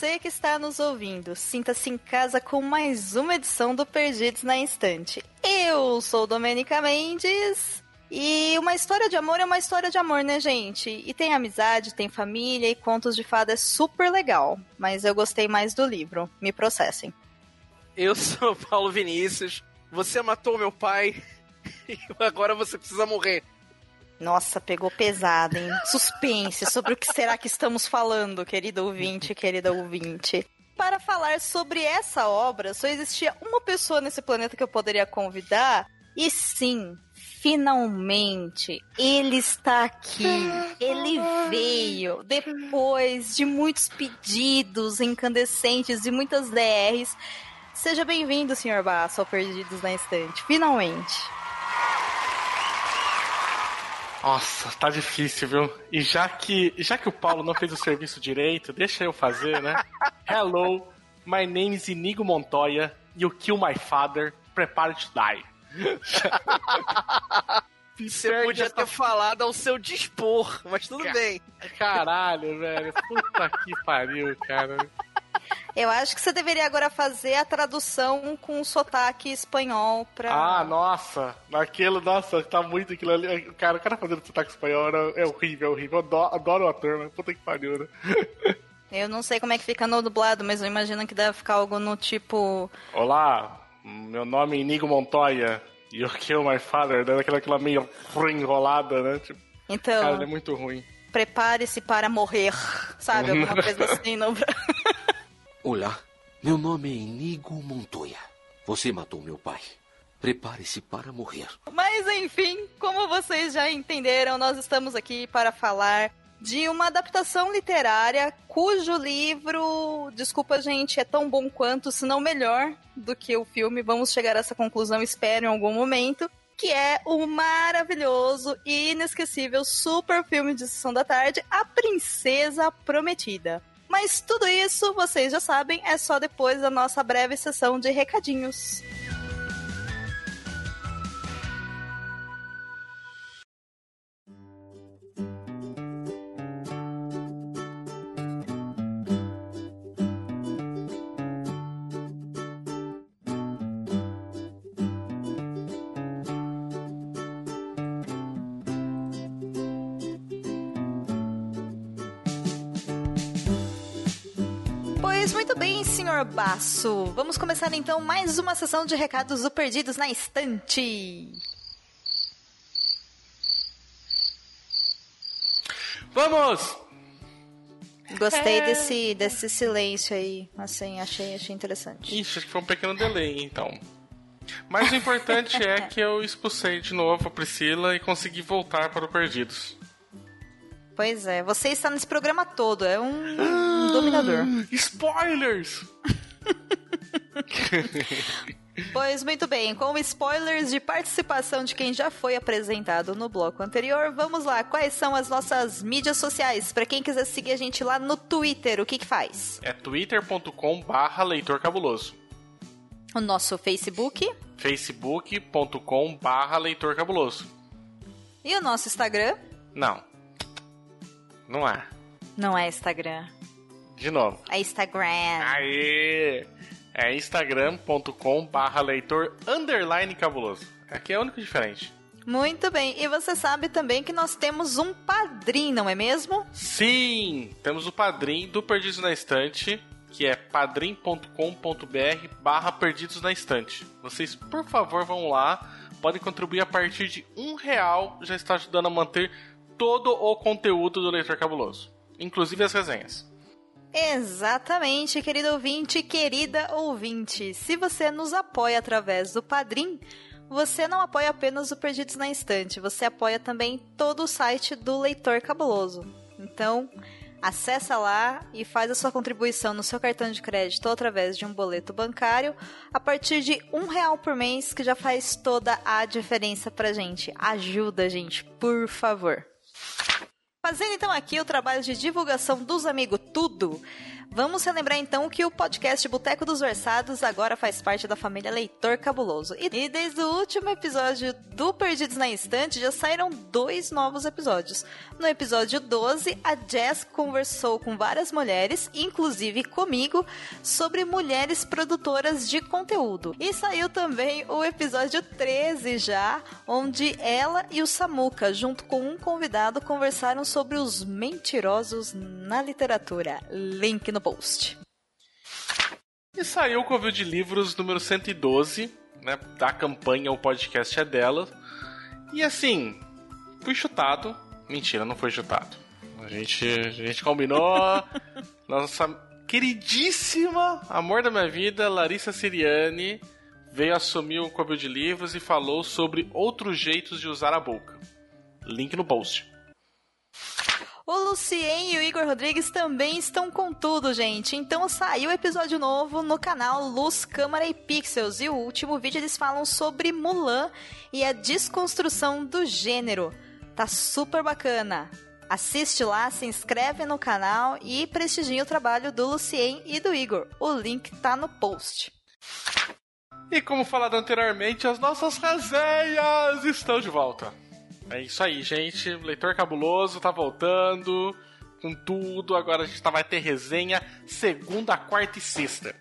Você que está nos ouvindo. Sinta-se em casa com mais uma edição do Perdidos na Instante. Eu sou Domenica Mendes. E uma história de amor é uma história de amor, né, gente? E tem amizade, tem família e contos de fada é super legal. Mas eu gostei mais do livro. Me processem. Eu sou Paulo Vinícius. Você matou meu pai. E agora você precisa morrer. Nossa, pegou pesado, hein? Suspense sobre o que será que estamos falando, querido ouvinte, querida ouvinte. Para falar sobre essa obra, só existia uma pessoa nesse planeta que eu poderia convidar. E sim, finalmente, ele está aqui. Ele veio depois de muitos pedidos incandescentes e muitas DRs. Seja bem-vindo, Sr. Basso, ao Perdidos na Estante. Finalmente. Nossa, tá difícil, viu? E já que, já que o Paulo não fez o serviço direito, deixa eu fazer, né? Hello, my name is Inigo Montoya. You kill my father. Prepare to die. Você podia ter falado ao seu dispor, mas tudo Ca- bem. Caralho, velho. Puta que pariu, cara. Eu acho que você deveria agora fazer a tradução com sotaque espanhol pra. Ah, nossa. Naquilo, nossa, tá muito aquilo ali. Cara, o cara fazendo sotaque espanhol é horrível, é horrível. Eu adoro, adoro o ator, mas puta que pariu, né? Eu não sei como é que fica no dublado, mas eu imagino que deve ficar algo no tipo. Olá, meu nome é Inigo Montoya. You kill my father. Dando aquela, aquela meio enrolada, né? Tipo, Então, cara, ele é muito ruim. prepare-se para morrer. Sabe? Alguma coisa assim. Não... Olá, meu nome é Inigo Montoya. Você matou meu pai. Prepare-se para morrer. Mas enfim, como vocês já entenderam, nós estamos aqui para falar de uma adaptação literária cujo livro, desculpa gente, é tão bom quanto, se não melhor do que o filme. Vamos chegar a essa conclusão, espero em algum momento. Que é o maravilhoso e inesquecível super filme de Sessão da Tarde, A Princesa Prometida. Mas tudo isso, vocês já sabem, é só depois da nossa breve sessão de recadinhos. Pois muito bem, senhor Basso. Vamos começar então mais uma sessão de recados do Perdidos na Estante. Vamos! Gostei desse, desse silêncio aí. Assim, achei, achei interessante. Ixi, acho que foi um pequeno delay, então. Mas o importante é que eu expulsei de novo a Priscila e consegui voltar para o Perdidos. Pois é, você está nesse programa todo, é um dominador. Spoilers! Pois muito bem, com spoilers de participação de quem já foi apresentado no bloco anterior, vamos lá. Quais são as nossas mídias sociais? Para quem quiser seguir a gente lá no Twitter, o que que faz? É twitter.com barra leitor cabuloso. O nosso Facebook facebook.com barra leitor cabuloso. e o nosso Instagram. Não. Não é. Não é Instagram, De novo. é Instagram. Aê! É instagram.com barra leitor underline cabuloso. Aqui é o único diferente. Muito bem, e você sabe também que nós temos um padrinho, não é mesmo? Sim! Temos o padrim do Perdidos na Estante, que é padrim.com.br barra Perdidos na Estante. Vocês, por favor, vão lá. Podem contribuir a partir de um real. Já está ajudando a manter todo o conteúdo do Leitor Cabuloso. Inclusive as resenhas. Exatamente, querido ouvinte, querida ouvinte. Se você nos apoia através do Padrim, você não apoia apenas o Perdidos na Estante, você apoia também todo o site do Leitor Cabuloso. Então, Acessa lá e faz a sua contribuição no seu cartão de crédito ou através de um boleto bancário a partir de um real por mês, que já faz toda a diferença pra gente. Ajuda, gente, por favor. Fazendo então aqui o trabalho de divulgação dos amigos tudo, Vamos relembrar então que o podcast Boteco dos Versados agora faz parte da família Leitor Cabuloso. E desde o último episódio do Perdidos na Estante já saíram dois novos episódios. No episódio 12, a Jess conversou com várias mulheres, inclusive comigo, sobre mulheres produtoras de conteúdo. E saiu também o episódio 13 já, onde ela e o Samuca, junto com um convidado, conversaram sobre os mentirosos na literatura. Link no no post. E saiu o Covil de Livros número 112, né? Da campanha O Podcast é Dela. E assim, fui chutado. Mentira, não foi chutado. A gente, a gente combinou. Nossa queridíssima amor da minha vida, Larissa Siriani, veio assumir o Covil de Livros e falou sobre outros jeitos de usar a boca. Link no post. O Lucien e o Igor Rodrigues também estão com tudo, gente. Então saiu episódio novo no canal Luz, Câmara e Pixels. E o último vídeo eles falam sobre Mulan e a desconstrução do gênero. Tá super bacana. Assiste lá, se inscreve no canal e prestigie o trabalho do Lucien e do Igor. O link tá no post. E como falado anteriormente, as nossas resenhas estão de volta. É isso aí, gente. Leitor Cabuloso tá voltando com tudo. Agora a gente tá, vai ter resenha segunda, quarta e sexta.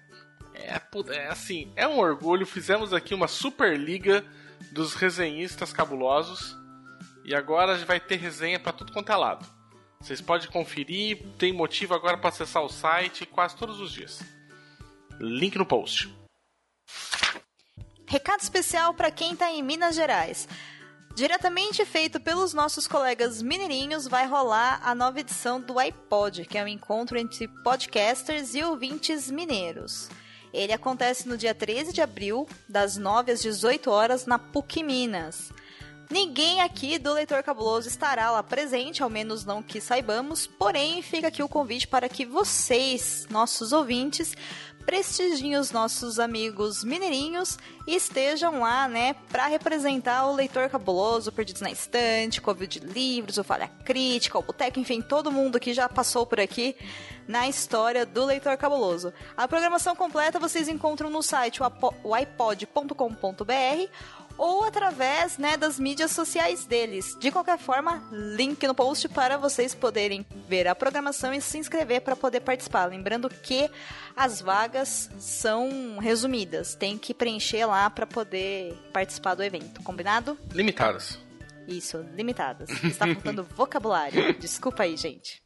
É, é assim, é um orgulho. Fizemos aqui uma super liga dos resenhistas cabulosos. E agora a gente vai ter resenha para tudo quanto é lado. Vocês podem conferir, tem motivo agora para acessar o site quase todos os dias. Link no post. Recado especial para quem está em Minas Gerais. Diretamente feito pelos nossos colegas mineirinhos, vai rolar a nova edição do iPod, que é um encontro entre podcasters e ouvintes mineiros. Ele acontece no dia 13 de abril, das 9 às 18 horas, na PUC Minas. Ninguém aqui do Leitor Cabuloso estará lá presente, ao menos não que saibamos, porém fica aqui o convite para que vocês, nossos ouvintes, prestigiem os nossos amigos mineirinhos e estejam lá, né, para representar o leitor cabuloso, Perdidos na Estante, Covid de Livros, o Falha Crítica, o Boteco, enfim, todo mundo que já passou por aqui na história do leitor cabuloso. A programação completa vocês encontram no site o ou através né, das mídias sociais deles. De qualquer forma, link no post para vocês poderem ver a programação e se inscrever para poder participar. Lembrando que as vagas são resumidas, tem que preencher lá para poder participar do evento, combinado? Limitadas. Isso, limitadas. Está faltando vocabulário. Desculpa aí, gente.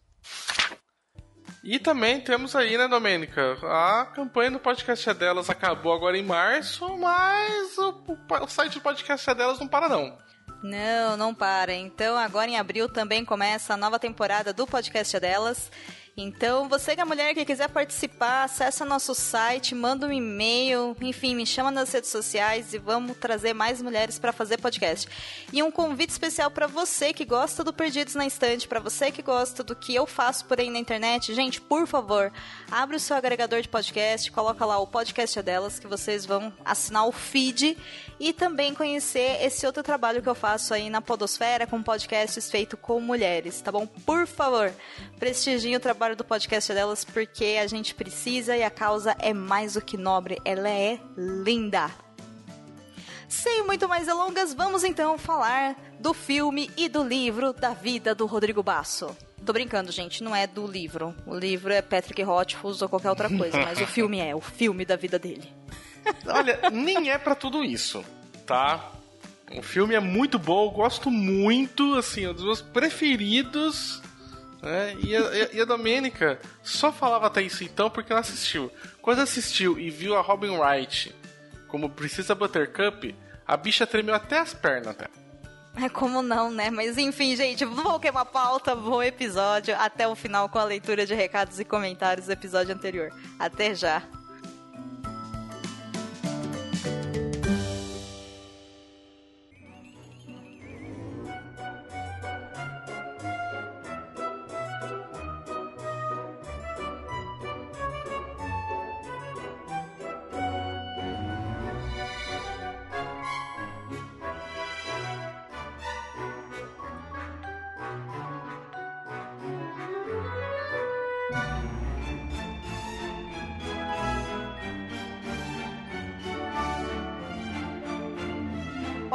E também temos aí, né, Domênica? A campanha do podcast é delas acabou agora em março, mas o, o site do podcast é delas não para não. Não, não para. Então, agora em abril também começa a nova temporada do podcast é delas. Então, você que é mulher que quiser participar, acessa nosso site, manda um e-mail, enfim, me chama nas redes sociais e vamos trazer mais mulheres para fazer podcast. E um convite especial para você que gosta do Perdidos na Estante, para você que gosta do que eu faço por aí na internet, gente, por favor, abre o seu agregador de podcast, coloca lá o podcast é delas que vocês vão assinar o feed e também conhecer esse outro trabalho que eu faço aí na Podosfera com podcasts feitos com mulheres, tá bom? Por favor, prestigiem o trabalho trabalho do podcast delas porque a gente precisa e a causa é mais do que nobre, ela é linda. Sem muito mais delongas, vamos então falar do filme e do livro da vida do Rodrigo Basso. Tô brincando, gente, não é do livro. O livro é Patrick Rothfuss ou qualquer outra coisa, mas o filme é o filme da vida dele. Olha, nem é para tudo isso, tá? O filme é muito bom, eu gosto muito, assim, é um dos meus preferidos né? E, a, e a Domênica só falava até isso então porque ela assistiu. Quando assistiu e viu a Robin Wright como Princesa Buttercup, a bicha tremeu até as pernas, até. É como não, né? Mas enfim, gente, vou queimar pauta, bom episódio. Até o final com a leitura de recados e comentários do episódio anterior. Até já!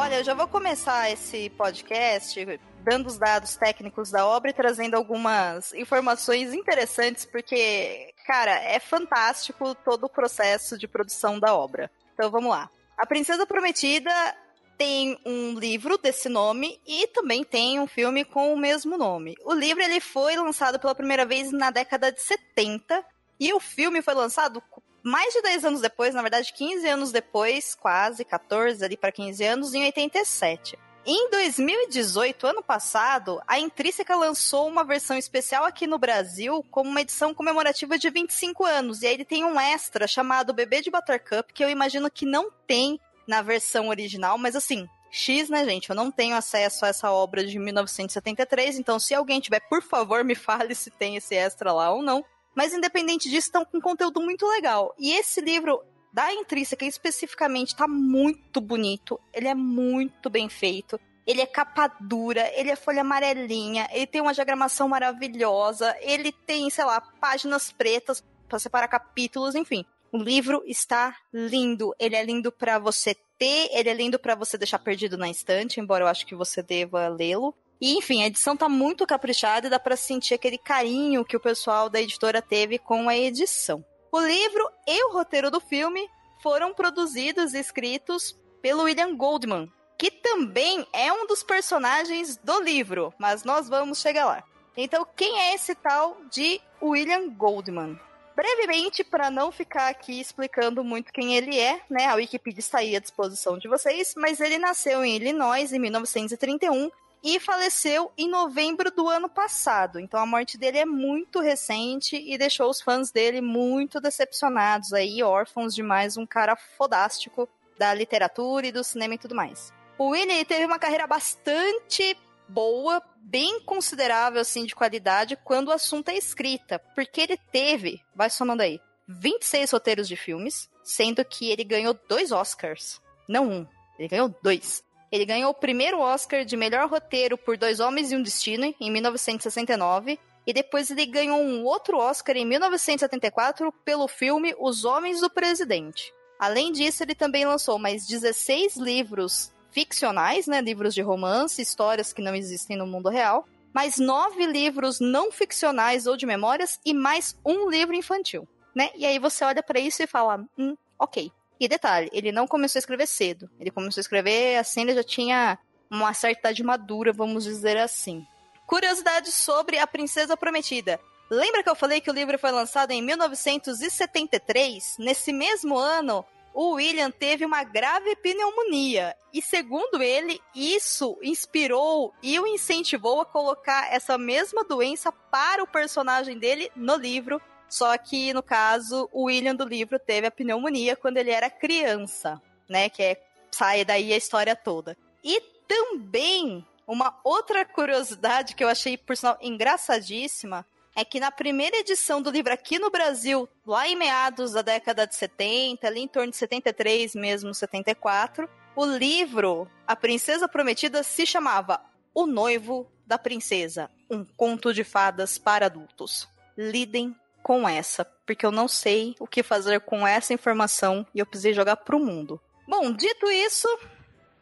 Olha, eu já vou começar esse podcast dando os dados técnicos da obra e trazendo algumas informações interessantes, porque, cara, é fantástico todo o processo de produção da obra. Então vamos lá. A Princesa Prometida tem um livro desse nome e também tem um filme com o mesmo nome. O livro ele foi lançado pela primeira vez na década de 70 e o filme foi lançado mais de 10 anos depois, na verdade 15 anos depois, quase 14 ali para 15 anos, em 87. Em 2018, ano passado, a Intrínseca lançou uma versão especial aqui no Brasil como uma edição comemorativa de 25 anos. E aí ele tem um extra chamado Bebê de Buttercup, que eu imagino que não tem na versão original, mas assim, X, né, gente? Eu não tenho acesso a essa obra de 1973, então se alguém tiver, por favor, me fale se tem esse extra lá ou não. Mas independente disso, estão com conteúdo muito legal. E esse livro da Intrínseca especificamente tá muito bonito, ele é muito bem feito. Ele é capa dura, ele é folha amarelinha, ele tem uma diagramação maravilhosa, ele tem, sei lá, páginas pretas para separar capítulos, enfim. O livro está lindo. Ele é lindo para você ter, ele é lindo para você deixar perdido na estante, embora eu acho que você deva lê-lo. E, enfim, a edição tá muito caprichada e dá para sentir aquele carinho que o pessoal da editora teve com a edição. O livro e o roteiro do filme foram produzidos e escritos pelo William Goldman, que também é um dos personagens do livro, mas nós vamos chegar lá. Então, quem é esse tal de William Goldman? Brevemente, para não ficar aqui explicando muito quem ele é, né? A Wikipedia está aí à disposição de vocês, mas ele nasceu em Illinois em 1931 e faleceu em novembro do ano passado. Então a morte dele é muito recente e deixou os fãs dele muito decepcionados aí, órfãos de mais um cara fodástico da literatura e do cinema e tudo mais. O Willie teve uma carreira bastante boa, bem considerável assim de qualidade quando o assunto é escrita, porque ele teve, vai somando aí, 26 roteiros de filmes, sendo que ele ganhou dois Oscars, não um, ele ganhou dois. Ele ganhou o primeiro Oscar de melhor roteiro por Dois Homens e um Destino, em 1969, e depois ele ganhou um outro Oscar em 1974 pelo filme Os Homens do Presidente. Além disso, ele também lançou mais 16 livros ficcionais, né, livros de romance, histórias que não existem no mundo real, mais nove livros não ficcionais ou de memórias e mais um livro infantil, né? E aí você olha para isso e fala, hum, ok, e detalhe, ele não começou a escrever cedo. Ele começou a escrever assim, ele já tinha uma certa idade madura, vamos dizer assim. Curiosidade sobre A Princesa Prometida. Lembra que eu falei que o livro foi lançado em 1973? Nesse mesmo ano, o William teve uma grave pneumonia. E segundo ele, isso inspirou e o incentivou a colocar essa mesma doença para o personagem dele no livro, só que, no caso, o William do livro teve a pneumonia quando ele era criança, né? Que é, sai daí a história toda. E também, uma outra curiosidade que eu achei, por sinal, engraçadíssima, é que na primeira edição do livro aqui no Brasil, lá em meados da década de 70, ali em torno de 73 mesmo, 74, o livro A Princesa Prometida se chamava O Noivo da Princesa, um conto de fadas para adultos. Lidem com essa, porque eu não sei o que fazer com essa informação e eu precisei jogar pro mundo. Bom, dito isso,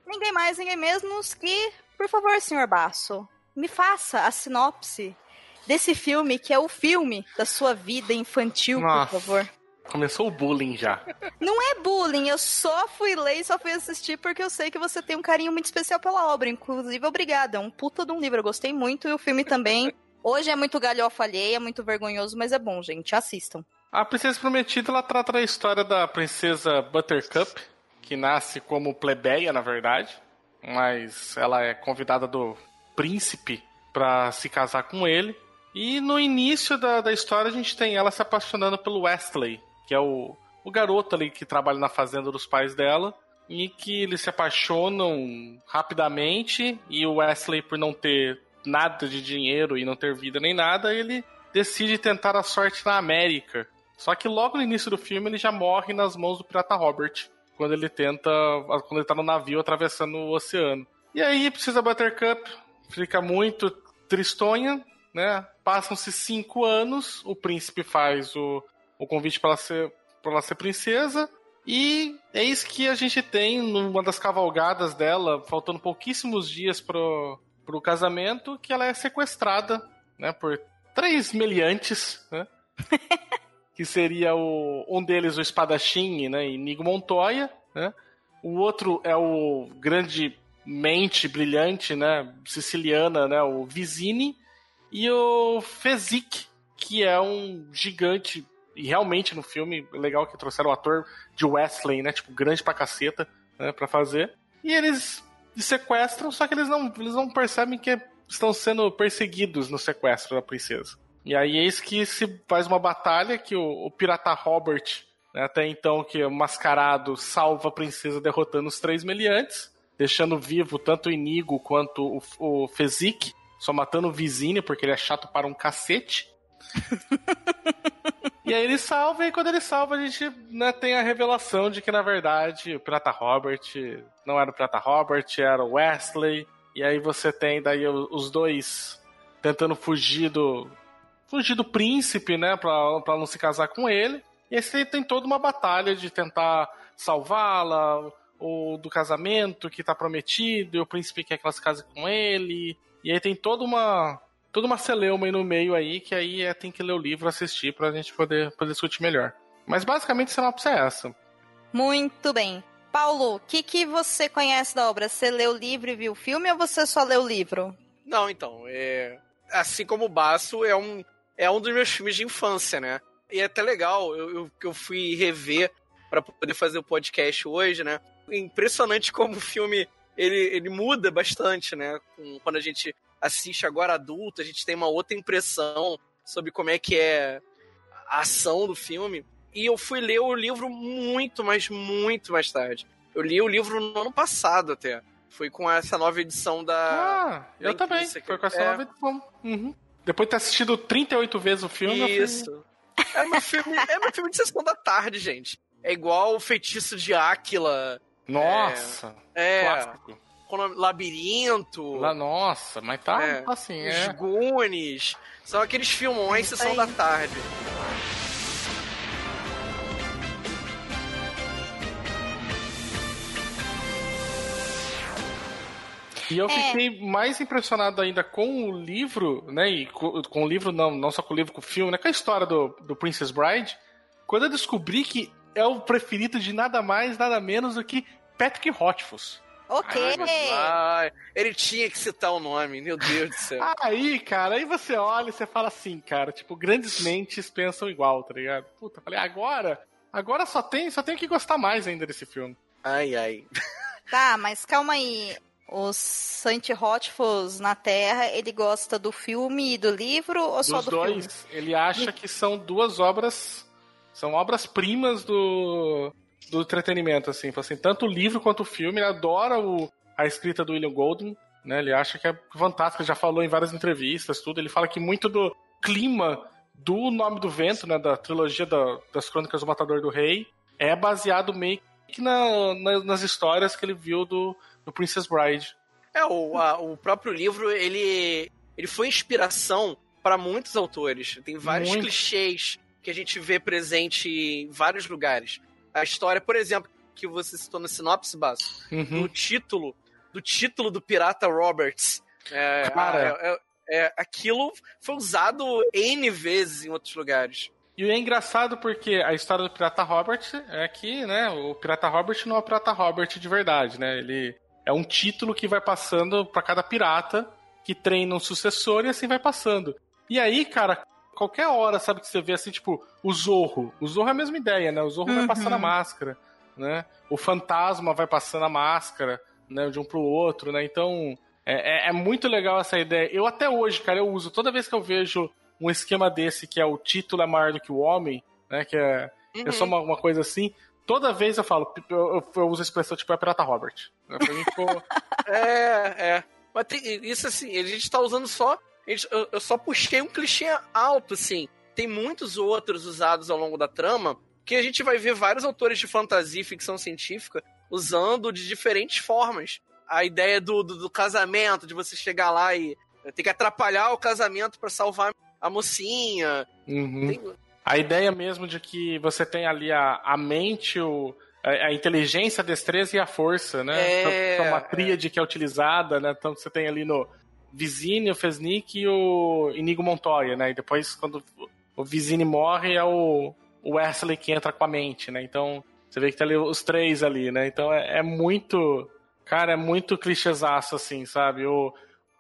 ninguém mais, ninguém menos que, por favor, senhor Basso, me faça a sinopse desse filme que é o filme da sua vida infantil, Nossa. por favor. Começou o bullying já. Não é bullying, eu só fui ler e só fui assistir porque eu sei que você tem um carinho muito especial pela obra. Inclusive, obrigada. É um puta de um livro. Eu gostei muito e o filme também. Hoje é muito galhofa alheia, muito vergonhoso, mas é bom, gente. Assistam. A Princesa Prometida, ela trata da história da princesa Buttercup, que nasce como plebeia, na verdade, mas ela é convidada do príncipe para se casar com ele. E no início da, da história a gente tem ela se apaixonando pelo Wesley, que é o, o garoto ali que trabalha na fazenda dos pais dela, e que eles se apaixonam rapidamente, e o Wesley, por não ter nada de dinheiro e não ter vida nem nada, ele decide tentar a sorte na América. Só que logo no início do filme ele já morre nas mãos do pirata Robert, quando ele tenta, quando ele tá no navio atravessando o oceano. E aí precisa Buttercup, fica muito tristonha, né? Passam-se cinco anos, o príncipe faz o, o convite para ela ser, para ela ser princesa, E é isso que a gente tem numa das cavalgadas dela, faltando pouquíssimos dias pro, pro casamento, que ela é sequestrada, né, por três meliantes, né? que seria o, um deles o espadachim, né, Inigo Montoya, né? O outro é o grande mente brilhante, né, siciliana, né, o Vizini, e o Fezik, que é um gigante e realmente no filme, legal que trouxeram o ator de Wesley, né? Tipo, grande pra caceta, né? Pra fazer. E eles sequestram, só que eles não, eles não percebem que estão sendo perseguidos no sequestro da princesa. E aí eis que se faz uma batalha que o, o pirata Robert, né, até então que é mascarado, salva a princesa derrotando os três meliantes, deixando vivo tanto o Inigo quanto o, o Fezik, só matando o Vizine porque ele é chato para um cacete. e aí ele salva, e quando ele salva, a gente né, tem a revelação de que, na verdade, o Pirata Robert não era o Pirata Robert, era o Wesley. E aí você tem daí os dois tentando fugir do. fugir do príncipe, né? Pra, pra não se casar com ele. E aí tem toda uma batalha de tentar salvá-la, ou do casamento que tá prometido, e o príncipe quer que ela se case com ele. E aí tem toda uma toda uma celeuma aí no meio aí, que aí é, tem que ler o livro, assistir, pra gente poder, poder discutir melhor. Mas basicamente a sinopse é essa. Muito bem. Paulo, o que, que você conhece da obra? Você leu o livro e viu o filme ou você só leu o livro? Não, então, é... assim como o Baço, é um, é um dos meus filmes de infância, né? E é até legal, eu, eu, eu fui rever para poder fazer o podcast hoje, né? Impressionante como o filme ele, ele muda bastante, né? Com, quando a gente assiste agora adulto, a gente tem uma outra impressão sobre como é que é a ação do filme. E eu fui ler o livro muito, mas muito mais tarde. Eu li o livro no ano passado até. Foi com essa nova edição da. Ah, eu da também. Foi com essa é... nova edição. Uhum. Depois de ter assistido 38 vezes o filme. Isso. Eu fui... é, meu filme, é meu filme de sessão da tarde, gente. É igual o feitiço de Áquila. Nossa! É. é clássico Labirinto. Lá, nossa, mas tá é, assim, é. Os Goonies. São aqueles filmões Sessão da Tarde. E eu é. fiquei mais impressionado ainda com o livro, né? E com, com, o livro, não, não só com o livro, com o filme, né? Com a história do, do Princess Bride. Quando eu descobri que é o preferido de nada mais, nada menos do que Patrick Rothfuss. Ok. Ai, ele tinha que citar o nome, meu Deus do céu. Aí, cara, aí você olha e você fala assim, cara, tipo, grandes mentes pensam igual, tá ligado? Puta, falei, agora, agora só tem, só tem que gostar mais ainda desse filme. Ai, ai. Tá, mas calma aí. O Santi Rothfuss na Terra, ele gosta do filme e do livro ou Dos só do dois, filme? Ele acha que são duas obras, são obras-primas do do entretenimento, assim. assim. Tanto o livro quanto o filme, ele adora o, a escrita do William Goldman, né? Ele acha que é fantástico, já falou em várias entrevistas, tudo. Ele fala que muito do clima do Nome do Vento, né? Da trilogia da, das Crônicas do Matador do Rei, é baseado meio que na, na, nas histórias que ele viu do, do Princess Bride. É, o, a, o próprio livro, ele, ele foi inspiração para muitos autores. Tem vários Muito. clichês que a gente vê presente em vários lugares a história, por exemplo, que você citou no sinopse, Basso, uhum. no título, do título do pirata Roberts. É, Cara. É, é, é, aquilo foi usado N vezes em outros lugares. E é engraçado porque a história do Pirata Robert é que, né, o Pirata Robert não é o Pirata Robert de verdade, né? Ele é um título que vai passando para cada pirata que treina um sucessor e assim vai passando. E aí, cara, qualquer hora, sabe, que você vê assim, tipo, o Zorro. O Zorro é a mesma ideia, né? O Zorro uhum. vai passando a máscara, né? O fantasma vai passando a máscara, né? De um pro outro, né? Então, é, é, é muito legal essa ideia. Eu até hoje, cara, eu uso. Toda vez que eu vejo um esquema desse, que é o título é maior do que o homem, né? Que é, uhum. é só uma, uma, coisa assim. Toda vez eu falo, eu, eu, eu uso a expressão tipo, é Pirata Robert. Né? Pra mim ficou... é, é. Mas tem, isso assim, a gente tá usando só eu, eu só puxei um clichê alto, assim. Tem muitos outros usados ao longo da trama que a gente vai ver vários autores de fantasia e ficção científica usando de diferentes formas. A ideia do, do, do casamento, de você chegar lá e ter que atrapalhar o casamento para salvar a mocinha. Uhum. Tem... A ideia mesmo de que você tem ali a, a mente, o, a, a inteligência, a destreza e a força, né? É, Então, uma tríade que é utilizada, né? Então você tem ali no Vizini, o Fesnik e o Inigo Montoya, né? E depois, quando o Vizini morre, é o, Wesley que entra com a mente, né? Então você vê que tem ali os três ali, né? Então é, é muito. Cara, é muito clichêzaço, assim, sabe? O,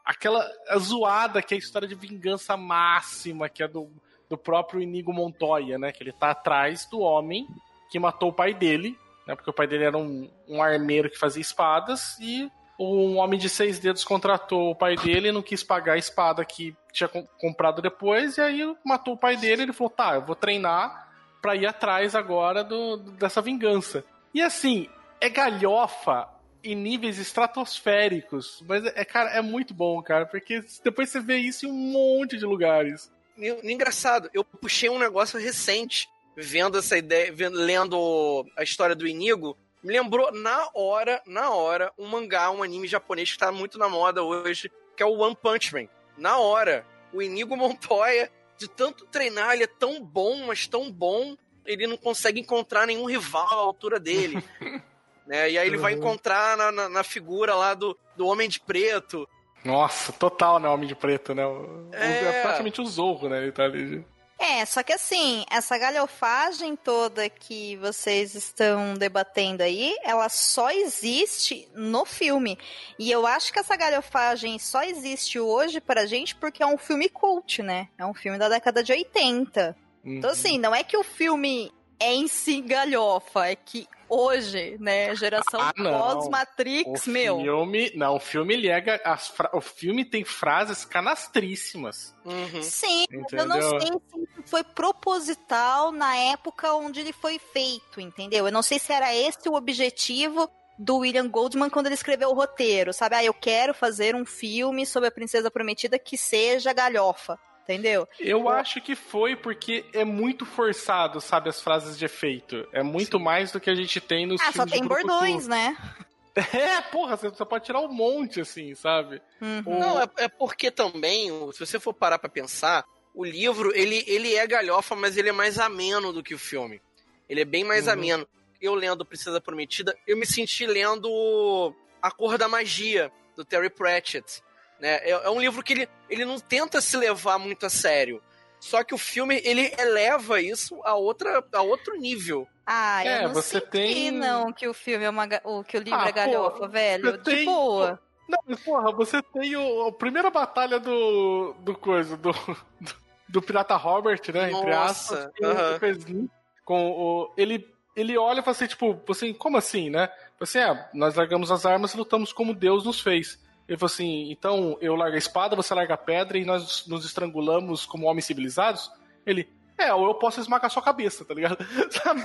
aquela zoada que é a história de vingança máxima, que é do, do próprio Inigo Montoya, né? Que ele tá atrás do homem que matou o pai dele, né? Porque o pai dele era um, um armeiro que fazia espadas e um homem de seis dedos contratou o pai dele e não quis pagar a espada que tinha com- comprado depois, e aí matou o pai dele ele falou, tá, eu vou treinar pra ir atrás agora do, dessa vingança. E assim, é galhofa em níveis estratosféricos, mas é, cara, é muito bom, cara, porque depois você vê isso em um monte de lugares. Engraçado, eu puxei um negócio recente, vendo essa ideia, vendo, lendo a história do Inigo, me lembrou na hora, na hora, um mangá, um anime japonês que tá muito na moda hoje, que é o One Punch Man. Na hora, o Inigo Montoya, de tanto treinar, ele é tão bom, mas tão bom, ele não consegue encontrar nenhum rival à altura dele. né? E aí ele vai encontrar na, na, na figura lá do, do Homem de Preto, Nossa, total, né, Homem de Preto, né? É. é praticamente o Zorro, né? Ele tá ali. É, só que assim, essa galhofagem toda que vocês estão debatendo aí, ela só existe no filme. E eu acho que essa galhofagem só existe hoje pra gente porque é um filme cult, né? É um filme da década de 80. Então, assim, não é que o filme é em si galhofa, é que hoje, né, geração Ah, pós-Matrix, meu. filme. Não, o filme ele ga- As fra- O filme tem frases canastríssimas. Uhum. Sim, mas eu não Entendeu? sei se isso foi proposital na época onde ele foi feito, entendeu? Eu não sei se era esse o objetivo do William Goldman quando ele escreveu o roteiro, sabe? Ah, eu quero fazer um filme sobre a Princesa Prometida que seja galhofa, entendeu? Eu acho que foi porque é muito forçado, sabe, as frases de efeito. É muito mais do que a gente tem nos Ah, só filmes tem de bordões, né? É, porra, você só pode tirar um monte, assim, sabe? Uhum. Não, é, é porque também, se você for parar pra pensar, o livro, ele, ele é galhofa, mas ele é mais ameno do que o filme. Ele é bem mais Uhum. ameno. Eu lendo Princesa Prometida, eu me senti lendo A Cor da Magia, do Terry Pratchett. Né? É, é um livro que ele, ele não tenta se levar muito a sério. Só que o filme, ele eleva isso a, outra, a outro nível. Ah, eu É, não você senti, tem- não, que o filme é uma o que o livro Ah, é galhofa, pô, velho. De tem- boa. Não, mas porra, você tem o, a primeira batalha do. do coisa, do, do, do Pirata Robert, né? entre Nossa, aspas, com aham. o Fesnik, com o. Ele, ele olha e fala assim, tipo, assim, como assim, né? Assim, é, nós largamos as armas e lutamos como Deus nos fez. Ele falou assim, então eu largo a espada, você larga a pedra e nós nos estrangulamos como homens civilizados? Ele, é, ou eu posso esmagar sua cabeça, tá ligado? Sabe?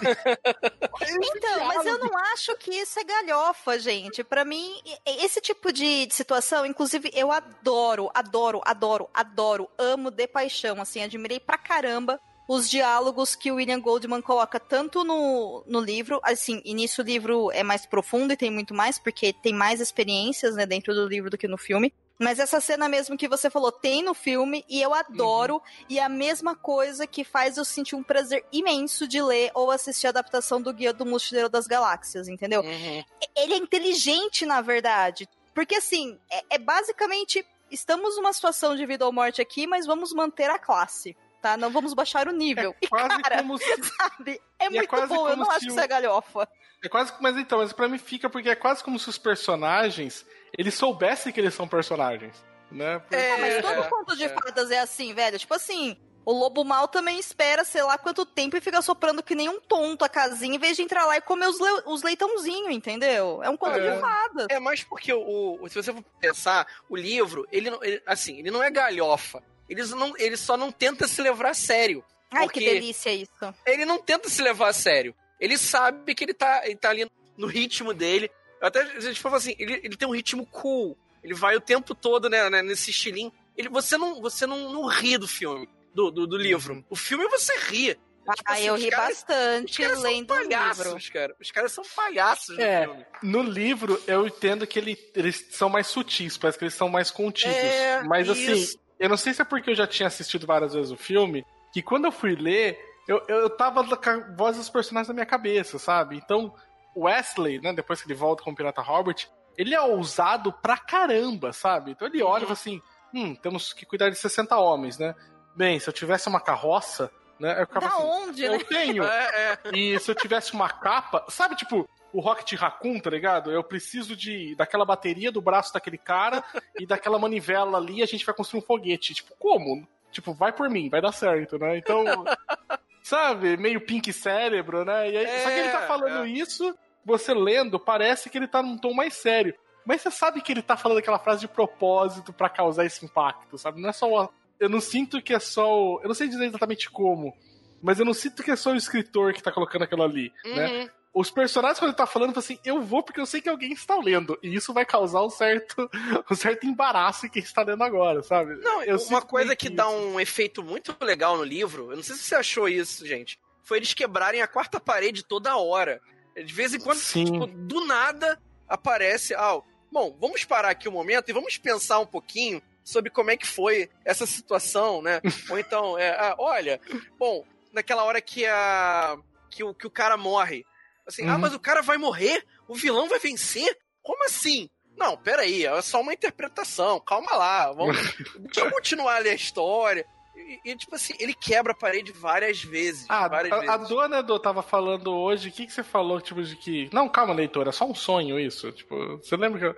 Então, mas eu não acho que isso é galhofa, gente. Pra mim, e- esse tipo de de situação, inclusive, eu adoro, adoro, adoro, adoro, amo de paixão, assim, admirei pra caramba os diálogos que o William Goldman coloca tanto no, no livro, assim, e nisso o livro é mais profundo e tem muito mais, porque tem mais experiências, né, dentro do livro do que no filme. Mas essa cena mesmo que você falou tem no filme e eu adoro. E é a mesma coisa que faz eu sentir um prazer imenso de ler ou assistir a adaptação do Guia do Mochileiro das Galáxias, entendeu? Uhum. Ele é inteligente, na verdade. Porque, assim, é, é basicamente. Estamos numa situação de vida ou morte aqui, mas vamos manter a classe. Tá? Não vamos baixar o nível. E, Quase cara, como se sabe? É e é muito quase bom, eu não acho que isso é galhofa. É quase, mas então, mas pra mim fica porque é quase como se os personagens eles soubessem que eles são personagens, né? Porque- É, mas todo é, conto de é. fadas é assim, velho. Tipo assim, o lobo mal também espera sei lá quanto tempo e fica soprando que nem um tonto a casinha em vez de entrar lá e comer os, le os leitãozinhos, entendeu? É um conto É. de fadas. É mais porque o, o- se você for pensar, o livro, ele, não- ele- assim, ele não é galhofa. Ele, não, ele só não tenta se levar a sério. Ai, porque- que delícia isso. Ele não tenta se levar a sério. Ele sabe que ele tá, ele tá ali no ritmo dele. Até a gente fala assim, ele, ele tem um ritmo cool. Ele vai o tempo todo né, né, nesse estilinho. Ele, você não, você não, não ri do filme, do, do, do livro. O filme você ri. Tipo ah, assim, eu ri caras- bastante Os caras são lendo o livro. palhaços, cara. Os caras são palhaços no É. filme. No livro, eu entendo que ele- eles são mais sutis, parece que eles são mais contidos. É, Mas isso. assim, eu não sei se é porque eu já tinha assistido várias vezes o filme, que quando eu fui ler, eu, eu tava com a voz dos personagens na minha cabeça, sabe? Então, Wesley, né, depois que ele volta com o Pirata Robert, ele é ousado pra caramba, sabe? Então ele olha e fala assim: hum, temos que cuidar de 60 homens, né? Bem, se eu tivesse uma carroça, né? Eu ficava Da assim, onde, eu né? tenho. É, é. E se eu tivesse uma capa, sabe, tipo, o Rocket Raccoon, tá ligado? Eu preciso de daquela bateria do braço daquele cara e daquela manivela ali, a gente vai construir um foguete. Tipo, como? Tipo, vai por mim, vai dar certo, né? Então, sabe, meio pink cérebro, né? E aí, só que ele tá É, falando é. isso, você lendo, parece que ele tá num tom mais sério. Mas você sabe que ele tá falando aquela frase de propósito pra causar esse impacto, sabe? Não é só o... Eu não sinto que é só o... Eu não sei dizer exatamente como, mas eu não sinto que é só o escritor que tá colocando aquilo ali, né? Os personagens, quando ele tá falando, falam assim, eu vou porque eu sei que alguém está lendo. E isso vai causar um certo, um certo embaraço em quem está lendo agora, sabe? Não, Eu uma coisa que isso. dá um efeito muito legal no livro, eu não sei se você achou isso, gente, foi eles quebrarem a quarta parede toda hora. De vez em quando, tipo, do nada aparece, ah, bom, vamos parar aqui um momento e vamos pensar um pouquinho sobre como é que foi essa situação, né? Ou então, é, ah, olha, bom, naquela hora que a que o, que o cara morre, assim, ah, Uhum. mas o cara vai morrer? O vilão vai vencer? Como assim? Não, peraí, é só uma interpretação, calma lá, vamos, deixa eu continuar ali a história. E, e, tipo assim, ele quebra a parede várias vezes. Ah, várias a, a vezes. dona Edu tava falando hoje, o que, que você falou, tipo, de que. Não, calma, leitor, é só um sonho isso. Tipo, você lembra que. eu-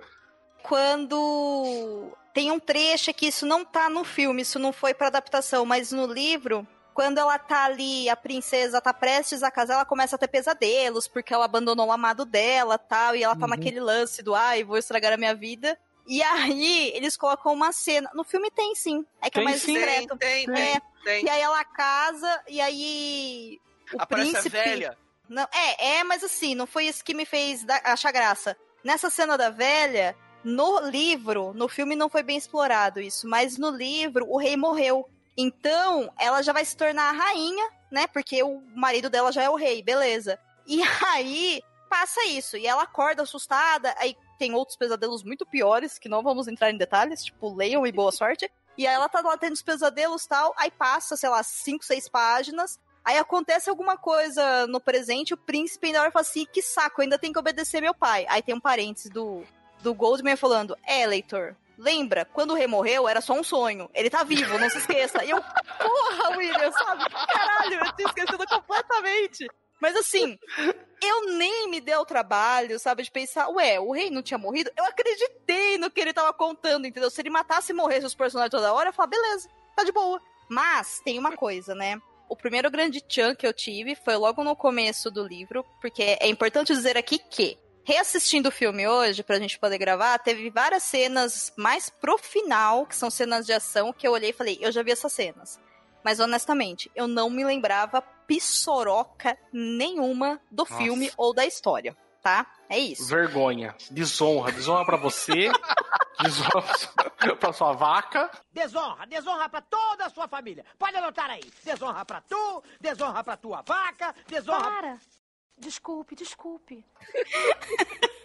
Quando tem um trecho que isso não tá no filme, isso não foi pra adaptação, mas no livro, quando ela tá ali, a princesa tá prestes a casar, ela começa a ter pesadelos, porque ela abandonou o amado dela tal, e ela tá Uhum. naquele lance do, ai, vou estragar a minha vida. E aí, eles colocam uma cena. No filme tem sim. É que Tem é mais sim. discreto. Tem, tem, É, tem. E aí ela casa, e aí. O Aparece príncipe. a velha. Não, é, é, mas assim, não foi isso que me fez dar- achar graça. Nessa cena da velha, no livro, no filme não foi bem explorado isso, mas no livro o rei morreu. Então, ela já vai se tornar a rainha, né? Porque o marido dela já é o rei, beleza. E aí passa isso, e ela acorda assustada, aí tem outros pesadelos muito piores, que não vamos entrar em detalhes, tipo, leiam e boa sorte. E aí ela tá lá tendo os pesadelos e tal, aí passa, sei lá, cinco, seis páginas, Aí acontece alguma coisa no presente, o príncipe ainda e fala assim: que saco, ainda tenho que obedecer meu pai. Aí tem um parênteses do, do Goldman falando: é, leitor, lembra, quando o rei morreu era só um sonho. Ele tá vivo, não se esqueça. E eu, porra, William, sabe? Caralho, eu tinha esquecido completamente. Mas assim, eu nem me dei o trabalho, sabe, de pensar, ué, o rei não tinha morrido? Eu acreditei no que ele tava contando, entendeu? Se ele matasse e morresse os personagens toda hora, eu falava, beleza, tá de boa. Mas tem uma coisa, né? O primeiro grande chunk que eu tive foi logo no começo do livro, porque é importante dizer aqui que, reassistindo o filme hoje, pra gente poder gravar, teve várias cenas mais pro final, que são cenas de ação, que eu olhei e falei, eu já vi essas cenas. Mas honestamente, eu não me lembrava pissoroca nenhuma do Nossa. filme ou da história, tá? É isso. Vergonha. Desonra. Desonra pra você. desonra pra sua vaca. Desonra, desonra pra toda a sua família. Pode anotar aí. Desonra pra tu, desonra pra tua vaca, desonra. Para! Desculpe, desculpe.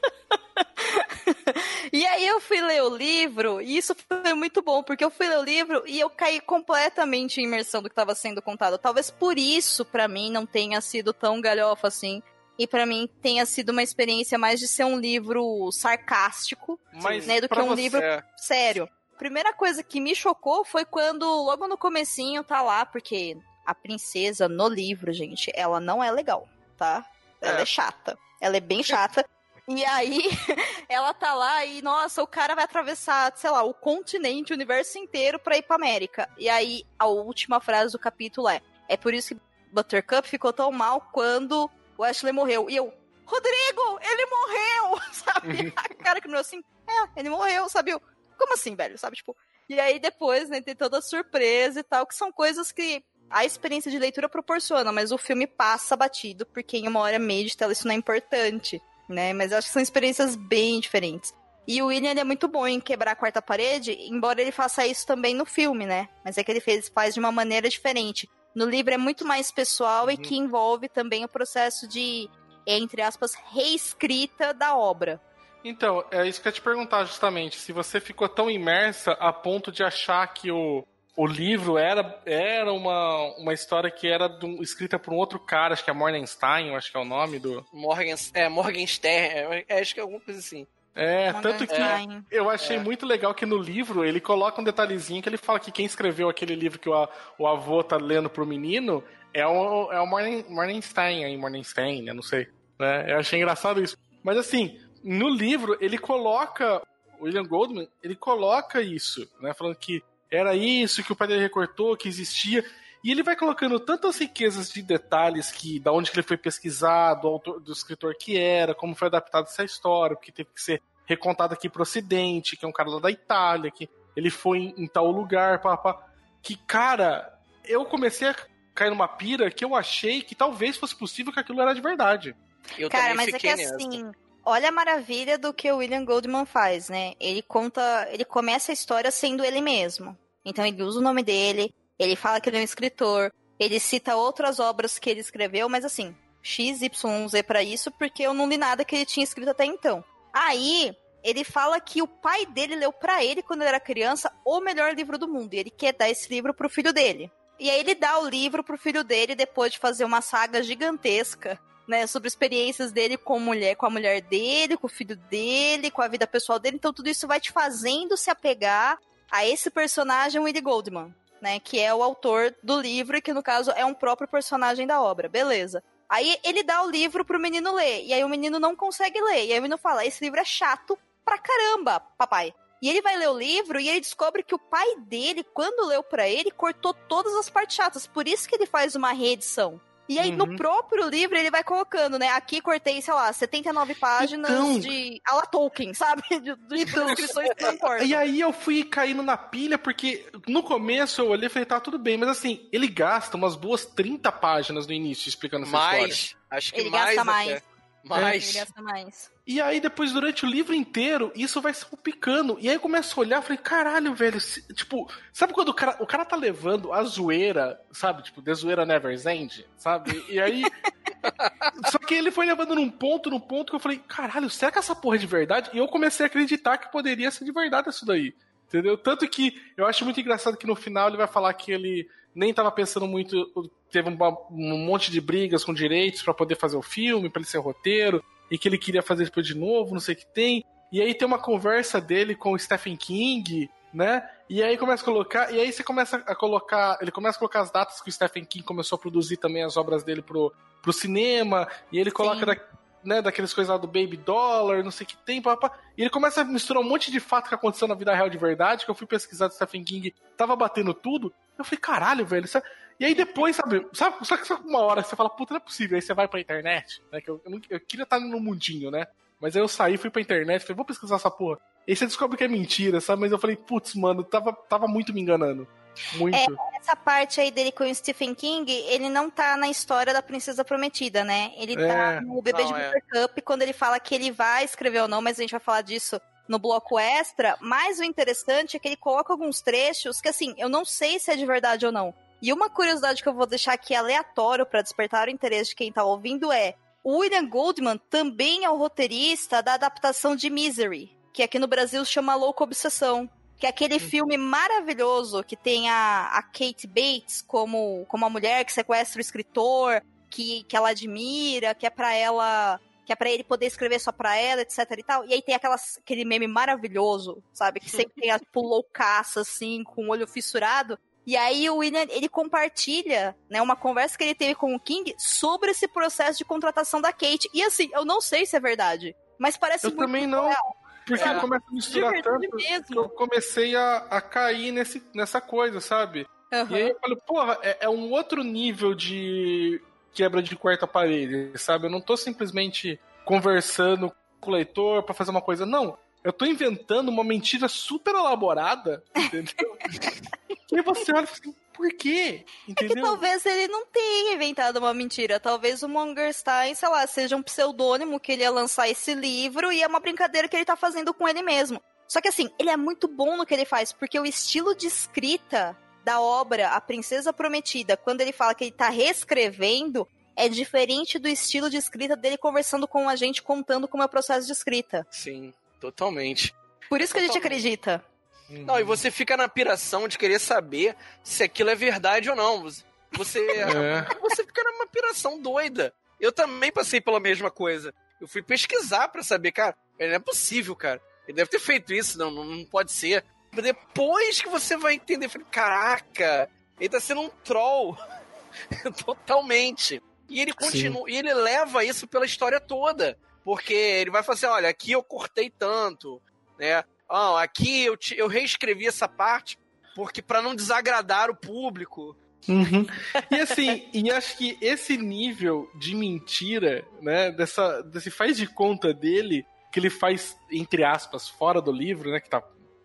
E aí eu fui ler o livro, e isso foi muito bom, porque eu fui ler o livro e eu caí completamente em imersão do que estava sendo contado. Talvez por isso, pra mim, não tenha sido tão galhofa assim. E pra mim tenha sido uma experiência mais de ser um livro sarcástico, Mas né, do que um você- livro É. sério. Primeira coisa que me chocou foi quando, logo no comecinho, tá lá, porque a princesa no livro, gente, ela não é legal, tá? Ela É. é chata. Ela é bem chata. E aí, ela tá lá e, nossa, o cara vai atravessar, sei lá, o continente, o universo inteiro pra ir pra América. E aí, a última frase do capítulo é: É por isso que Buttercup ficou tão mal quando o Ashley morreu. E eu, Rodrigo, ele morreu! Sabe? A cara que me assim: É, ele morreu, sabe? Eu, Como assim, velho? Sabe? Tipo. E aí, depois, né, tem toda a surpresa e tal, que são coisas que a experiência de leitura proporciona, mas o filme passa batido, porque em uma hora e meia de tela isso não é importante né? Mas eu acho que são experiências bem diferentes. E o William é muito bom em quebrar a quarta parede, embora ele faça isso também no filme, né? Mas é que ele fez, faz de uma maneira diferente. No livro é muito mais pessoal e que envolve também o processo de, entre aspas, reescrita da obra. Então, é isso que eu ia te perguntar justamente. Se você ficou tão imersa a ponto de achar que o, o livro era, era uma, uma história que era do, escrita por um outro cara, acho que é Morgenstein, acho que é o nome do. Morgan, é, Morgenstern, é, acho que é alguma coisa assim. É, tanto que Morgenstein. eu achei É. muito legal que no livro ele coloca um detalhezinho que ele fala que quem escreveu aquele livro que o, o avô tá lendo pro menino é o, é o Morning, Morningstein, aí, Morningstein, eu não sei. Né? Eu achei engraçado isso. Mas assim, no livro ele coloca, o William Goldman, ele coloca isso, né? Falando que era isso, que o pai dele recortou, que existia. E ele vai colocando tantas riquezas de detalhes que da onde que ele foi pesquisado, do autor, do escritor que era, como foi adaptada essa história, porque teve que ser recontado aqui pro ocidente, que é um cara lá da Itália, que ele foi em, em tal lugar, pá, pá. que cara, eu comecei a cair numa pira que eu achei que talvez fosse possível que aquilo era de verdade. Eu Cara, mas é fiquei que nessa. assim, olha a maravilha do que o William Goldman faz, né? Ele conta, ele começa a história sendo ele mesmo. Então ele usa o nome dele, ele fala que ele é um escritor, ele cita outras obras que ele escreveu, mas assim, X, Y, Z pra isso, porque eu não li nada que ele tinha escrito até então. Aí, ele fala que o pai dele leu pra ele quando ele era criança o melhor livro do mundo, e ele quer dar esse livro pro filho dele. E aí ele dá o livro pro filho dele depois de fazer uma saga gigantesca né, sobre experiências dele com mulher, com a mulher dele, com o filho dele, com a vida pessoal dele. Então tudo isso vai te fazendo se apegar a esse personagem Willie Goldman, né, que é o autor do livro e que no caso é um próprio personagem da obra. Beleza. Aí ele dá o livro pro menino ler, e aí o menino não consegue ler. E aí o menino fala: "Esse livro é chato pra caramba, papai". E ele vai ler o livro e ele descobre que o pai dele, quando leu pra ele, cortou todas as partes chatas. Por isso que ele faz uma reedição. E aí, Uhum. no próprio livro, ele vai colocando, né? Aqui cortei, sei lá, 79 páginas Então- de Ala Tolkien, sabe? De, de Então, descrições que não importam. E aí eu fui caindo na pilha, porque no começo eu olhei e falei, tá tudo bem, mas assim, ele gasta umas boas 30 páginas no início explicando essa história. Mais, acho que Ele mais gasta até. mais. Mais. Ele gasta mais. E aí, depois, durante o livro inteiro, isso vai salpicando. E aí eu começo a olhar e falei, caralho, velho, se- tipo, sabe quando o cara, o cara tá levando a zoeira, sabe? Tipo, The Zoeira Never's End, sabe? E aí. Só que ele foi levando num ponto, num ponto que eu falei, caralho, será que essa porra é de verdade? E eu comecei a acreditar que poderia ser de verdade isso daí. Entendeu? Tanto que eu acho muito engraçado que no final ele vai falar que ele nem tava pensando muito, teve um, um monte de brigas com direitos pra poder fazer o filme, pra ele ser roteiro, e que ele queria fazer depois de novo, não sei o que tem. E aí tem uma conversa dele com o Stephen King, né? E aí começa a colocar, e aí você começa a colocar, ele começa a colocar as datas que o Stephen King começou a produzir também as obras dele pro, pro cinema, e ele coloca da, né, daqueles coisas lá do Baby Dollar, não sei o que tem, papá. E ele começa a misturar um monte de fato que aconteceu na vida real de verdade, que eu fui pesquisar do Stephen King, tava batendo tudo. Eu falei, caralho, velho, isso é- E aí depois, sabe, sabe, só que só uma hora você fala, puta, não é possível. Aí você vai pra internet, né? Que eu, eu, eu queria estar no mundinho, né? Mas aí eu saí, fui pra internet, falei, vou pesquisar essa porra. E aí você descobre que é mentira, sabe? Mas eu falei, putz, mano, tava, tava muito me enganando. Muito. Essa parte aí dele com o Stephen King, ele não tá na história da Princesa Prometida, né? Ele tá É. no Bebê de Não, é. Buttercup, quando ele fala que ele vai escrever ou não, mas a gente vai falar disso no bloco extra. Mas o interessante é que ele coloca alguns trechos que, assim, eu não sei se é de verdade ou não. E uma curiosidade que eu vou deixar aqui aleatório pra despertar o interesse de quem tá ouvindo é: o William Goldman também é o roteirista da adaptação de Misery, que aqui no Brasil se chama Louca Obsessão. Que é aquele filme maravilhoso que tem a, a Kate Bates como, como a mulher que sequestra o escritor, que, que ela admira, que é pra ela. Que é pra ele poder escrever só pra ela, etc e tal. E aí tem aquelas, aquele meme maravilhoso, sabe? Que sempre tem a tipo, loucaça, assim, com o olho fissurado. E aí o William, ele compartilha, né, uma conversa que ele teve com o King sobre esse processo de contratação da Kate. E assim, eu não sei se é verdade, mas parece Eu muito também não. real. Porque É. eu começo a misturar tanto que mesmo. eu comecei a, a cair nesse, nessa coisa, sabe? Aham. E aí eu falei, porra, é, é um outro nível de quebra de quarta parede, sabe? Eu não tô simplesmente conversando com o leitor pra fazer uma coisa, não. Eu tô inventando uma mentira super elaborada, entendeu? e você olha e fala assim, por quê? É que Entendeu? talvez ele não tenha inventado uma mentira. Talvez o Mongerstein, sei lá, seja um pseudônimo que ele ia lançar esse livro e é uma brincadeira que ele tá fazendo com ele mesmo. Só que assim, ele é muito bom no que ele faz, porque o estilo de escrita da obra A Princesa Prometida, quando ele fala que ele tá reescrevendo, é diferente do estilo de escrita dele conversando com a gente, contando como é o processo de escrita. Sim, totalmente. Por isso que a gente Totalmente. acredita. Não, e você fica na piração de querer saber se aquilo é verdade ou não. Você, você, É. você fica numa piração doida. Eu também passei pela mesma coisa. Eu fui pesquisar pra saber, cara, não é possível, cara. Ele deve ter feito isso, não, não, pode ser. Depois que você vai entender, caraca, ele tá sendo um troll. Totalmente. E ele continua, e ele leva isso pela história toda. Porque ele vai falar assim: olha, aqui eu cortei tanto, né? Ah, aqui eu, te- eu reescrevi essa parte porque para não desagradar o público. Uhum. E assim, e acho que esse nível de mentira, né, dessa, desse faz de conta dele, que ele faz, entre aspas, fora do livro, né, que tá,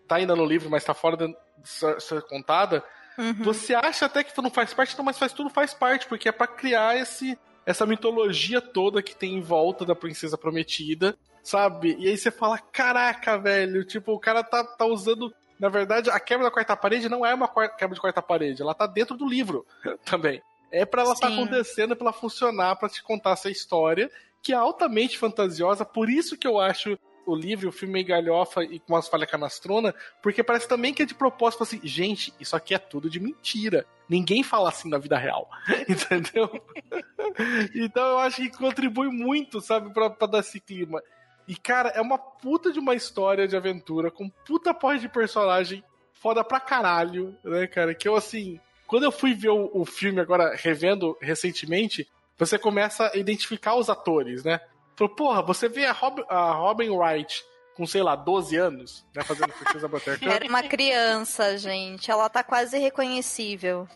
tá ainda no livro, mas tá fora de ser, ser contada, Uhum. você acha até que não faz parte, não, mas faz tudo faz parte, porque é pra criar esse, essa mitologia toda que tem em volta da princesa prometida, sabe? E aí você fala, caraca, velho, tipo, o cara tá, tá usando. Na verdade, a quebra da quarta parede não é uma quebra de quarta parede, ela tá dentro do livro também. É pra ela estar Sim. acontecendo, pra ela funcionar, pra te contar essa história, que é altamente fantasiosa, por isso que eu acho o livro, o filme meio galhofa e com umas falhas canastrona, porque parece também que é de propósito assim, gente, isso aqui é tudo de mentira. Ninguém fala assim na vida real, entendeu? Então eu acho que contribui muito, sabe, pra, pra dar esse clima. E, cara, é uma puta de uma história de aventura, com puta porra de personagem foda pra caralho, né, cara? Que eu, assim, quando eu fui ver o, o filme agora, revendo recentemente, você começa a identificar os atores, né? Falou, porra, você vê a, Rob, a Robin Wright com, sei lá, 12 anos, né, fazendo Princesa Buttercup. Era uma criança, gente. Ela tá quase reconhecível.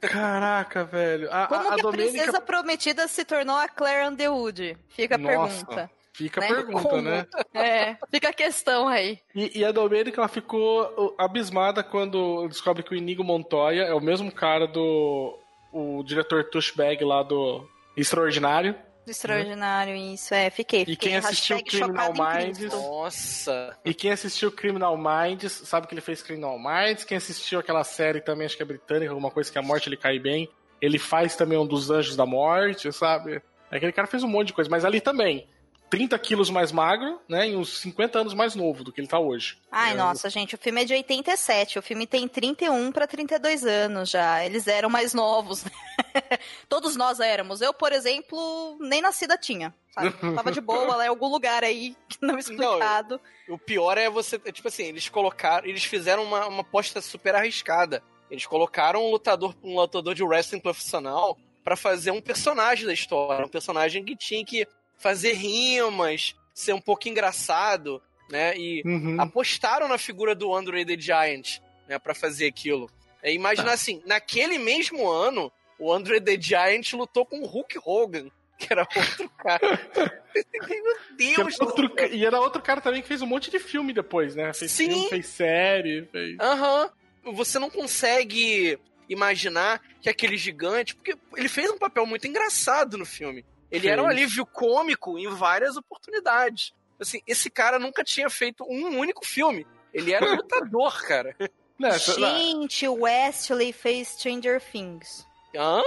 Caraca, velho. A, Como a, a que a Domênica- princesa prometida se tornou a Claire Underwood? Fica a Nossa, pergunta. Fica né? a pergunta, Como? né? É, fica a questão aí. E, e a Domênica, ela ficou abismada quando descobre que o Inigo Montoya é o mesmo cara do... o diretor Tushbag lá do Extraordinário. Extraordinário isso, é. Fiquei. E fiquei quem assistiu hashtag Criminal Minds-. Nossa. E quem assistiu Criminal Minds sabe que ele fez Criminal Minds. Quem assistiu aquela série também, acho que é britânica, alguma coisa que a morte ele cai bem. Ele faz também um dos Anjos da Morte, sabe? Aquele cara fez um monte de coisa, mas ali também. 30 quilos mais magro, né? E uns 50 anos mais novo do que ele tá hoje. Ai, É, nossa, gente, o filme é de 87. O filme tem 31 pra 32 anos já. Eles eram mais novos. né? Todos nós éramos. Eu, por exemplo, nem nascida tinha. Sabe? Tava de boa lá em algum lugar aí, não explicado. O pior é você, é, tipo assim, eles colocaram, eles fizeram uma, uma aposta super arriscada. Eles colocaram um lutador, um lutador de wrestling profissional pra fazer um personagem da história, um personagem que tinha que fazer rimas, ser um pouco engraçado, né? E Uhum. apostaram na figura do Andre the Giant, né, para fazer aquilo. É, imagina assim, naquele mesmo ano, o Andre the Giant lutou com o Hulk Hogan, que era outro cara. Meu Que era Deus! outro e era outro cara também que fez um monte de filme depois, né? Fez Sim. filme, fez série, fez. Aham. Você não consegue imaginar que aquele gigante. Porque ele fez um papel muito engraçado no filme. Ele era um alívio cômico em várias oportunidades. Assim, esse cara nunca tinha feito um único filme. Ele era um lutador, cara. Né, Gente, o Wesley fez Stranger Things. Hã?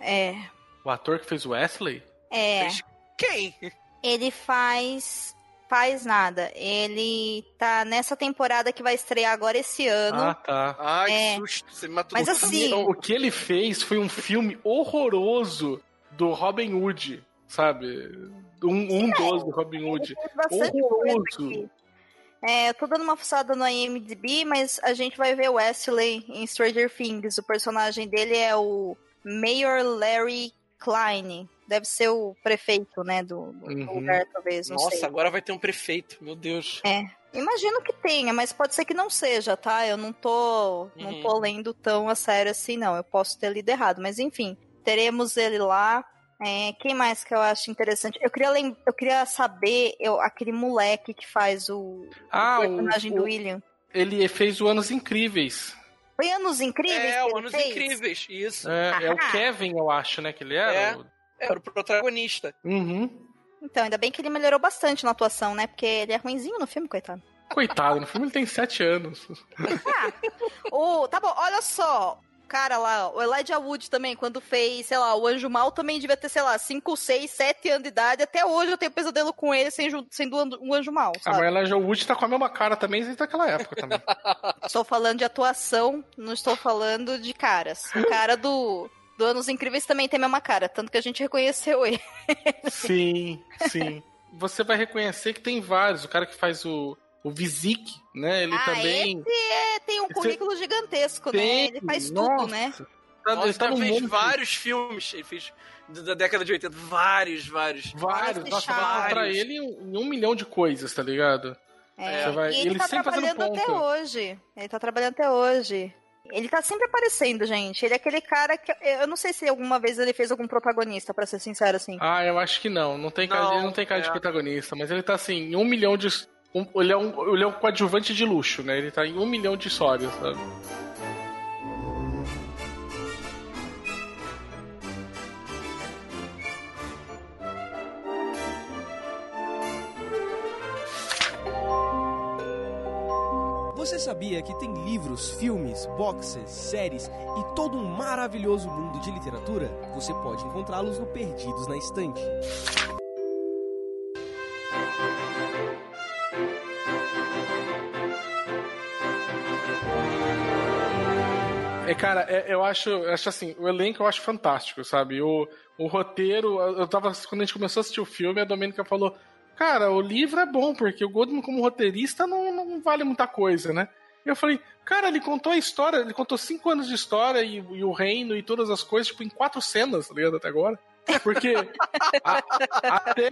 É. O ator que fez Wesley? É. Fez Quem? Ele faz. Faz nada. Ele tá nessa temporada que vai estrear agora esse ano. Ah, tá. Ai, É. que susto. Você me matou Mas assim- caminho. O que ele fez foi um filme horroroso do Robin Hood, sabe? Um, um dos do Robin Hood. Horroroso. É, eu tô dando uma fuçada no IMDb, mas a gente vai ver o Wesley em Stranger Things. O personagem dele é o Mayor Larry Klein. Deve ser o prefeito, né, do, do Uhum. lugar, talvez, não Nossa, sei. agora vai ter um prefeito. Meu Deus. É. Imagino que tenha, mas pode ser que não seja, tá? Eu não tô, não Uhum. tô lendo tão a sério assim, não. Eu posso ter lido errado, mas enfim, teremos ele lá. É, quem mais que eu acho interessante? Eu queria, lem- eu queria saber eu, aquele moleque que faz o, Ah, o o, personagem do o- William. ele fez o Anos Incríveis. Foi Anos Incríveis? É, que o Anos fez? Incríveis. Isso. É, é o Ah. Kevin, eu acho, né? Que ele era. É. Era o protagonista. Uhum. Então, ainda bem que ele melhorou bastante na atuação, né? Porque ele é ruinzinho no filme, coitado. Coitado, no filme ele tem sete anos. O, tá bom, olha só. Cara lá, o Elijah Wood também, quando fez, sei lá, o Anjo Mal também devia ter, sei lá, 5, 6, 7 anos de idade. Até hoje eu tenho pesadelo com ele sendo, sendo um anjo mal, Ah, sabe? mas Elijah Wood tá com a mesma cara também desde aquela época também. Estou falando de atuação, não estou falando de caras. O cara do, do Anos Incríveis também tem a mesma cara, tanto que a gente reconheceu ele. sim, sim. Você vai reconhecer que tem vários. O cara que faz o, o Vizik, né? Ele ah, também. esse é, tem um currículo gigantesco, né? Tem, Ele faz nossa. tudo, né? Tá- Nossa, ele tá fez monte. vários filmes. Ele fez da da década de 80. Vários, vários. Vários. Vários Nossa, vai encontrar ele em um, milhão de coisas, tá ligado? É, Você vai- E ele, ele tá trabalhando até hoje. Ele tá trabalhando até hoje. Ele tá sempre aparecendo, gente. Ele é aquele cara que. Eu não sei se alguma vez ele fez algum protagonista, pra ser sincero, assim. Ah, eu acho que não. Não tem cara, Não, ele não tem cara de é. protagonista, mas ele tá assim, em um milhão de. Um- ele, é um, ele é um coadjuvante de luxo, né? Ele tá em um milhão de histórias, sabe? Você sabia que tem livros, filmes, boxes, séries e todo um maravilhoso mundo de literatura? Você pode encontrá-los no Perdidos na Estante. É, cara, é- eu acho, acho assim, o elenco eu acho fantástico, sabe? O, o roteiro, eu tava, quando a gente começou a assistir o filme, a Domênica falou, cara, o livro é bom, porque o Goldman como roteirista não, não vale muita coisa, né? Eu falei, cara, ele contou a história, ele contou cinco anos de história e, e o reino e todas as coisas, tipo, em quatro cenas, tá ligado, até agora. Porque a- até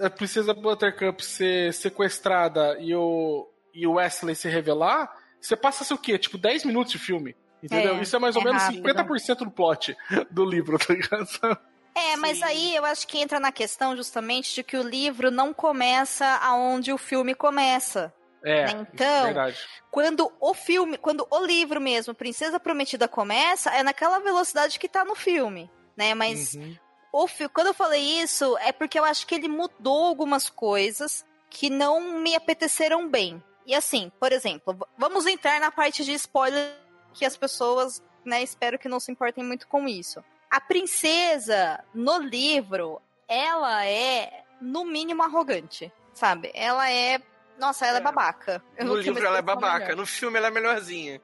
a Princesa Buttercup ser sequestrada e o, e o Wesley se revelar, você passa, sei o quê? Tipo, 10 minutos de filme. Entendeu? É, Isso é mais ou é menos rápido. 50% do plot do livro, tá ligado? É, mas aí eu acho que entra na questão justamente de que o livro não começa aonde o filme começa. É, Então, isso é verdade. Quando o filme, quando o livro mesmo, Princesa Prometida, começa, é naquela velocidade que tá no filme, né? Mas Uhum. o quando eu falei isso, é porque eu acho que ele mudou algumas coisas que não me apeteceram bem. E assim, por exemplo, vamos entrar na parte de spoiler que as pessoas, né, espero que não se importem muito com isso. A princesa, no livro, ela é, no mínimo, arrogante, sabe? Ela é. Nossa, ela é, É. babaca. Eu No livro ela é babaca. melhor. No filme ela é melhorzinha.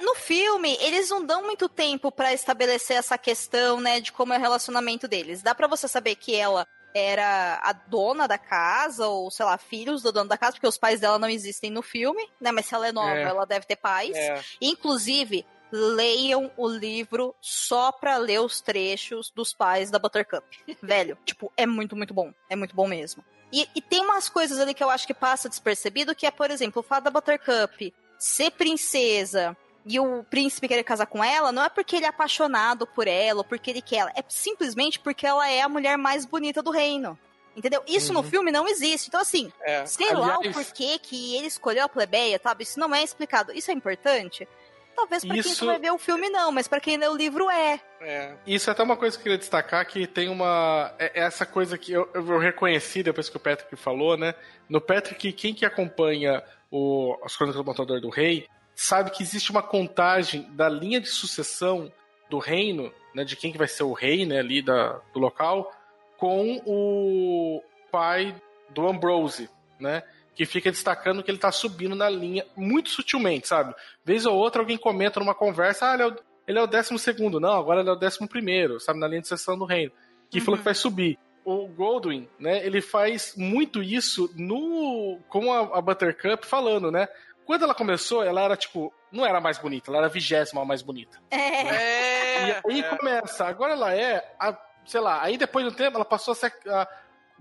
No filme, eles não dão muito tempo pra estabelecer essa questão, né, de como é o relacionamento deles. Dá pra você saber que ela era a dona da casa, ou sei lá, filhos do dono da casa, porque os pais dela não existem no filme, né? Mas se ela é nova, É. ela deve ter pais. É. Inclusive, leiam o livro só pra ler os trechos dos pais da Buttercup. Velho, tipo, é muito, muito bom. É muito bom mesmo. E, e tem umas coisas ali que eu acho que passa despercebido, que é, por exemplo, o fato da Buttercup ser princesa e o príncipe querer casar com ela, não é porque ele é apaixonado por ela ou porque ele quer ela, é simplesmente porque ela é a mulher mais bonita do reino. Entendeu? Isso no Uhum. filme não existe. Então, assim, É. sei lá o Aliás- porquê que ele escolheu a plebeia, sabe? Isso não é explicado. Isso é importante? Talvez pra quem Isso- não vai ver o filme, não, mas pra quem lê o livro é. É. Isso é até uma coisa que eu queria destacar, que tem uma... é essa coisa que eu, eu reconheci depois que o Patrick falou, né? No Patrick, quem que acompanha o, as Crônicas do Montador do Rei, sabe que existe uma contagem da linha de sucessão do reino, né? De quem que vai ser o rei, né? Ali da, do local, com o pai do Ambrose, né? Que fica destacando que ele tá subindo na linha muito sutilmente, sabe? Vez ou outra alguém comenta numa conversa, ah, ele é o, ele é o décimo segundo, não, agora ele é o décimo primeiro, sabe? Na linha de sucessão do reino. Que falou que vai subir. O Goldwyn, né, ele faz muito isso no com a, a Buttercup falando, né? Quando ela começou, ela era tipo, não era a mais bonita, ela era a vigésima mais bonita. É. É. E aí é. começa, agora ela é, a, sei lá, aí depois do tempo ela passou a ser, a,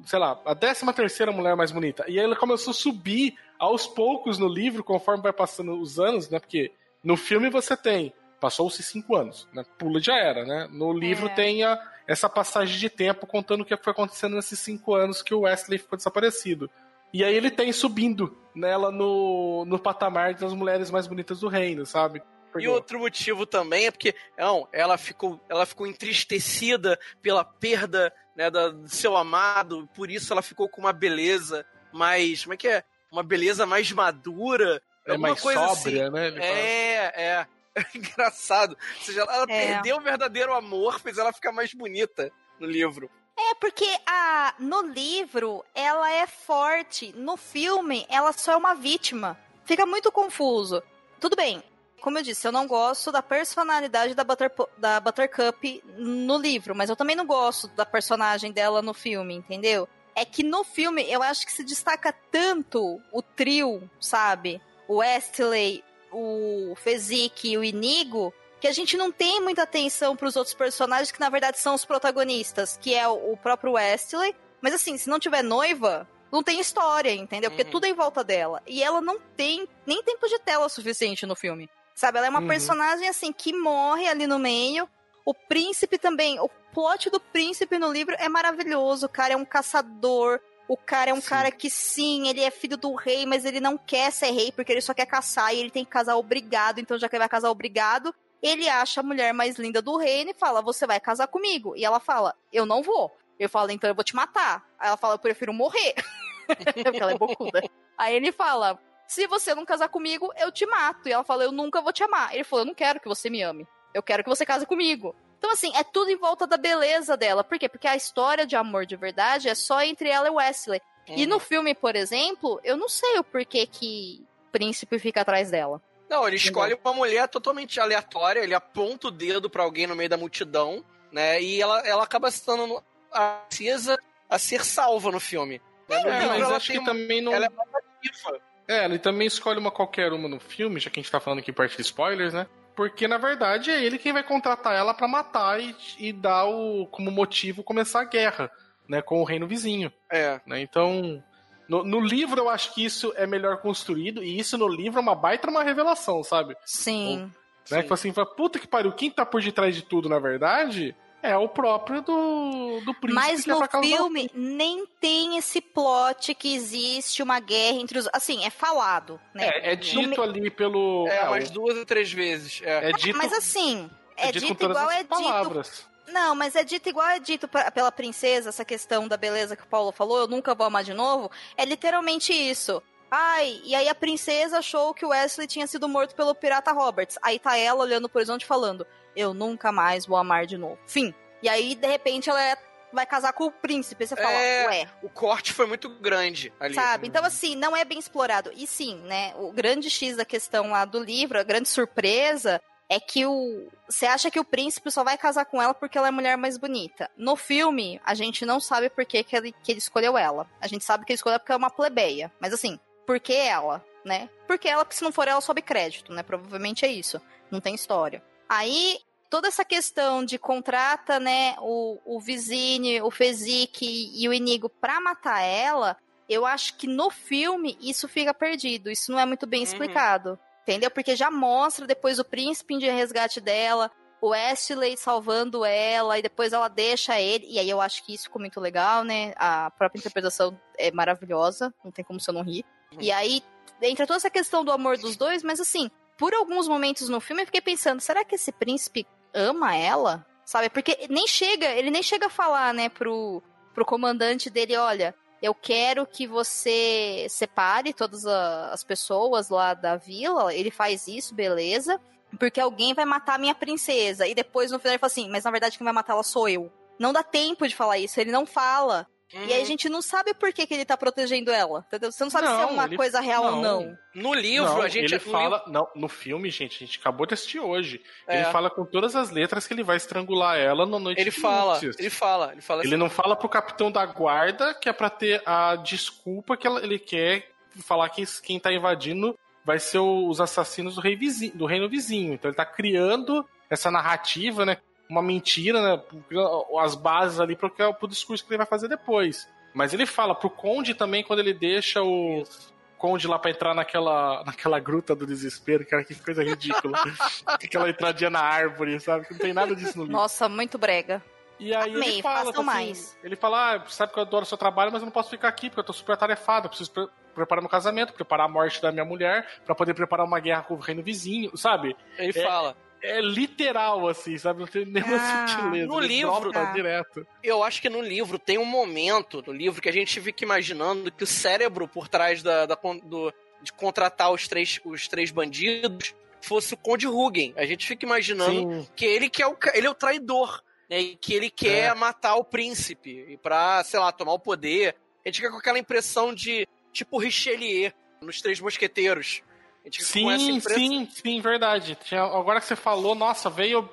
sei lá, a décima terceira mulher mais bonita. E aí ela começou a subir aos poucos no livro, conforme vai passando os anos, né? Porque no filme você tem, passou-se cinco anos, né? Pula já era, né? No livro É. tem a, essa passagem de tempo contando o que foi acontecendo nesses cinco anos que o Wesley ficou desaparecido. E aí ele tem subindo nela no, no patamar das mulheres mais bonitas do reino, sabe? E outro motivo também é porque não, ela ficou, ela ficou entristecida pela perda né, da- do seu amado, por isso ela ficou com uma beleza mais. Como é que é? Uma beleza mais madura. é mais coisa sóbria, assim. né? Ele fala. É, é. engraçado. Ou seja, ela É. perdeu o verdadeiro amor, fez ela ficar mais bonita no livro. É porque a no livro ela é forte, no filme ela só é uma vítima. Fica muito confuso. Tudo bem. Como eu disse, eu não gosto da personalidade da, Butter, da Buttercup no livro, mas eu também não gosto da personagem dela no filme, entendeu? É que no filme eu acho que se destaca tanto o trio, sabe? O Westley, o Fezzik e o Inigo, que a gente não tem muita atenção pros outros personagens que na verdade são os protagonistas, que é o o próprio Westley. Mas assim, se não tiver noiva, não tem história, entendeu? Porque Uhum. tudo é em volta dela. E ela não tem nem tempo de tela suficiente no filme. Sabe? Ela é uma Uhum. personagem assim que morre ali no meio. O príncipe também, o plot do príncipe no livro é maravilhoso. O cara é um caçador. O cara é um Sim. cara que sim, ele é filho do rei, mas ele não quer ser rei porque ele só quer caçar e ele tem que casar obrigado. Então, já que ele vai casar obrigado, ele acha a mulher mais linda do reino e fala: Você vai casar comigo. E ela fala: Eu não vou. Eu falo: Então eu vou te matar. Aí ela fala: Eu prefiro morrer. Porque ela é bocuda. Aí ele fala: Se você não casar comigo, eu te mato. E ela fala: Eu nunca vou te amar. Ele falou: Eu não quero que você me ame. Eu quero que você case comigo. Então, assim, é tudo em volta da beleza dela. Por quê? Porque a história de amor de verdade é só entre ela e Wesley. E Uhum. no filme, por exemplo, eu não sei o porquê que o príncipe fica atrás dela. Não, ele escolhe uma mulher totalmente aleatória, ele aponta o dedo pra alguém no meio da multidão, né? E ela, ela acaba se tornando a princesa a ser salva no filme. Né? No É, mas ela acho que uma- também não. ela é. É, ele também escolhe uma qualquer uma no filme, já que a gente tá falando aqui parte de spoilers, né? Porque, na verdade, é ele quem vai contratar ela pra matar e, e dar o, como motivo começar a guerra, né? Com o reino vizinho, É. né? Então, no, no livro eu acho que isso é melhor construído, e isso no livro é uma baita uma revelação, sabe? Sim. Né? Que assim, fala, puta que pariu, quem tá por detrás de tudo, na verdade, é o próprio do, do príncipe Mas que é no causar- filme nem tem esse plot que existe uma guerra entre os. Assim, é falado, né? É, é No dito me- ali pelo... É, é, umas duas ou três vezes. É. é dito, Mas assim, é, dito dito, com todas igual as é dito. palavras. Não, mas é dito igual é dito pra- pela princesa, essa questão da beleza que o Paulo falou, eu nunca vou amar de novo. É literalmente isso. Ai, e aí a princesa achou que o Wesley tinha sido morto pelo pirata Roberts. Aí tá ela olhando pro horizonte falando: Eu nunca mais vou amar de novo. Fim. E aí, de repente, ela é- vai casar com o príncipe. Você fala, É. ué, O corte foi muito grande ali. Sabe? Então, assim, não é bem explorado. E sim, né? O grande X da questão lá do livro, a grande surpresa é que o. Você acha que o príncipe só vai casar com ela porque ela é a mulher mais bonita. No filme, a gente não sabe por que, que, ele, que ele escolheu ela. A gente sabe que ele escolheu porque é uma plebeia. Mas assim, por que ela, né? Porque ela, porque se não for ela, sobe crédito, né? Provavelmente é isso. Não tem história. Aí, toda essa questão de contrata, né, o, o Vizine, o Fezzik e o Inigo pra matar ela, eu acho que no filme isso fica perdido. Isso não é muito bem Uhum. explicado. Entendeu? Porque já mostra depois o príncipe de resgate dela, o Ashley salvando ela, e depois ela deixa ele. E aí eu acho que isso ficou muito legal, né? A própria interpretação é maravilhosa, não tem como se eu não rir. E aí entra toda essa questão do amor dos dois, mas assim, por alguns momentos no filme eu fiquei pensando, será que esse príncipe ama ela? Sabe? Porque nem chega, ele nem chega a falar, né, pro, pro comandante dele, olha, eu quero que você separe todas as pessoas lá da vila. Ele faz isso, beleza. Porque alguém vai matar a minha princesa. E depois no final ele fala assim: Mas na verdade quem vai matar ela sou eu. Não dá tempo de falar isso, ele não fala. E aí a gente não sabe por que, que ele tá protegendo ela. Entendeu? Você não sabe se é Não, uma ele- coisa real ou não. não. No livro, Não, a gente. ele no fala. livro- Não, no filme, gente, a gente acabou de assistir hoje. É. Ele fala com todas as letras que ele vai estrangular ela na noite ele de fala, ele fala, ele fala Ele não fala pro capitão da guarda que é pra ter a desculpa que ela- ele quer falar que quem tá invadindo vai ser o- os assassinos do, rei vizinho, do reino vizinho. Então ele tá criando essa narrativa, né? Uma mentira, né? As bases ali pro, que- pro discurso que ele vai fazer depois. Mas ele fala pro Conde também quando ele deixa o Conde lá pra entrar naquela, naquela gruta do desespero, cara, que coisa ridícula. Aquela entradinha na árvore, sabe? Que não tem nada disso no livro. Nossa, muito brega. E aí Amei, ele fala, assim, mais. ele fala, ah, sabe que eu adoro o seu trabalho, mas eu não posso ficar aqui porque eu tô super atarefado, eu preciso pre- preparar meu casamento, preparar a morte da minha mulher, pra poder preparar uma guerra com o reino vizinho, sabe? Ele É- fala. É literal, assim, sabe? Não tem nenhuma Ah, sutileza. no ele livro, tá. direto. Eu acho que no livro tem um momento no livro que a gente fica imaginando que o cérebro por trás da, da do- de contratar os três, os três bandidos fosse o Conde Rugen. A gente fica imaginando Sim. que ele que é o, ele é o traidor, né? E que ele quer É. matar o príncipe e pra, sei lá, tomar o poder. A gente fica com aquela impressão de tipo Richelieu nos Três Mosqueteiros. Sim, sim, sim, verdade. Tinha- agora que você falou, nossa, veio,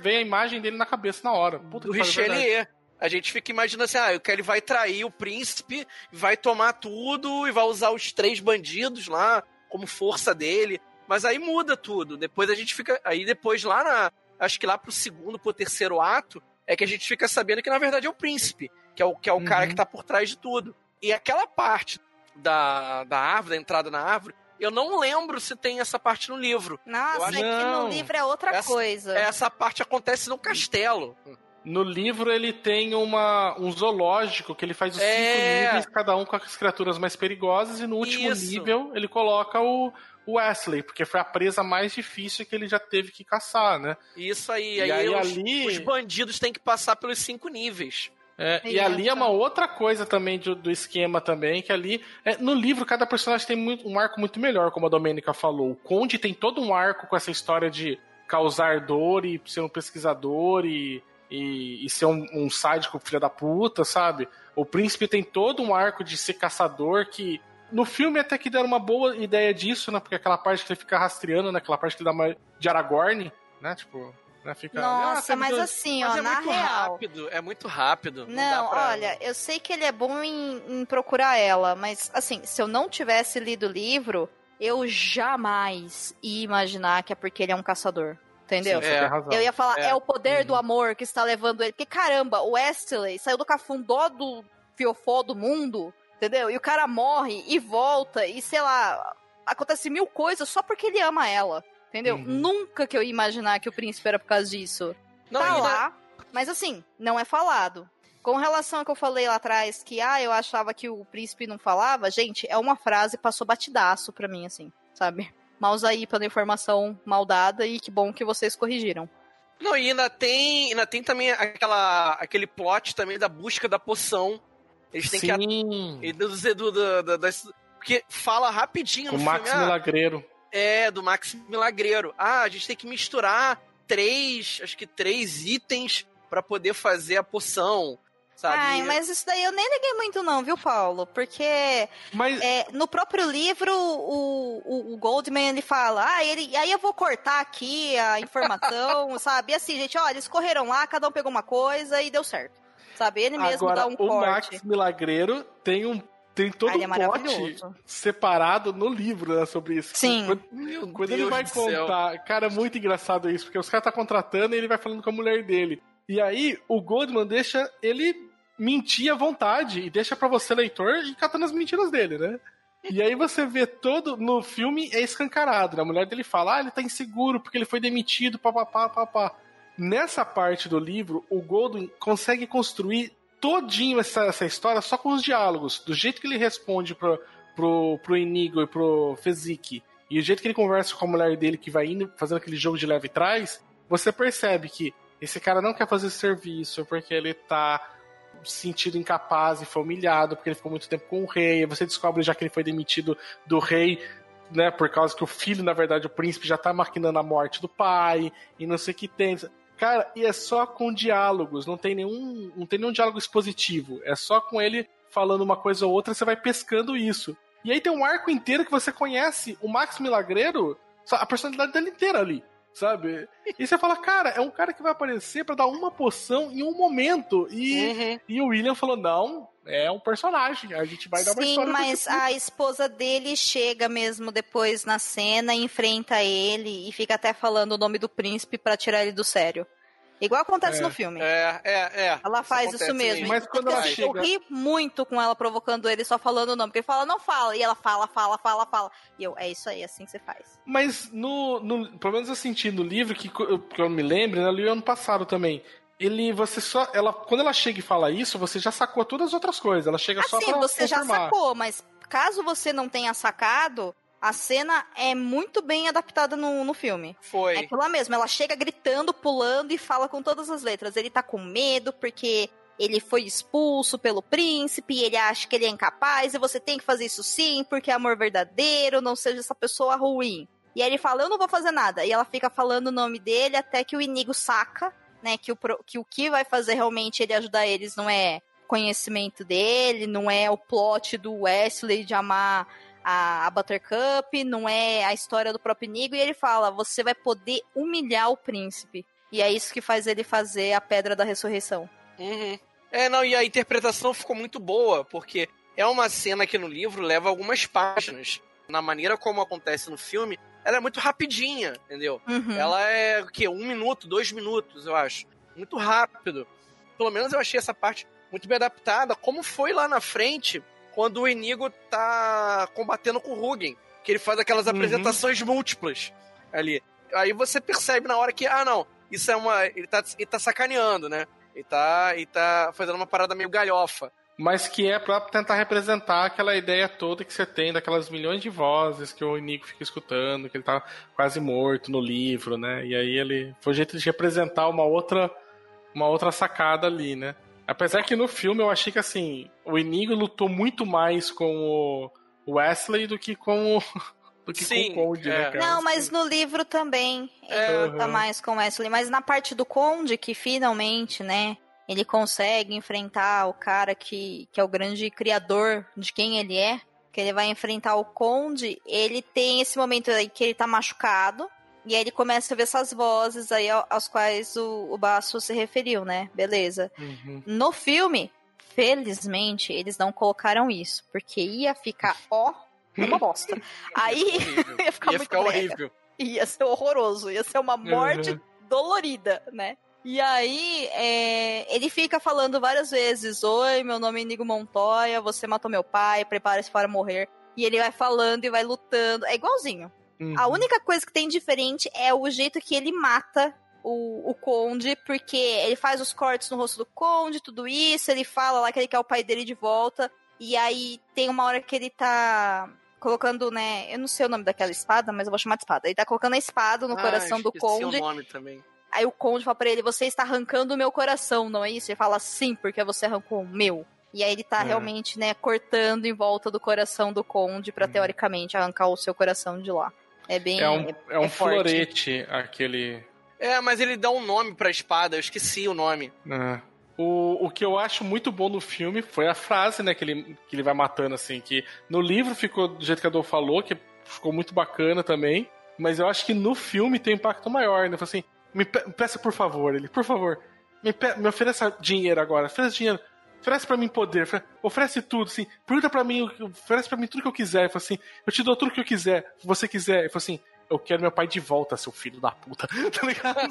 veio a imagem dele na cabeça na hora. Puta do que é. Richelieu. A gente fica imaginando assim, ah, que ele vai trair o príncipe, vai tomar tudo e vai usar os três bandidos lá como força dele. Mas aí muda tudo. Depois a gente fica. Aí depois lá na. Acho que lá pro segundo, pro terceiro ato, é que a gente fica sabendo que na verdade é o príncipe, que é o, que é o cara Uhum. que tá por trás de tudo. E aquela parte da, da árvore, da entrada na árvore, eu não lembro se tem essa parte no livro. Nossa, acho aqui Não. no livro é outra Essa- coisa. Essa parte acontece no castelo. No livro ele tem uma, um zoológico que ele faz os É. cinco níveis, cada um com as criaturas mais perigosas, e no último Isso. nível ele coloca o, o Wesley, porque foi a presa mais difícil que ele já teve que caçar, né? Isso aí. E aí aí os, ali- os bandidos têm que passar pelos cinco níveis. É, e Isso. ali é uma outra coisa também do, do esquema também, que ali, é, no livro, cada personagem tem muito- um arco muito melhor, como a Domênica falou. O Conde tem todo um arco com essa história de causar dor e ser um pesquisador e, e, e ser um, um sádico filho da puta, sabe? O príncipe tem todo um arco de ser caçador que. No filme até que deram uma boa ideia disso, né? Porque aquela parte que ele fica rastreando, né? Aquela parte que ele dá uma de Aragorn, né? Tipo, né? Fica. Nossa, ah, mas dois- assim, Mas ó, é na muito real. rápido, é muito rápido. Não, Não, dá pra- olha, eu sei que ele é bom em, em procurar ela, mas assim, se eu não tivesse lido o livro, eu jamais ia imaginar que é porque ele é um caçador. Entendeu? Sim, É. Eu ia falar, É. é, o poder Uhum. do amor que está levando ele. Porque caramba, o Wesley saiu do cafundó do fiofó do mundo, entendeu? E o cara morre e volta, e sei lá, acontece mil coisas só porque ele ama ela. Entendeu? Uhum. Nunca que eu ia imaginar que o príncipe era por causa disso Não, tá lá, mas assim, não é falado. Com relação ao que eu falei lá atrás, que ah, eu achava que o príncipe não falava, gente, é uma frase que passou batidaço pra mim, assim, sabe? Maus aí pela informação mal dada e que bom que vocês corrigiram. Não, e ainda tem, ainda tem também aquela, aquele plot também da busca da poção. Eles têm que Sim. E do, do, do, do- das- porque fala rapidinho O no Max filme. ah, Milagreiro. É, do Max Milagreiro. Ah, a gente tem que misturar três, acho que três itens pra poder fazer a poção, sabe? Ai, mas isso daí eu nem liguei muito não, viu, Paulo? Porque Mas é, no próprio livro, o, o, o Goldman, ele fala, ah, ele, aí eu vou cortar aqui a informação, sabe? E assim, gente, olha, eles correram lá, cada um pegou uma coisa e deu certo. Sabe? Ele mesmo agora dá um o corte. Max Milagreiro tem um tem todo é um plot maravilhoso. separado no livro né, sobre isso. Sim. Quando, Meu quando Deus ele vai do céu. contar, cara, é muito engraçado isso, porque os caras tá contratando e ele vai falando com a mulher dele. E aí o Goldman deixa ele mentir à vontade e deixa pra você leitor ir catando as mentiras dele, né? E aí você vê todo no filme é escancarado, né? A mulher dele fala: "Ah, ele tá inseguro porque ele foi demitido, papapá, papá". Nessa parte do livro, o Goldwyn consegue construir todinho essa, essa história só com os diálogos, do jeito que ele responde pro, pro, pro Inigo e pro Fezzik, e o jeito que ele conversa com a mulher dele que vai indo fazendo aquele jogo de leve trás, você percebe que esse cara não quer fazer serviço porque ele tá se sentindo incapaz e foi humilhado porque ele ficou muito tempo com o rei. Você descobre já que ele foi demitido do rei, né, por causa que o filho, na verdade, o príncipe já tá maquinando a morte do pai e não sei o que tem. Cara, e é só com diálogos, não tem nenhum, não tem nenhum diálogo expositivo. É só com ele falando uma coisa ou outra, você vai pescando isso. E aí tem um arco inteiro que você conhece o Max Milagreiro, a personalidade dele inteira ali, sabe? E você fala, cara, é um cara que vai aparecer pra dar uma poção em um momento. E, Uhum. e o William falou, não, é um personagem, a gente vai dar uma Sim, história pra mas puto." a esposa dele chega mesmo depois na cena, enfrenta ele e fica até falando o nome do príncipe pra tirar ele do sério. Igual acontece É, no filme. É, é, é. Ela faz isso mesmo. Mas quando ela assim, chega- Eu ri muito com ela provocando ele só falando o nome. Porque ele fala, não fala. E ela fala, fala, fala, fala. E eu, é isso aí, é assim que você faz. Mas no, no- Pelo menos eu senti no livro, que, que eu me lembro, né? Eu li ano passado também. Ele, você só. Ela, quando ela chega e fala isso, você já sacou todas as outras coisas. Ela chega só Assim, pra você já confirmar. sacou, mas caso você não tenha sacado, a cena é muito bem adaptada no, no filme. É Foi. aquilo lá mesmo, ela chega gritando, pulando e fala com todas as letras. Ele tá com medo porque ele foi expulso pelo príncipe, e ele acha que ele é incapaz, e você tem que fazer isso sim, porque é amor verdadeiro, não seja essa pessoa ruim. E aí ele fala, eu não vou fazer nada. E ela fica falando o nome dele até que o Inigo saca, né? Que o, que o que vai fazer realmente ele ajudar eles não é conhecimento dele, não é o plot do Wesley de amar a, a Buttercup, não é a história do próprio Inigo. E ele fala, você vai poder humilhar o príncipe. E é isso que faz ele fazer a Pedra da Ressurreição. Uhum. É, não, e a interpretação ficou muito boa, porque é uma cena que no livro leva algumas páginas. Na maneira como acontece no filme, ela é muito rapidinha, entendeu? Uhum. Ela é o quê? Um minuto, dois minutos, eu acho. Muito rápido. Pelo menos eu achei essa parte muito bem adaptada, como foi lá na frente, quando o Inigo tá combatendo com o Rugen. Que ele faz aquelas Uhum. apresentações múltiplas ali. Aí você percebe na hora que, ah, não, isso é uma. Ele tá, ele tá sacaneando, né? Ele tá, ele tá fazendo uma parada meio galhofa. Mas que é pra tentar representar aquela ideia toda que você tem daquelas milhões de vozes que o Inigo fica escutando, que ele tá quase morto no livro, né? E aí ele foi um jeito de representar uma outra uma outra sacada ali, né? Apesar que no filme eu achei que assim, o Inigo lutou muito mais com o Wesley do que com o do que Sim, com o Conde, né, é. cara? Não, mas no livro também ele É, luta uhum. mais com Wesley. Mas na parte do Conde, que finalmente, né, ele consegue enfrentar o cara que, que é o grande criador de quem ele é, que ele vai enfrentar o Conde, ele tem esse momento aí que ele tá machucado, e aí ele começa a ver essas vozes aí aos quais o, o Basso se referiu, né? Beleza. Uhum. No filme, felizmente, eles não colocaram isso, porque ia ficar, ó, uma bosta. Aí ia ficar Ia muito ficar horrível. ia ser horroroso, ia ser uma morte Uhum. dolorida, né? E aí, é, ele fica falando várias vezes: Oi, meu nome é Inigo Montoya, você matou meu pai, prepare-se para morrer. E ele vai falando e vai lutando. É igualzinho. Uhum. A única coisa que tem diferente é o jeito que ele mata o, o Conde, porque ele faz os cortes no rosto do Conde, tudo isso, ele fala lá que ele quer o pai dele de volta. E aí tem uma hora que ele tá colocando, né? Eu não sei o nome daquela espada, mas eu vou chamar de espada. Ele tá colocando a espada no Ah, coração do Conde. o nome também. Aí o Conde fala pra ele: Você está arrancando o meu coração, não é isso? Ele fala: Sim, porque você arrancou o meu. E aí ele tá É. realmente, né, cortando em volta do coração do Conde pra, teoricamente, arrancar o seu coração de lá. É bem. É um, é um forte. florete aquele. É, mas ele dá um nome pra espada, eu esqueci o nome. É. O, o que eu acho muito bom no filme foi a frase, né, que ele, que ele vai matando, assim, que no livro ficou do jeito que a Dor falou, que ficou muito bacana também, mas eu acho que no filme tem um impacto maior, né? Falei assim, me, pe- me peça por favor, ele, por favor, me, me ofereça dinheiro agora, ofereça dinheiro, oferece pra mim poder, ofere- oferece tudo, assim, pergunta pra mim, oferece pra mim tudo que eu quiser, ele falou assim, eu te dou tudo que eu quiser, se você quiser, ele falou assim, eu quero meu pai de volta, seu filho da puta, tá ligado?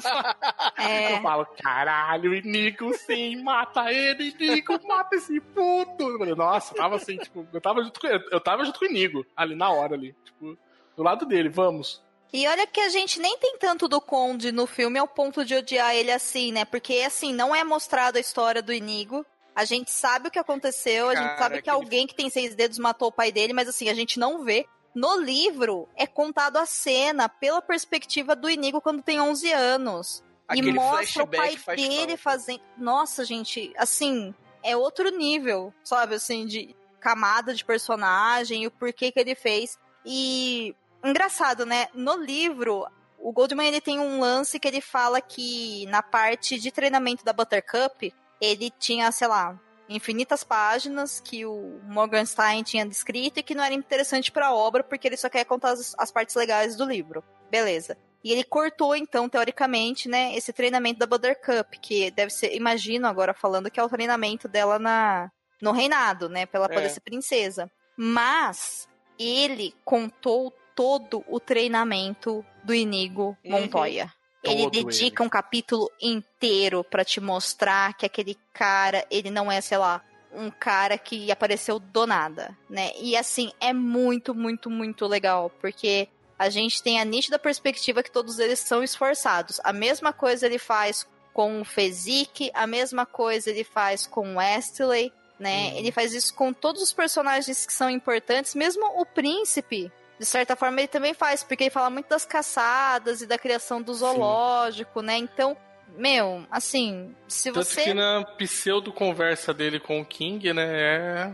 É. Eu falo, caralho, Inigo, sim, mata ele, Inigo, mata esse puto. Eu falei, nossa, tava assim, tipo, eu tava junto com eu, eu tava junto com o Inigo, ali na hora ali, tipo, do lado dele, vamos. E olha que a gente nem tem tanto do Conde no filme ao ponto de odiar ele assim, né? Porque, assim, não é mostrado a história do Inigo. A gente sabe o que aconteceu, a gente sabe que aquele- alguém que tem seis dedos matou o pai dele, mas, assim, a gente não vê. No livro, é contado a cena pela perspectiva do Inigo quando tem 11 anos. Aquele e mostra o pai faz dele falta. fazendo. Nossa, gente, assim, é outro nível, sabe? Assim, de camada de personagem e o porquê que ele fez. E engraçado, né? No livro, o Goldman ele tem um lance que ele fala que na parte de treinamento da Buttercup, ele tinha, sei lá, infinitas páginas que o Morgenstein tinha descrito e que não era interessante pra obra porque ele só quer contar as, as partes legais do livro. Beleza. E ele cortou, então, teoricamente, né, esse treinamento da Buttercup, que deve ser, imagino agora falando, que é o treinamento dela na no reinado, né, pra ela poder É. ser princesa. Mas ele contou todo o treinamento do Inigo Uhum. Montoya. Ele dedica um capítulo inteiro pra te mostrar que aquele cara, ele não é, sei lá, um cara que apareceu do nada, né? E assim, é muito, muito, muito legal, porque a gente tem a nítida perspectiva que todos eles são esforçados. A mesma coisa ele faz com o Fezik, a mesma coisa ele faz com o Westley, né? Ele faz isso com todos os personagens que são importantes, mesmo o príncipe. De certa forma, ele também faz, porque ele fala muito das caçadas e da criação do zoológico, né? Então, meu, assim, se Tanto você. que na pseudo conversa dele com o King, né, é...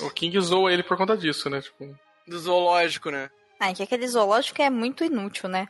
O King zoou ele por conta disso, né, tipo... Do zoológico, né? Ah, que aquele zoológico é muito inútil, né?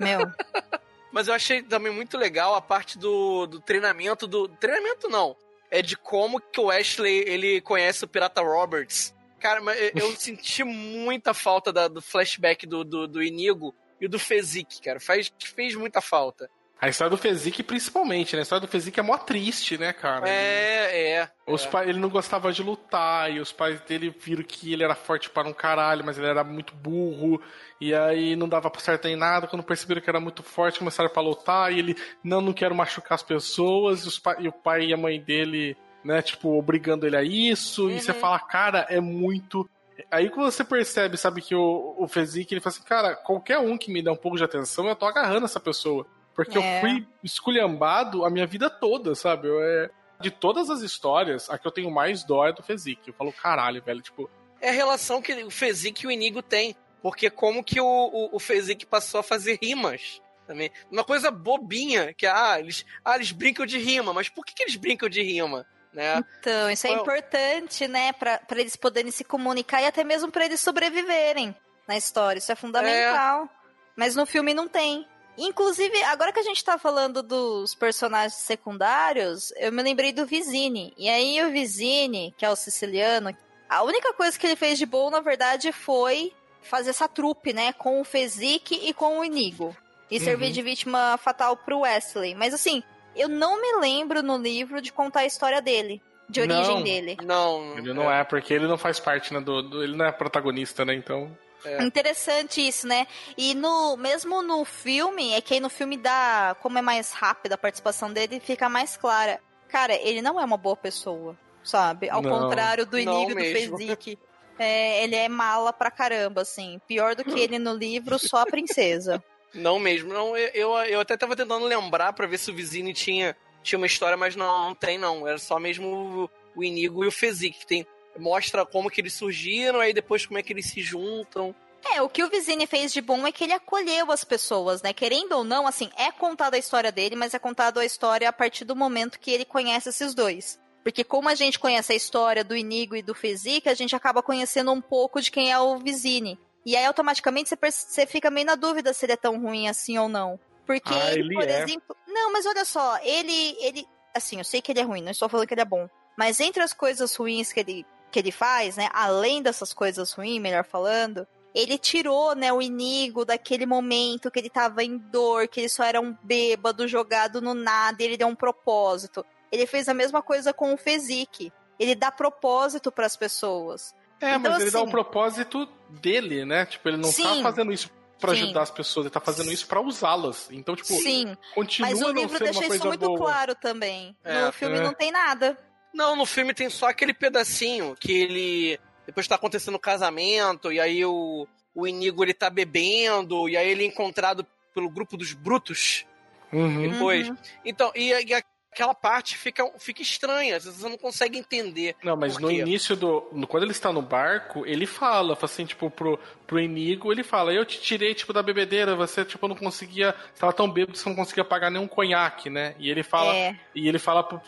Meu. Mas eu achei também muito legal a parte do, do treinamento do. Treinamento não. É de como que o Ashley ele conhece o Pirata Roberts. Cara, mas eu, senti muita falta da- do flashback do, do, do Inigo e do Fezik, cara. Faz, fez muita falta. A história do Fezik, principalmente, né? A história do Fezik é mó triste, né, cara? É, é. Os é. pais, ele não gostava de lutar, e os pais dele viram que ele era forte para um caralho, mas ele era muito burro, e aí não dava pra certo em nada. Quando perceberam que era muito forte, começaram pra lutar, e ele, não, não quero machucar as pessoas, e, pa- e o pai e a mãe dele, né, tipo, obrigando ele a isso, e você Uhum. fala, cara, é muito. Aí quando você percebe, sabe, que o, o Fezik, ele fala assim, cara, qualquer um que me dê um pouco de atenção, eu tô agarrando essa pessoa. Porque É. eu fui esculhambado a minha vida toda, sabe? Eu, é, de todas as histórias, a que eu tenho mais dó é do Fezik. Eu falo, caralho, velho, tipo, É a relação que o Fezik e o Inigo têm. Porque como que o, o, o Fezik passou a fazer rimas também. Uma coisa bobinha, que ah, eles, ah, eles brincam de rima, mas por que, que eles brincam de rima? Né? Então, isso é Qual- importante, né? Pra eles poderem se comunicar e até mesmo pra eles sobreviverem na história. Isso é fundamental. Mas no filme não tem. Inclusive, agora que a gente tá falando dos personagens secundários, eu me lembrei do Vizini. E aí o Vizini, que é o siciliano, a única coisa que ele fez de bom, na verdade, foi fazer essa trupe, né? Com o Fezik e com o Inigo. E servir Uhum. de vítima fatal pro Wesley. Mas assim, eu não me lembro no livro de contar a história dele. De origem Não. dele. Não. ele não é, porque ele não faz parte, né, do, do- ele não é protagonista, né, então... É. Interessante isso, né? E no mesmo no filme, é que aí no filme dá, como é mais rápida a participação dele, fica mais clara. Cara, ele não é uma boa pessoa, sabe? Ao Não. contrário do e do. Fezik. É, ele é mala pra caramba, assim. Pior do que ele no livro, só a princesa. Não mesmo. Não, eu, eu, até tava tentando lembrar pra ver se o Vizini tinha, tinha uma história, mas não, não tem não. Era só mesmo o, o Inigo e o Fezik, que tem. Mostra como que eles surgiram, aí depois como é que eles se juntam. É, o que o Vizini fez de bom é que ele acolheu as pessoas, né? Querendo ou não, assim, é contada a história dele, mas é contada a história a partir do momento que ele conhece esses dois. Porque como a gente conhece a história do Inigo e do Fezik, a gente acaba conhecendo um pouco de quem é o Vizini. E aí, automaticamente, você, você fica meio na dúvida se ele é tão ruim assim ou não. Porque Ah, ele, ele por é. exemplo... Não, mas olha só, ele, ele... Assim, eu sei que ele é ruim, não estou falando que ele é bom. Mas entre as coisas ruins que ele, que ele faz, né? Além dessas coisas ruins, melhor falando... Ele tirou, né, o Inigo daquele momento que ele tava em dor, que ele só era um bêbado jogado no nada, e ele deu um propósito. Ele fez a mesma coisa com o Fezik. Ele dá propósito pras pessoas. É, Então, mas ele dá o assim- propósito dele, né? Tipo, ele não tá Sim. fazendo isso pra Sim. ajudar as pessoas, ele tá fazendo isso pra usá-las. Então, tipo, Sim, continua mas o livro deixa isso muito boa. claro também. É, no filme é. não tem nada. Não, no filme tem só aquele pedacinho que ele. Depois tá acontecendo o casamento, e aí o, o Inigo ele tá bebendo, e aí ele é encontrado pelo grupo dos brutos Uhum. depois. Uhum. Então, e, e aquela parte fica, fica estranha, você não consegue entender. Não, mas no início do. no- quando ele está no barco, ele fala, fala assim, tipo, pro, pro Inigo, ele fala, eu te tirei, tipo, da bebedeira, você, tipo, não conseguia. Você tava tão bêbado que você não conseguia pagar nenhum conhaque, né? E ele fala. É. E ele fala pro,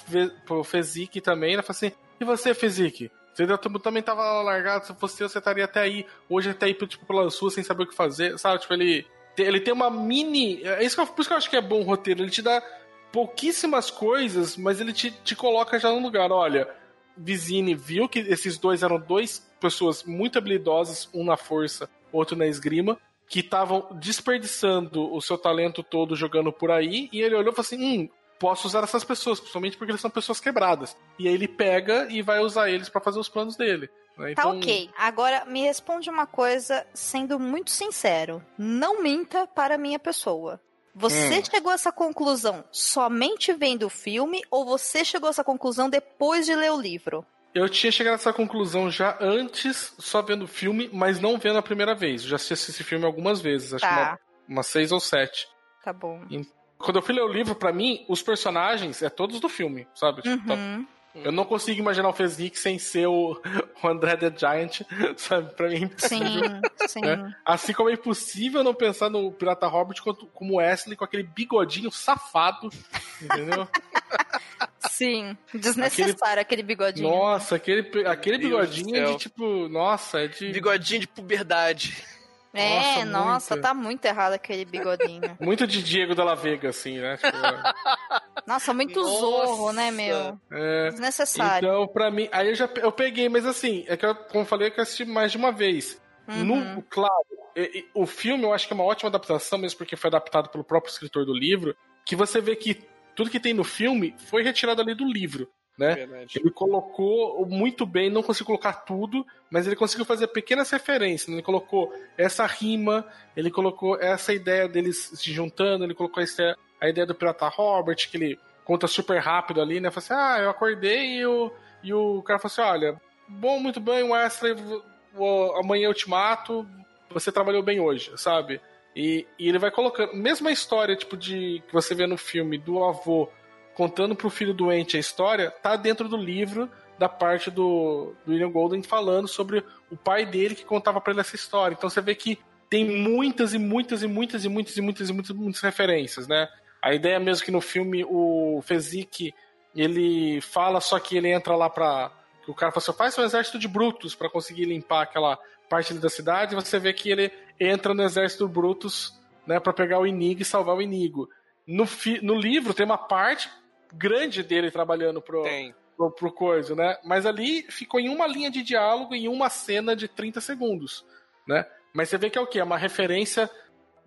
pro Fezik também, ele fala assim, e você, Fezik? Você também tava largado, se fosse eu, você estaria até aí. Hoje até aí, tipo, pela sua, sem saber o que fazer, sabe? Tipo, ele. Ele tem uma mini. É isso que eu, por isso que eu acho que é bom o roteiro. Ele te dá pouquíssimas coisas, mas ele te, te coloca já no lugar. Olha, Vizini viu que esses dois eram dois pessoas muito habilidosas, um na força, outro na esgrima, que estavam desperdiçando o seu talento todo jogando por aí, e ele olhou e falou assim: hum, posso usar essas pessoas, principalmente porque eles são pessoas quebradas. E aí ele pega e vai usar eles pra fazer os planos dele. né? Tá Então, ok. Agora, me responde uma coisa, sendo muito sincero. Não minta para a minha pessoa. Você Hum. chegou a essa conclusão somente vendo o filme ou você chegou a essa conclusão depois de ler o livro? Eu tinha chegado a essa conclusão já antes, só vendo o filme, mas não vendo a primeira vez. Eu já assisti esse filme algumas vezes, acho que Tá, uma, umas seis ou sete. tá bom. Quando eu fui ler o livro, pra mim, os personagens é todos do filme, sabe? Tipo, tá- Uhum. Eu não consigo imaginar o Fezik sem ser o, o André the Giant, sabe? Pra mim é impossível. Sim, sim. né? Assim como é impossível não pensar no Pirata Robert quanto- como Wesley com aquele bigodinho safado, entendeu? Sim. Desnecessário aquele, bigodinho. Nossa, aquele, aquele Meu bigodinho céu. de tipo, nossa, é de. Bigodinho de puberdade. É, Nossa, nossa, tá muito errado aquele bigodinho. Muito de Diego Della Vega, assim, né? Tipo, Nossa, muito Nossa. zorro, né, meu? é, Desnecessário. Então, pra mim, aí eu já eu peguei, mas assim, é que eu, como eu falei, eu assisti mais de uma vez. Uhum. No, claro, e- e o filme eu acho que é uma ótima adaptação, mesmo porque foi adaptado pelo próprio escritor do livro, que você vê que tudo que tem no filme foi retirado ali do livro, né? Verdade. Ele colocou muito bem, não conseguiu colocar tudo, mas ele conseguiu fazer pequenas referências. né? Ele colocou essa rima, ele colocou essa ideia deles se juntando, ele colocou essa, a ideia do pirata Robert, que ele conta super rápido ali, né? Fala assim, ah, eu acordei e o, e o cara falou assim, olha, bom, muito bem, Wesley, amanhã eu te mato, você trabalhou bem hoje, sabe? E, e ele vai colocando, mesmo a história, tipo, de que você vê no filme do avô contando pro filho doente a história, tá dentro do livro da parte do, do William Golden falando sobre o pai dele que contava pra ele essa história. Então você vê que tem muitas e muitas e muitas e muitas e muitas e muitas, muitas referências, né? A ideia mesmo que no filme o Fezzik ele fala só que ele entra lá pra. Que o cara fala assim, faz um exército de brutos pra conseguir limpar aquela parte da cidade. Você vê que ele entra no exército Brutus, né, para pegar o Inigo e salvar o Inigo. No, fi- no livro tem uma parte grande dele trabalhando pro, Tem. pro, pro coisa, né? Mas ali ficou em uma linha de diálogo em uma cena de 30 segundos, né? Mas você vê que é o quê? É uma referência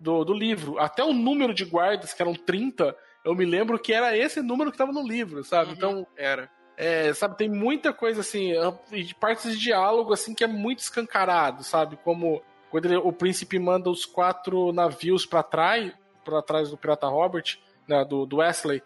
do, do livro. Até o número de guardas, que eram 30, eu me lembro que era esse número que estava no livro, sabe? Uhum. Então, Era. é, sabe, tem muita coisa assim, e de partes de diálogo assim que é muito escancarado, sabe? Como quando ele- o príncipe manda os quatro navios pra trás, para trás do pirata Robert, né, do, do Wesley,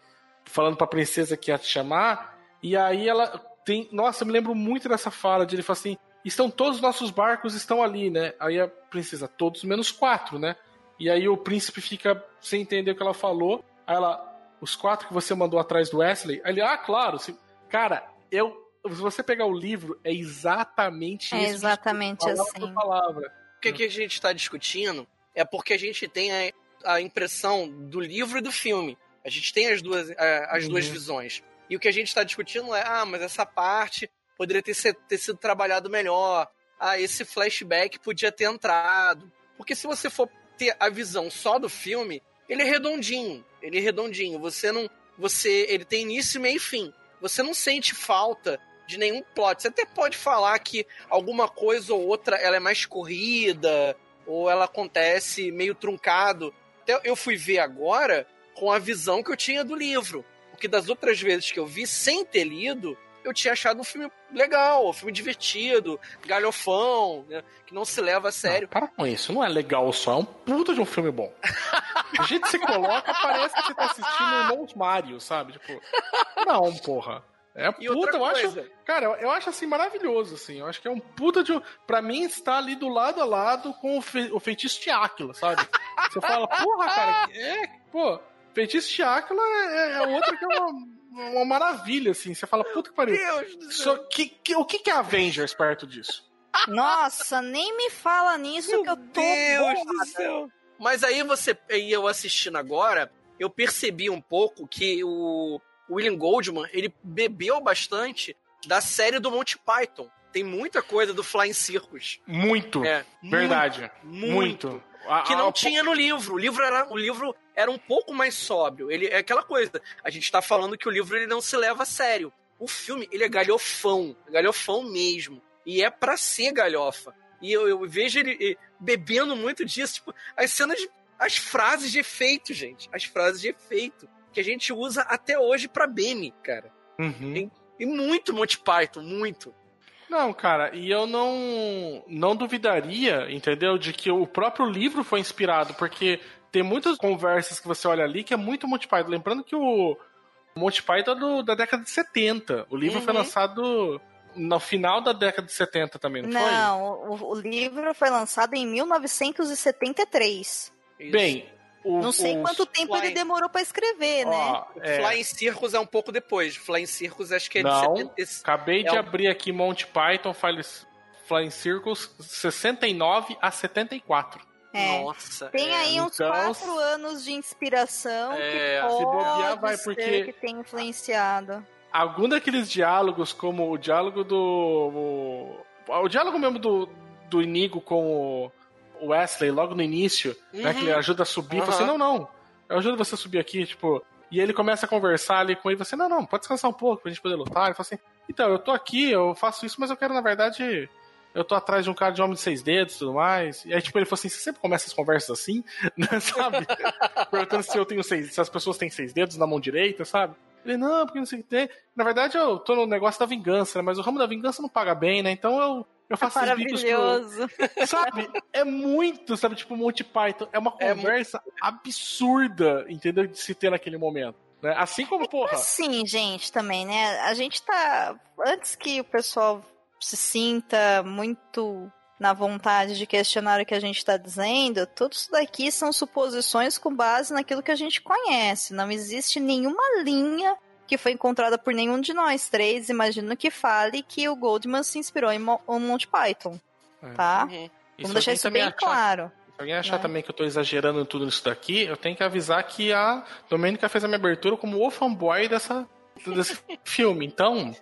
falando pra princesa que ia te chamar, e aí ela tem, nossa, eu me lembro muito dessa fala de ele falar assim, estão todos os nossos barcos estão ali, né? Aí a princesa, todos menos quatro, né? E aí o príncipe fica sem entender o que ela falou. Aí ela, os quatro que você mandou atrás do Wesley? Aí ele, ah, claro. se- Cara, eu. Se você pegar o livro, é exatamente É isso. exatamente palavra assim. palavra. O que, que a gente está discutindo é porque a gente tem a, a impressão do livro e do filme. A gente tem as duas, as duas Uhum. visões. E o que a gente está discutindo é, ah, mas essa parte poderia ter, se- ter sido trabalhado melhor. Ah, esse flashback podia ter entrado. Porque se você for ter a visão só do filme, ele é redondinho. Ele é redondinho. Você não. Você. Ele tem início, meio e fim. Você não sente falta de nenhum plot. Você até pode falar que alguma coisa ou outra ela é mais corrida, ou ela acontece meio truncado. Até eu fui ver agora com a visão que eu tinha do livro. Porque das outras vezes que eu vi sem ter lido, eu tinha achado um filme legal, um filme divertido, galhofão, né, que não se leva a sério. Não, para com isso, não é legal só, é um puta de um filme bom. Jeito que você coloca, parece que você tá assistindo Irmãos Mario, sabe? Tipo, não, porra. É E puta, outra eu acho. coisa, Cara, eu, acho assim maravilhoso, assim. Eu acho que é um puta de. Pra mim, está ali do lado a lado com o, fe... o feitiço de Áquila, sabe? Você fala, porra, cara, é. Pô, feitiço de Áquila é, é outra que é uma, uma maravilha, assim. Você fala, puta que pariu. Deus do Só que, que- o que, que é Avengers perto disso? Nossa, nem me fala nisso Meu que eu tô. Deus boa. do céu. Mas aí você, e eu assistindo agora, eu percebi um pouco que o William Goldman, ele bebeu bastante da série do Monty Python. Tem muita coisa do Flying Circus. Muito. É, Verdade. muito. Muito. Que não tinha no livro. O livro era, o livro era um pouco mais sóbrio. Ele é aquela coisa. A gente tá falando que o livro ele não se leva a sério. O filme, ele é galhofão, galhofão mesmo. E é pra ser galhofa. E eu, eu vejo ele bebendo muito disso, tipo, as cenas, as frases de efeito, gente, as frases de efeito que a gente usa até hoje pra Benny, cara. Uhum. E muito Monty Python, muito. Não, cara, e eu não não duvidaria, entendeu, de que o próprio livro foi inspirado, porque tem muitas conversas que você olha ali que é muito Monty Python. Lembrando que o Monty Python é do- da década de 70. O livro foi Uhum. lançado no final da década de 70 também, não, foi? Não, o, o livro foi lançado em 1973. Isso. Bem, o, Não sei quanto tempo Fly- ele demorou pra escrever, né? ó, é, Flying Circus é um pouco depois. Flying Circus acho que é de Não. 70. acabei de é um- abrir aqui Monty Python Flying, Flying Circles 69 a 74. É. Nossa. Tem é. aí uns então- quatro anos de inspiração É, que se pode bobear, vai, ser porque- que tenha influenciado. algum daqueles diálogos, como o diálogo do. O, o diálogo mesmo do, do Inigo com o Wesley logo no início, né? Que ele ajuda a subir. Uhum. Fala assim, não, não, eu ajudo você a subir aqui, tipo. E ele começa a conversar ali com ele, você, não, não, pode descansar um pouco pra gente poder lutar. Ele fala assim, então, eu tô aqui, eu faço isso, mas eu quero, na verdade, eu tô atrás de um cara de homem de seis dedos e tudo mais. E aí, tipo, ele falou assim: você sempre começa as conversas assim, né, sabe? Perguntando se eu tenho seis, se as pessoas têm seis dedos na mão direita, sabe? Ele, não, porque não sei o que tem. Na verdade, eu tô no negócio da vingança, né? Mas o ramo da vingança não paga bem, né? Então eu, eu faço é Maravilhoso. Pro... Sabe? É muito, sabe? Tipo, Monty Python. É uma é conversa é muito... absurda, entendeu? De se ter naquele momento. Né? Assim como, porra. Sim, gente, também, né? A gente tá. Antes que o pessoal se sinta muito na vontade de questionar o que a gente está dizendo, tudo isso daqui são suposições com base naquilo que a gente conhece. Não existe nenhuma linha que foi encontrada por nenhum de nós três, imagino que fale que o Goldman se inspirou em Monty Python, é. tá? Uhum. Vamos deixar isso bem achar, claro. Se alguém achar né? também que eu estou exagerando tudo isso daqui, eu tenho que avisar que a Domênica fez a minha abertura como o fanboy dessa, desse filme. Então,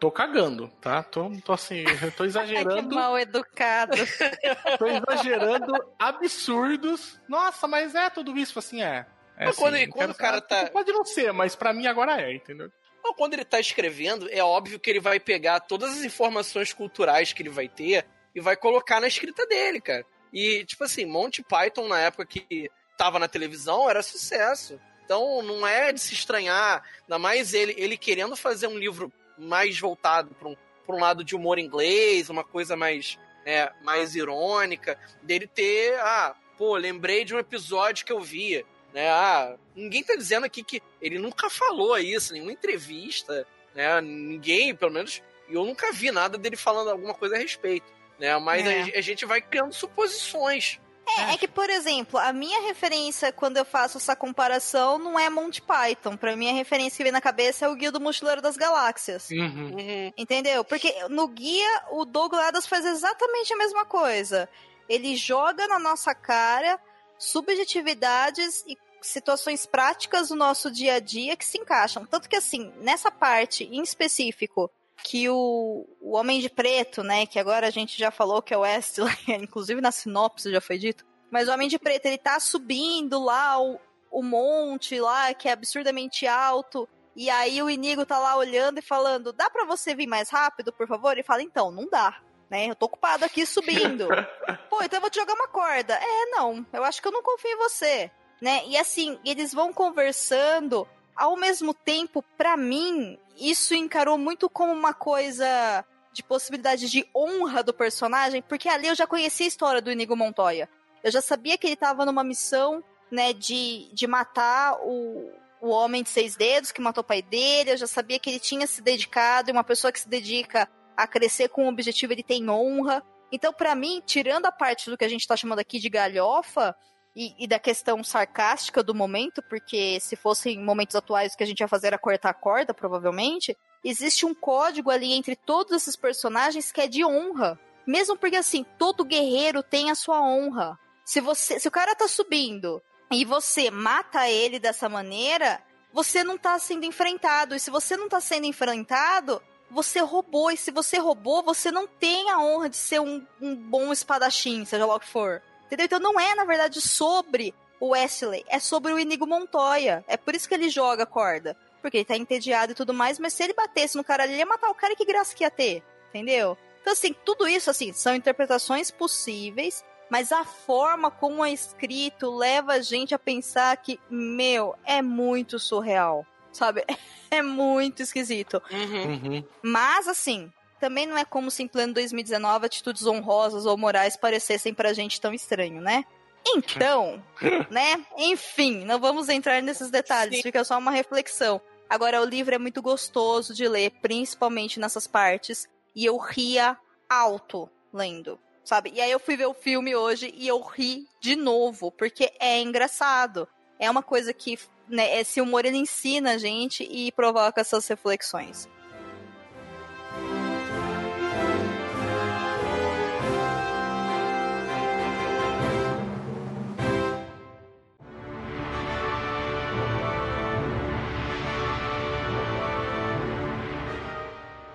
tô cagando, tá? Tô, tô assim, tô exagerando. que mal educado. tô exagerando absurdos. Nossa, mas é tudo isso assim, é. É assim, quando, quando o cara tá. Pode não ser, mas para mim agora é, entendeu? Quando ele tá escrevendo, é óbvio que ele vai pegar todas as informações culturais que ele vai ter e vai colocar na escrita dele, cara. E, tipo assim, Monty Python, na época que tava na televisão, era sucesso. Então, não é de se estranhar, ainda mais ele, ele querendo fazer um livro mais voltado para um, um lado de humor inglês, uma coisa mais, é, mais irônica, dele ter, ah, pô, lembrei de um episódio que eu via, né? Ah, ninguém tá dizendo aqui que ele nunca falou isso, nenhuma entrevista, né? Ninguém, pelo menos eu nunca vi nada dele falando alguma coisa a respeito, né? Mas é. a, a gente vai criando suposições. É, é que, por exemplo, a minha referência quando eu faço essa comparação não é Monty Python. Pra mim, a referência que vem na cabeça é o Guia do Mochileiro das Galáxias. Uhum. Uhum. Entendeu? Porque no guia, o Douglas Adams faz exatamente a mesma coisa. Ele joga na nossa cara subjetividades e situações práticas do nosso dia a dia que se encaixam. Tanto que, assim, nessa parte em específico, que o, o Homem de Preto, né, que agora a gente já falou que é o Wesley, inclusive na sinopse já foi dito, mas o Homem de Preto, ele tá subindo lá o, o monte lá, que é absurdamente alto, e aí o Inigo tá lá olhando e falando, dá para você vir mais rápido, por favor? Ele fala, então, não dá. Né? Eu tô ocupado aqui subindo. Pô, então eu vou te jogar uma corda. É, não. Eu acho que eu não confio em você. Né? E assim, eles vão conversando ao mesmo tempo, para mim, isso encarou muito como uma coisa de possibilidade de honra do personagem, porque ali eu já conhecia a história do Inigo Montoya. Eu já sabia que ele estava numa missão, né, de, de matar o, o homem de seis dedos que matou o pai dele, eu já sabia que ele tinha se dedicado, e uma pessoa que se dedica a crescer com um objetivo, ele tem honra. Então, para mim, tirando a parte do que a gente tá chamando aqui de galhofa, e, e, da questão sarcástica do momento, porque se fossem momentos atuais o que a gente ia fazer era cortar a corda, provavelmente, existe um código ali entre todos esses personagens que é de honra. Mesmo porque, assim, todo guerreiro tem a sua honra. Se você, se o cara tá subindo e você mata ele dessa maneira, você não tá sendo enfrentado. E se você não tá sendo enfrentado, você roubou. E se você roubou, você não tem a honra de ser um, um bom espadachim, seja lá o que for. Entendeu? Então não é, na verdade, sobre o Wesley, é sobre o Inigo Montoya. É por isso que ele joga a corda. Porque ele tá entediado e tudo mais, mas se ele batesse no cara, ele ia matar o cara, que graça que ia ter? Entendeu? Então, assim, tudo isso, assim, são interpretações possíveis, mas a forma como é escrito leva a gente a pensar que, meu, é muito surreal, sabe? É muito esquisito. Uhum. Uhum. Mas, assim, também não é como se em pleno 2019 atitudes honrosas ou morais parecessem pra gente tão estranho, né? Então, né? Enfim, não vamos entrar nesses detalhes, Sim. fica só uma reflexão. Agora, o livro é muito gostoso de ler, principalmente nessas partes, e eu ria alto lendo, sabe? E aí eu fui ver o filme hoje e eu ri de novo, porque é engraçado. É uma coisa que, né, esse humor ele ensina a gente e provoca essas reflexões.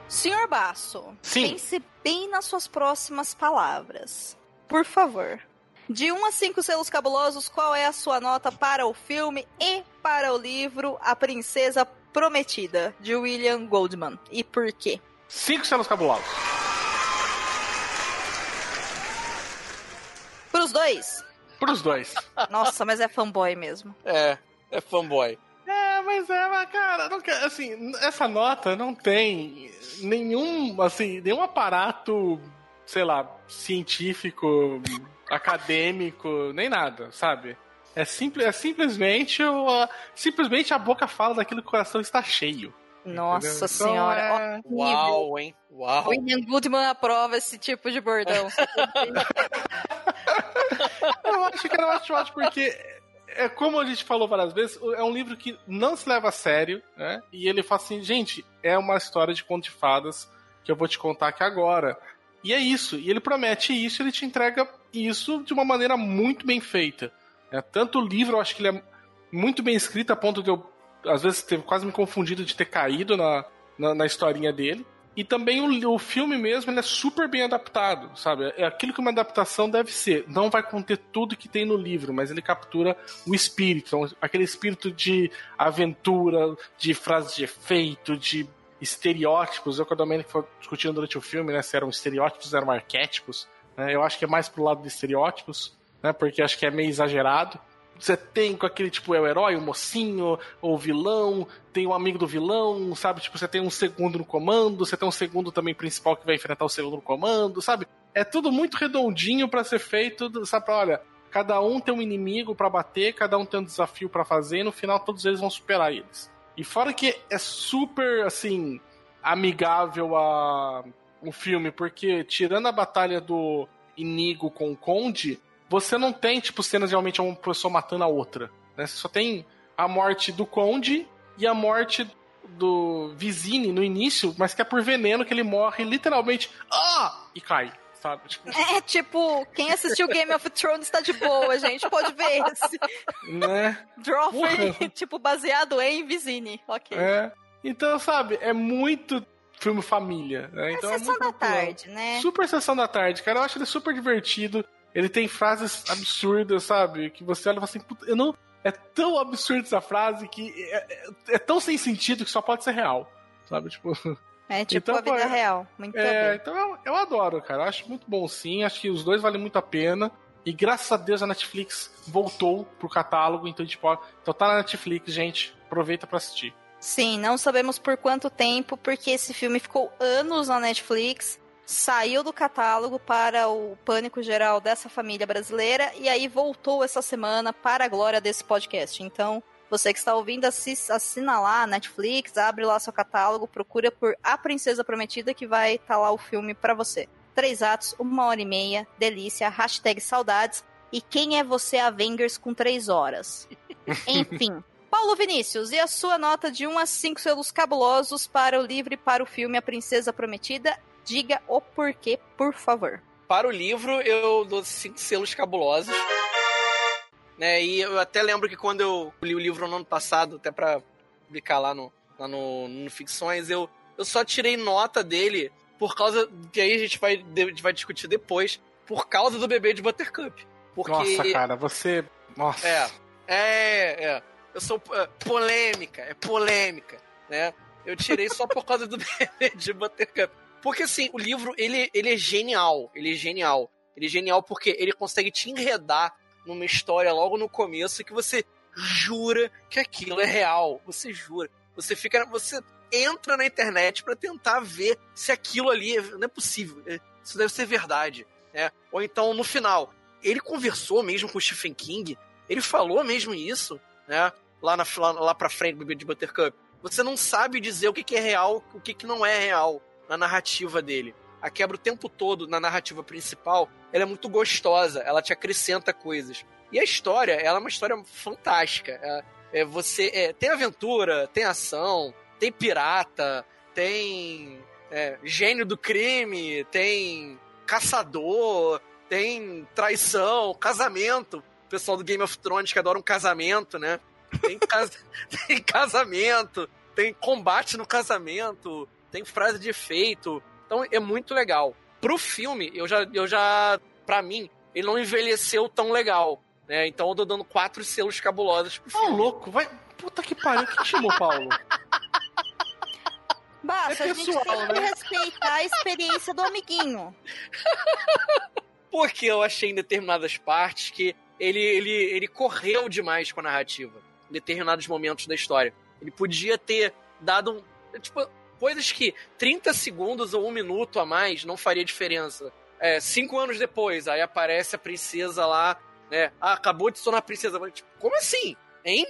Senhor Basso, Sim. pense bem nas suas próximas palavras. Por favor. De 1 a 5 selos cabulosos, qual é a sua nota para o filme e para o livro A Princesa Prometida, de William Goldman? E por quê? Cinco selos cabulosos. Pros dois? Pros dois. Nossa, mas é fanboy mesmo. É, é fanboy. É, mas é, mas, cara, não, quer- assim, essa nota não tem nenhum, assim, nenhum aparato, sei lá, científico, acadêmico, nem nada, sabe? É, simples, é simplesmente, o, a- simplesmente a boca fala daquilo que o coração está cheio. Nossa Entendeu? Então, senhora. é-. Uau, hein? Uau. William Goodman aprova esse tipo de bordão. Eu acho que era ótimo, ótimo, porque é como a gente falou várias vezes, é um livro que não se leva a sério, né? E ele fala assim, gente, é uma história de conto de fadas que eu vou te contar aqui agora. E é isso. E ele promete isso, ele te entrega isso de uma maneira muito bem feita. né? Tanto o livro, eu acho que ele é muito bem escrito, a ponto de eu, às vezes, ter quase me confundido de ter caído na, na, na historinha dele. E também o, o filme mesmo, ele é super bem adaptado, sabe? É aquilo que uma adaptação deve ser. Não vai conter tudo que tem no livro, mas ele captura o espírito. Então, aquele espírito de aventura, de frases de efeito, de estereótipos. Eu com a Domênica discutindo durante o filme, né? Se eram estereótipos, eram arquétipos. Né? Eu acho que é mais pro lado de estereótipos, né? Porque acho que é meio exagerado. Você tem com aquele tipo, é o herói, o mocinho, ou o vilão, tem um amigo do vilão, sabe? Tipo, você tem um segundo no comando, você tem um segundo também principal que vai enfrentar o segundo no comando, sabe? É tudo muito redondinho pra ser feito, sabe? Olha, cada um tem um inimigo pra bater, cada um tem um desafio pra fazer, e no final todos eles vão superar eles. E fora que é super, assim, amigável a o filme, porque tirando a batalha do Inigo com o Conde, você não tem, tipo, cenas realmente uma pessoa matando a outra. Né? Você só tem a morte do Conde e a morte do Vizini no início, mas que é por veneno que ele morre literalmente. Ah! E cai, sabe? Tipo, É tipo, quem assistiu Game of Thrones tá de boa, gente. Pode ver esse. né? Joffrey, Porra. tipo, baseado em Vizini. Ok. É. Então, sabe, é muito filme família. Né? Então, é sessão muito da tranquilão. tarde, né? Super sessão da tarde, cara. Eu acho ele super divertido. Ele tem frases absurdas, sabe? Que você olha e fala assim, puta, eu não. É tão absurda essa frase que é, é- é tão sem sentido que só pode ser real. Sabe? Tipo. É tipo Então, a vida é- real. Muito É, então eu, eu adoro, cara. Eu acho muito bom sim. Acho que os dois valem muito a pena. E graças a Deus a Netflix voltou pro catálogo. Então, tipo, ó, então tá na Netflix, gente. Aproveita pra assistir. Sim, não sabemos por quanto tempo, porque esse filme ficou anos na Netflix, saiu do catálogo para o pânico geral dessa família brasileira e aí voltou essa semana para a glória desse podcast. Então, você que está ouvindo, assina lá a Netflix, abre lá seu catálogo, procura por A Princesa Prometida que vai estar lá o filme para você. Três atos, uma hora e meia, delícia, hashtag saudades. E quem é você Avengers com três horas? Enfim. Paulo Vinícius, e a sua nota de 1 a 5 selos cabulosos para o livro e para o filme A Princesa Prometida? Diga o porquê, por favor. Para o livro, eu dou cinco selos cabulosos. Né, e eu até lembro que quando eu li o livro no ano passado, até pra publicar lá no, lá no, no Ficções, eu, eu só tirei nota dele por causa. Que aí a gente vai, a gente vai discutir depois. Por causa do bebê de Buttercup. Porque. Nossa, cara, você. Nossa. É, é, é. Eu sou é, polêmica, é polêmica, né? Eu tirei só por causa do de Buttercup. Porque assim, o livro, ele, ele é genial, ele é genial. Ele é genial porque ele consegue te enredar numa história logo no começo que você jura que aquilo é real. Você jura. Você fica, você entra na internet pra tentar ver se aquilo ali é- não é possível. é- Isso deve ser verdade, né? Ou então no final, ele conversou mesmo com o Stephen King, ele falou mesmo isso, né? Lá, na, lá, lá pra frente do de Buttercup. Você não sabe dizer o que, que é real, o que, que não é real na narrativa dele. A quebra o tempo todo na narrativa principal, ela é muito gostosa, ela te acrescenta coisas. E a história, ela é uma história fantástica. É, é, você é, tem aventura, tem ação, tem pirata, tem é, gênio do crime, tem caçador, tem traição, casamento. Pessoal do Game of Thrones que adora um casamento, né? Tem, cas- tem casamento, tem combate no casamento, tem frase de efeito. Então é muito legal. Pro filme, eu já, eu já. Pra mim, ele não envelheceu tão legal. Né? Então eu tô dando quatro selos cabulosos pro Ô, filme. louco, vai. Puta que pariu, quem chamou Paulo? Basta, É a gente pessoal, tem que né? respeitar a experiência do amiguinho. Porque eu achei em determinadas partes que ele, ele, ele correu demais com a narrativa. Em determinados momentos da história. Ele podia ter dado um. Tipo, coisas que 30 segundos ou um minuto a mais não faria diferença. É, cinco anos depois, aí aparece a princesa lá, né? Ah, acabou de se tornar a princesa. Tipo, como assim? Hein?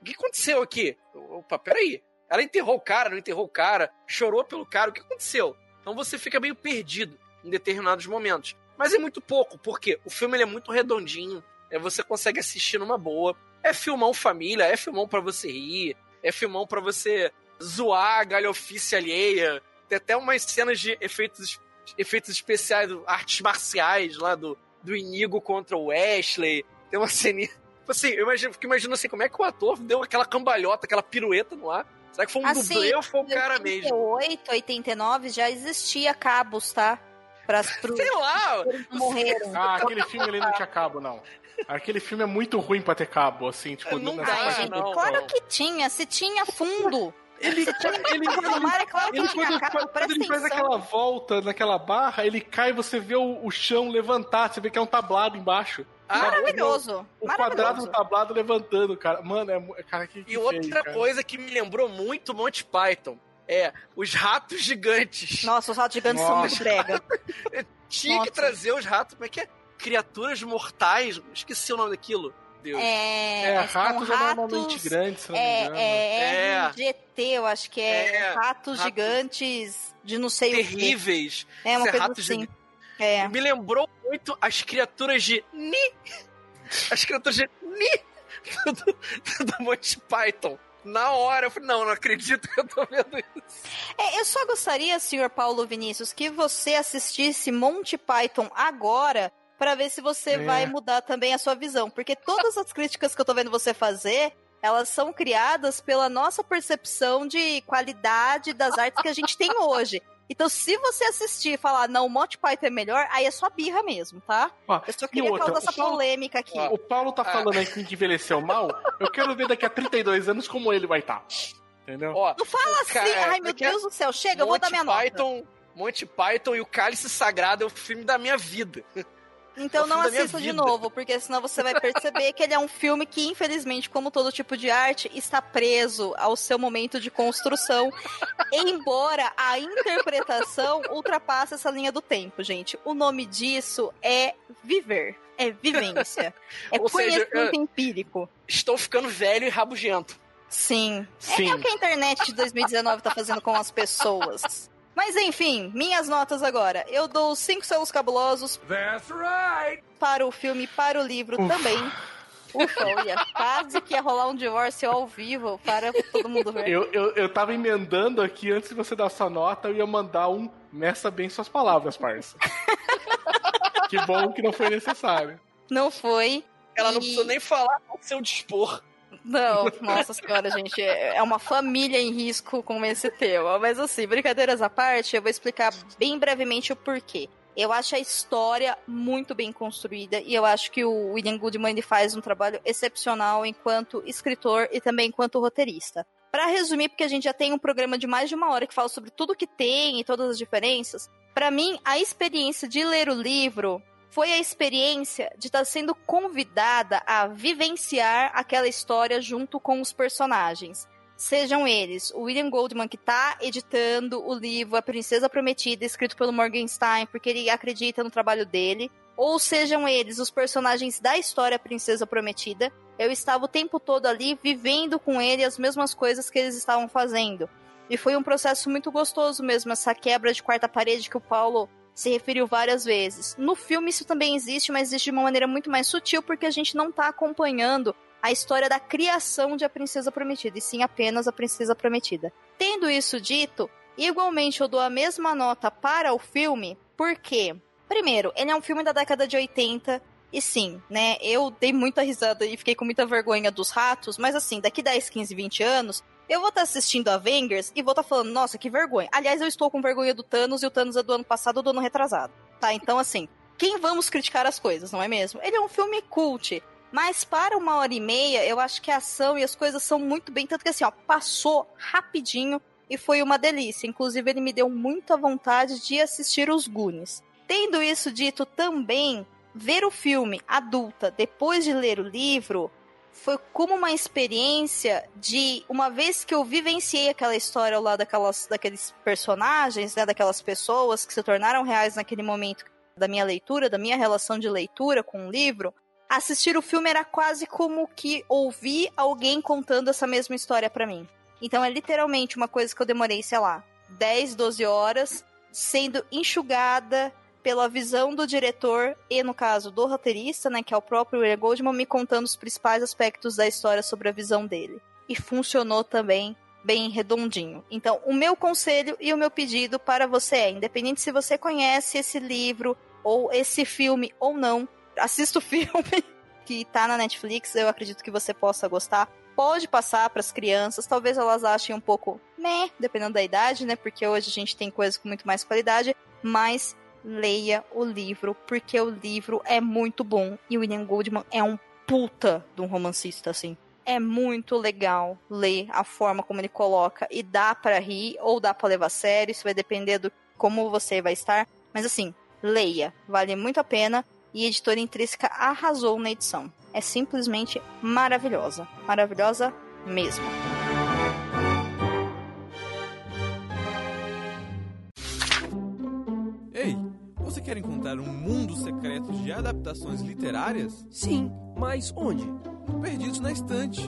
O que aconteceu aqui? Opa, peraí. Ela enterrou o cara, não enterrou o cara, chorou pelo cara, o que aconteceu? Então você fica meio perdido em determinados momentos. Mas é muito pouco, porque o filme é muito redondinho, você consegue assistir numa boa. É filmão família, é filmão pra você rir, é filmão pra você zoar a galhofice alheia. Tem até umas cenas de efeitos, efeitos especiais, artes marciais lá do, do Inigo contra o Wesley. Tem uma ceninha. Tipo assim, eu imagino, fico imaginando assim, como é que o ator deu aquela cambalhota, aquela pirueta no ar? Será que foi um Assim, dublê ou foi o Em cara mesmo? 88, 89 já existia cabos, tá? Para pro... Sei lá! não morreram. Ah, aquele filme ali não tinha cabo, não. Aquele filme é muito ruim pra ter cabo, assim, tipo, Não nessa dá, gente, não, claro não. que tinha. Se tinha fundo. Ele, tinha ele, é claro que ele, tinha quando, cabo. quando ele faz aquela volta naquela barra, ele cai você vê o, o chão levantar, você vê que é um tablado embaixo. Ah, Maravilhoso. O quadrado do Maravilhoso. tablado levantando, cara. Mano, é. Cara, que, que E outra feio, cara. coisa que me lembrou muito Monty Python é os ratos gigantes. Nossa, os ratos gigantes são Nossa. muito brega. Tinha que Nossa. trazer os ratos, como é que é? Criaturas mortais. Esqueci o nome daquilo. Deus. É, É, são ratos é normalmente grandes, se não me engano. É, é, É. RGT, eu acho que é, É, ratos, ratos gigantes de não sei o quê. Terríveis. É uma Ser coisa ratos assim. É. Me lembrou muito as criaturas de Ni. As criaturas de Ni do, do Monty Python. Na hora, eu falei, não, não acredito que eu tô vendo isso. É, eu só gostaria, senhor Paulo Vinícius, que você assistisse Monty Python agora para ver se você É. vai mudar também a sua visão. Porque todas as críticas que eu tô vendo você fazer, elas são criadas pela nossa percepção de qualidade das artes que a gente tem hoje. Então, se você assistir e falar, não, Monty Python é melhor, aí é só birra mesmo, tá? Ó, Eu só queria outra, causar essa Paulo- polêmica aqui. O Paulo tá Ah. falando aí que envelheceu mal. Eu quero ver daqui a 32 anos como ele vai estar. Entendeu? Ó, Não fala assim, Cara, ai como meu é é? Deus do céu, chega, eu vou dar minha nota. Python, Monty Python e o Cálice Sagrado é o filme da minha vida. Então É não assista de novo, porque senão você vai perceber que ele é um filme que, infelizmente, como todo tipo de arte, está preso ao seu momento de construção. embora a interpretação ultrapasse essa linha do tempo, gente. O nome disso é viver. É vivência. É Ou seja, conhecimento empírico. Estou ficando velho e rabugento. Sim. Sim. É o que a internet de 2019 tá fazendo com as pessoas. Mas enfim, minhas notas agora. Eu dou cinco selos cabulosos That's right. para o filme e para o livro Ufa. também. Ufa, olha, quase que ia rolar um divórcio ao vivo para todo mundo ver. Eu, eu, eu tava emendando aqui, antes de você dar sua nota, eu ia mandar um meça bem suas palavras, parça. que bom que não foi necessário. Não foi. Ela não E- precisa nem falar ao seu dispor. Não, nossa senhora, gente, é é uma família em risco com esse tema. Mas assim, brincadeiras à parte, eu vou explicar bem brevemente o porquê. Eu acho a história muito bem construída e eu acho que o William Goodman faz um trabalho excepcional enquanto escritor e também enquanto roteirista. Pra resumir, porque a gente já tem um programa de mais de uma hora que fala sobre tudo que tem e todas as diferenças, pra mim a experiência de ler o livro foi a experiência de estar sendo convidada a vivenciar aquela história junto com os personagens. Sejam eles o William Goldman, que está editando o livro A Princesa Prometida, escrito pelo Morgenstein, porque ele acredita no trabalho dele, ou sejam eles os personagens da história Princesa Prometida. Eu estava o tempo todo ali vivendo com ele as mesmas coisas que eles estavam fazendo. E foi um processo muito gostoso mesmo, essa quebra de quarta parede que o Paulo se referiu várias vezes. No filme isso também existe, mas existe de uma maneira muito mais sutil, porque a gente não tá acompanhando a história da criação de A Princesa Prometida, e sim apenas A Princesa Prometida. Tendo isso dito, igualmente eu dou a mesma nota para o filme, porque, primeiro, ele é um filme da década de 80, e sim, né, eu dei muita risada e fiquei com muita vergonha dos ratos, mas assim, daqui 10, 15, 20 anos, eu vou estar assistindo Avengers e vou estar falando, nossa, que vergonha. Aliás, eu estou com vergonha do Thanos e o Thanos é do ano passado ou do ano retrasado. Tá, então assim, quem vamos criticar as coisas, não é mesmo? Ele é um filme cult. Mas para uma hora e meia, eu acho que a ação e as coisas são muito bem. Tanto que assim, ó, passou rapidinho e foi uma delícia. Inclusive, ele me deu muita vontade de assistir os Goonies. Tendo isso dito também, ver o filme adulta depois de ler o livro foi como uma experiência de uma vez que eu vivenciei aquela história lado daquelas, daqueles personagens, né, daquelas pessoas que se tornaram reais naquele momento da minha leitura, da minha relação de leitura com o livro, assistir o filme era quase como que ouvir alguém contando essa mesma história para mim. Então é literalmente uma coisa que eu demorei, sei lá, 10, 12 horas sendo enxugada pela visão do diretor e, no caso, do roteirista, né, que é o próprio William Goldman, me contando os principais aspectos da história sobre a visão dele. E funcionou também bem redondinho. Então, o meu conselho e o meu pedido para você é, independente se você conhece esse livro ou esse filme ou não, assista o filme que tá na Netflix, eu acredito que você possa gostar. Pode passar para as crianças, talvez elas achem um pouco meh, dependendo da idade, né? Porque hoje a gente tem coisas com muito mais qualidade, mas leia o livro, porque o livro é muito bom. E o William Goldman é um puta de um romancista, assim. É muito legal ler a forma como ele coloca. E dá para rir ou dá para levar a sério. Isso vai depender do como você vai estar. Mas assim, leia. Vale muito a pena. E a editora Intrínseca arrasou na edição. É simplesmente maravilhosa. Maravilhosa mesmo. Quer encontrar um mundo secreto de adaptações literárias? Sim, mas onde? Perdidos na Estante.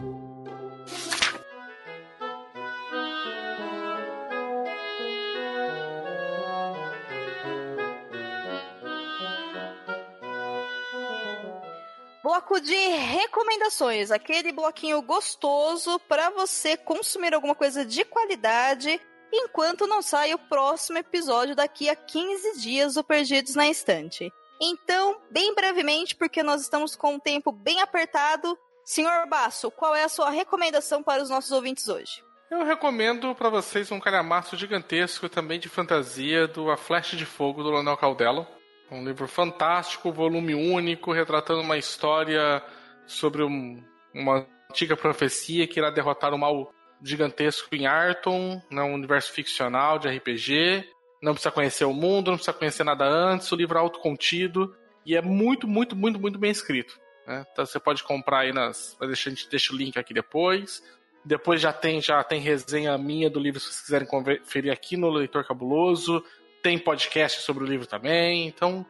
Bloco de recomendações, aquele bloquinho gostoso para você consumir alguma coisa de qualidade enquanto não sai o próximo episódio daqui a 15 dias do Perdidos na Estante. Então, bem brevemente, porque nós estamos com um tempo bem apertado, senhor Basso, qual é a sua recomendação para os nossos ouvintes hoje? Eu recomendo para vocês um calhamaço gigantesco também de fantasia do A Flecha de Fogo do Leonel Caldelo. Um livro fantástico, volume único, retratando uma história sobre um, uma antiga profecia que irá derrotar o mal gigantesco em Arton, né, um universo ficcional de RPG. Não precisa conhecer o mundo, não precisa conhecer nada antes, o livro é autocontido e é muito, muito, muito, muito bem escrito. Né? Então você pode comprar aí nas. A gente deixa o link aqui depois. Depois já tem, já tem resenha minha do livro se vocês quiserem conferir aqui no Leitor Cabuloso. Tem podcast sobre o livro também. Então,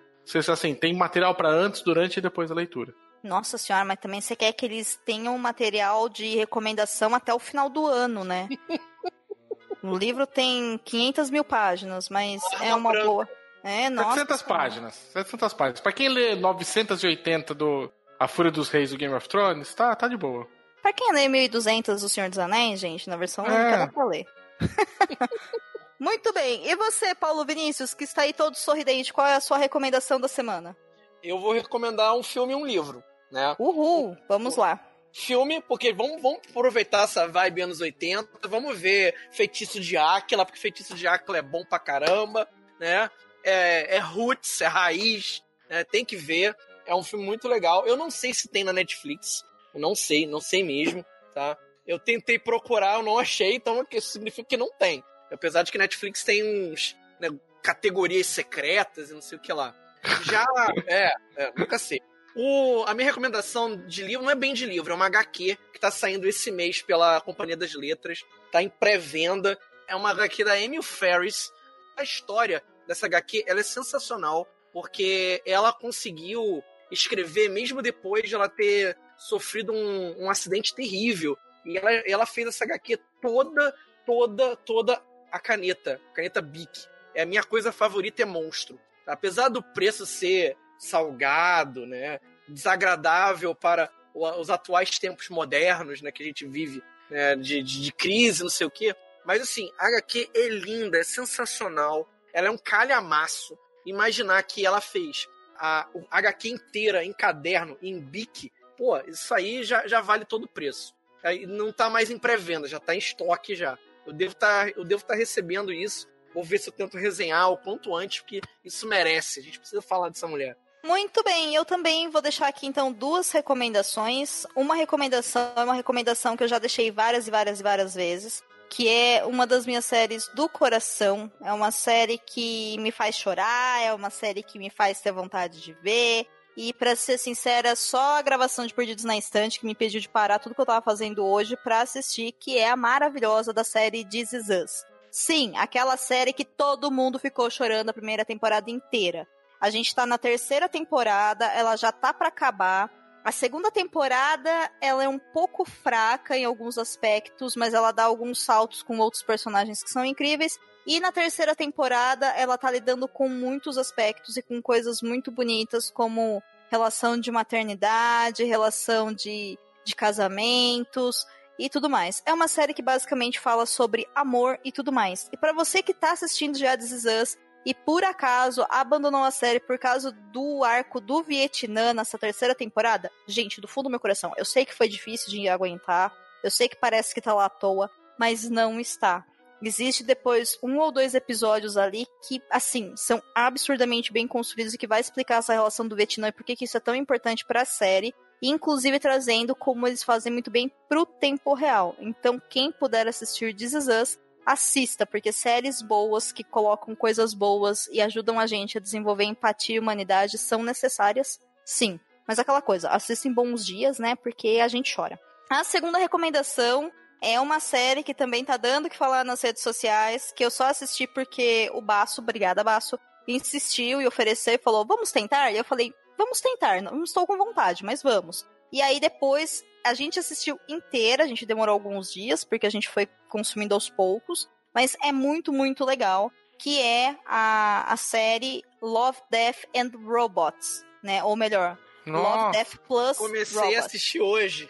assim, tem material para antes, durante e depois da leitura. Nossa senhora, mas também você quer que eles tenham material de recomendação até o final do ano, né? o livro tem 500 mil páginas, mas é uma boa. É, nossa. 700 páginas. 700 páginas. Pra quem lê 980 do A Fúria dos Reis do Game of Thrones, tá, tá de boa. Pra quem lê 1200 do Senhor dos Anéis, gente, na versão única É. dá pra ler. Muito bem. E você, Paulo Vinícius, que está aí todo sorridente, qual é a sua recomendação da semana? Eu vou recomendar um filme e um livro, né? Uhul, vamos lá. Filme, porque vamos, vamos aproveitar essa vibe anos 80, vamos ver Feitiço de Áquila, porque Feitiço de Áquila é bom pra caramba, né? É, é roots, é raiz, né? tem que ver. É um filme muito legal. Eu não sei se tem na Netflix, eu não sei, não sei mesmo, tá? Eu tentei procurar, eu não achei, então isso significa que não tem. Apesar de que Netflix tem uns né, categorias secretas e não sei o que lá. Já, é, é nunca sei. O, a minha recomendação de livro não é bem de livro, é uma HQ que tá saindo esse mês pela Companhia das Letras, tá em pré-venda. É uma HQ da Emil Ferris. A história dessa HQ ela é sensacional, porque ela conseguiu escrever mesmo depois de ela ter sofrido um, um acidente terrível. E ela, ela fez essa HQ toda, toda, toda a caneta, caneta Bic. É a minha coisa favorita é monstro. Apesar do preço ser salgado, né, desagradável para os atuais tempos modernos, né, que a gente vive, né, de, de, de crise, não sei o quê. Mas assim, a HQ é linda, é sensacional. Ela é um calhamaço. Imaginar que ela fez a, o HQ inteira em caderno, em bic, pô, isso aí já, já vale todo o preço. Aí não tá mais em pré-venda, já tá em estoque já. Eu devo tá, estar recebendo isso. Vou ver se eu tento resenhar o quanto antes, porque isso merece. A gente precisa falar dessa mulher. Muito bem, eu também vou deixar aqui então duas recomendações. Uma recomendação é uma recomendação que eu já deixei várias e várias e várias vezes, que é uma das minhas séries do coração. É uma série que me faz chorar, é uma série que me faz ter vontade de ver. E para ser sincera, só a gravação de Perdidos na Estante que me impediu de parar tudo que eu tava fazendo hoje para assistir, que é a maravilhosa da série This Is Us. Sim, aquela série que todo mundo ficou chorando a primeira temporada inteira. A gente tá na terceira temporada, ela já tá para acabar. A segunda temporada, ela é um pouco fraca em alguns aspectos, mas ela dá alguns saltos com outros personagens que são incríveis. E na terceira temporada, ela tá lidando com muitos aspectos e com coisas muito bonitas, como relação de maternidade, relação de, de casamentos e tudo mais. É uma série que basicamente fala sobre amor e tudo mais. E para você que tá assistindo já This Is Us e por acaso abandonou a série por causa do arco do Vietnã nessa terceira temporada, gente, do fundo do meu coração, eu sei que foi difícil de aguentar, eu sei que parece que tá lá à toa, mas não está. Existe depois um ou dois episódios ali que, assim, são absurdamente bem construídos e que vai explicar essa relação do Vietnã e por que isso é tão importante para a série, inclusive trazendo como eles fazem muito bem pro tempo real. Então, quem puder assistir This Is Us, assista, porque séries boas que colocam coisas boas e ajudam a gente a desenvolver empatia e humanidade são necessárias, sim. Mas aquela coisa, assista em bons dias, né? Porque a gente chora. A segunda recomendação é uma série que também tá dando que falar nas redes sociais, que eu só assisti porque o Baço, obrigada Baço, insistiu e ofereceu e falou, vamos tentar? E eu falei, vamos tentar, não estou com vontade, mas vamos. E aí depois a gente assistiu inteira, a gente demorou alguns dias, porque a gente foi consumindo aos poucos, mas é muito, muito legal, que é a, a série Love, Death and Robots, né? Ou melhor, Nossa. Love, Death Plus Comecei Robots. a assistir hoje.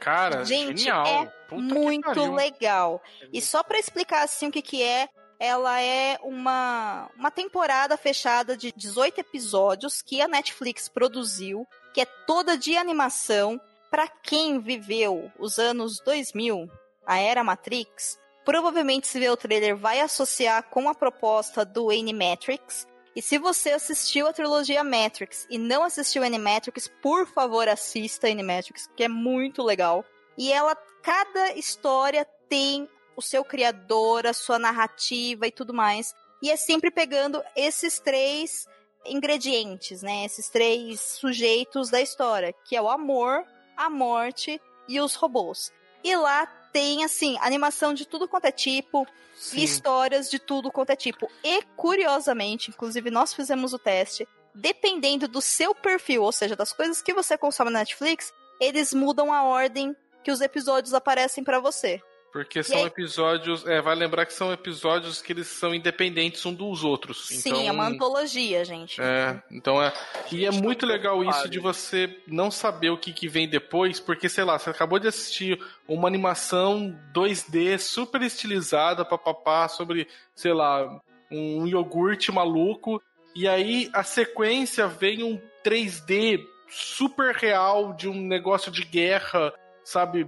Cara, Gente, genial. é Puta muito legal. E só pra explicar assim o que que é, ela é uma uma temporada fechada de 18 episódios que a Netflix produziu, que é toda de animação. Pra quem viveu os anos 2000, a era Matrix, provavelmente se ver o trailer vai associar com a proposta do Animatrix. E se você assistiu a trilogia Matrix e não assistiu Animatrix, por favor assista Animatrix, que é muito legal. E ela, cada história tem o seu criador, a sua narrativa e tudo mais. E é sempre pegando esses três ingredientes, né? Esses três sujeitos da história, que é o amor, a morte e os robôs. E lá tem, assim, animação de tudo quanto é tipo, Sim. histórias de tudo quanto é tipo. E, curiosamente, inclusive nós fizemos o teste, dependendo do seu perfil, ou seja, das coisas que você consome na Netflix, eles mudam a ordem que os episódios aparecem pra você. Porque são aí- episódios. É, vai lembrar que são episódios que eles são independentes um dos outros. Sim, então, é uma antologia, gente. É, então é. E é Estou muito legal isso de você não saber o que, que vem depois, porque, sei lá, você acabou de assistir uma animação 2D super estilizada, papapá, sobre, sei lá, um iogurte maluco, e aí a sequência vem um 3D super real de um negócio de guerra, sabe?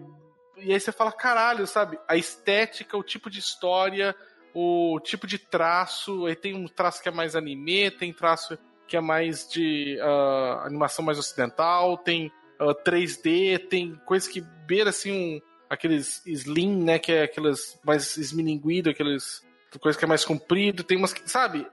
E aí você fala, caralho, sabe? A estética, o tipo de história, o tipo de traço. Aí tem um traço que é mais anime, tem traço que é mais de ah, animação mais ocidental, tem ah, 3D, tem coisa que beira assim um, aqueles slim, né? Que é aqueles mais esmilinguido, aqueles coisa que é mais comprido, tem umas que, sabe?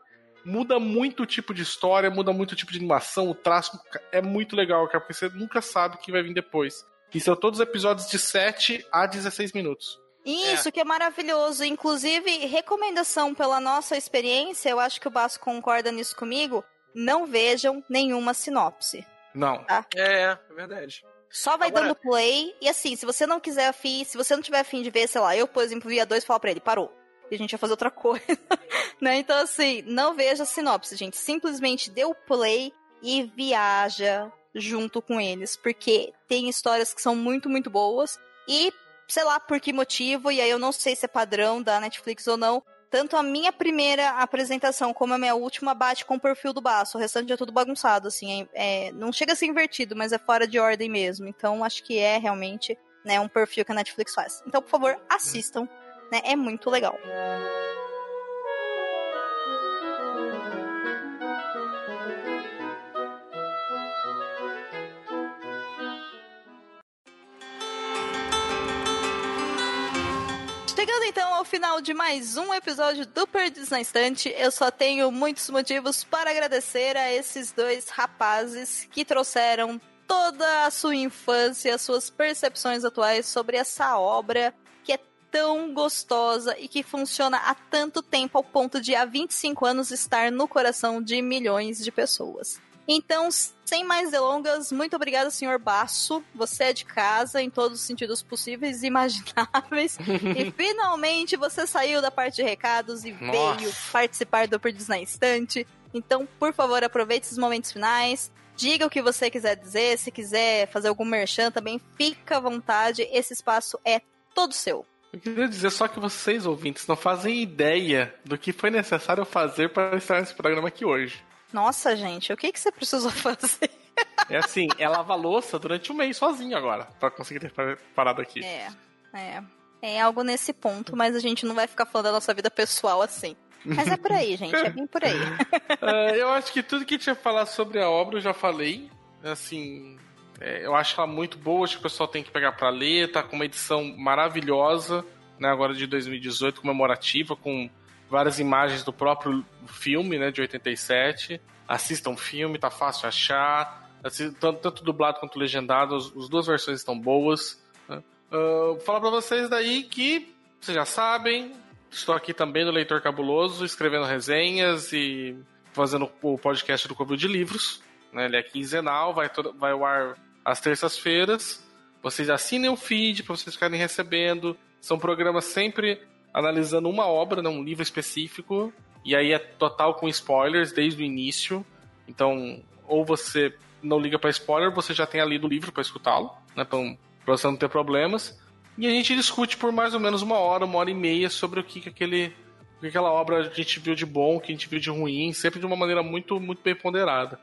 Muda muito o tipo de história, muda muito o tipo de animação, o traço é muito legal, cara, porque você nunca sabe o que vai vir depois. E são todos episódios de 7 a 16 minutos. Isso que é maravilhoso. Inclusive, recomendação pela nossa experiência, eu acho que o Basso concorda nisso comigo. Não vejam nenhuma sinopse. Não. É, é verdade. Só vai Agora- dando play. E assim, se você não quiser afim, se você não tiver afim de ver, sei lá, eu, por exemplo, via dois e falo pra ele, parou. E a gente vai fazer outra coisa. né? Então, assim, não veja sinopse, gente. Simplesmente dê o play e viaja junto com eles. Porque tem histórias que são muito, muito boas. E, sei lá por que motivo, e aí eu não sei se é padrão da Netflix ou não. Tanto a minha primeira apresentação como a minha última bate com o perfil do Baço. O restante é tudo bagunçado, assim. é- é- não chega a ser invertido, mas é fora de ordem mesmo. Então acho que é realmente né, um perfil que a Netflix faz. Então, por favor, assistam. Né, é muito legal. Chegando então ao final de mais um episódio do Perdidos na Estante, eu só tenho muitos motivos para agradecer a esses dois rapazes que trouxeram toda a sua infância, as suas percepções atuais sobre essa obra que é tão gostosa e que funciona há tanto tempo ao ponto de há 25 anos estar no coração de milhões de pessoas. Então, sem mais delongas, muito obrigada, senhor Basso. Você é de casa em todos os sentidos possíveis e imagináveis. e finalmente você saiu da parte de recados e Nossa. veio participar do Perdidos na Estante. Então, por favor, aproveite esses momentos finais. Diga o que você quiser dizer. Se quiser fazer algum merchan também, fica à vontade. Esse espaço é todo seu. Eu queria dizer só que vocês, ouvintes, não fazem ideia do que foi necessário fazer para estar nesse programa aqui hoje. Nossa, gente, o que, que você precisou fazer? É assim, é lavar louça durante um mês sozinho agora, pra conseguir ter parado aqui. É, é. É algo nesse ponto, mas a gente não vai ficar falando da nossa vida pessoal assim. Mas é por aí, gente, é bem por aí. É, eu acho que tudo que tinha que falar sobre a obra eu já falei. Assim, é, eu acho ela muito boa, acho que o pessoal tem que pegar pra ler, tá com uma edição maravilhosa, né, agora de 2018, comemorativa, com várias imagens do próprio filme, né, de 87. Assistam o filme, tá fácil de achar. Tanto, tanto dublado quanto legendado, as, as duas versões estão boas. Né. Ah, vou falar pra vocês daí que vocês já sabem, estou aqui também no Leitor Cabuloso, escrevendo resenhas e fazendo o podcast do Clube de Livros. né? Ele é quinzenal, vai, todo, vai ao ar às terças-feiras. Vocês assinem o feed para vocês ficarem recebendo. São programas sempre analisando uma obra, né, um livro específico. E aí é total com spoilers desde o início. Então, ou você não liga para spoiler, você já tem lido o livro para escutá-lo, né, para você não ter problemas. E a gente discute por mais ou menos uma hora, uma hora e meia sobre o que, que aquele que aquela obra a gente viu de bom, que a gente viu de ruim, sempre de uma maneira muito, muito bem ponderada.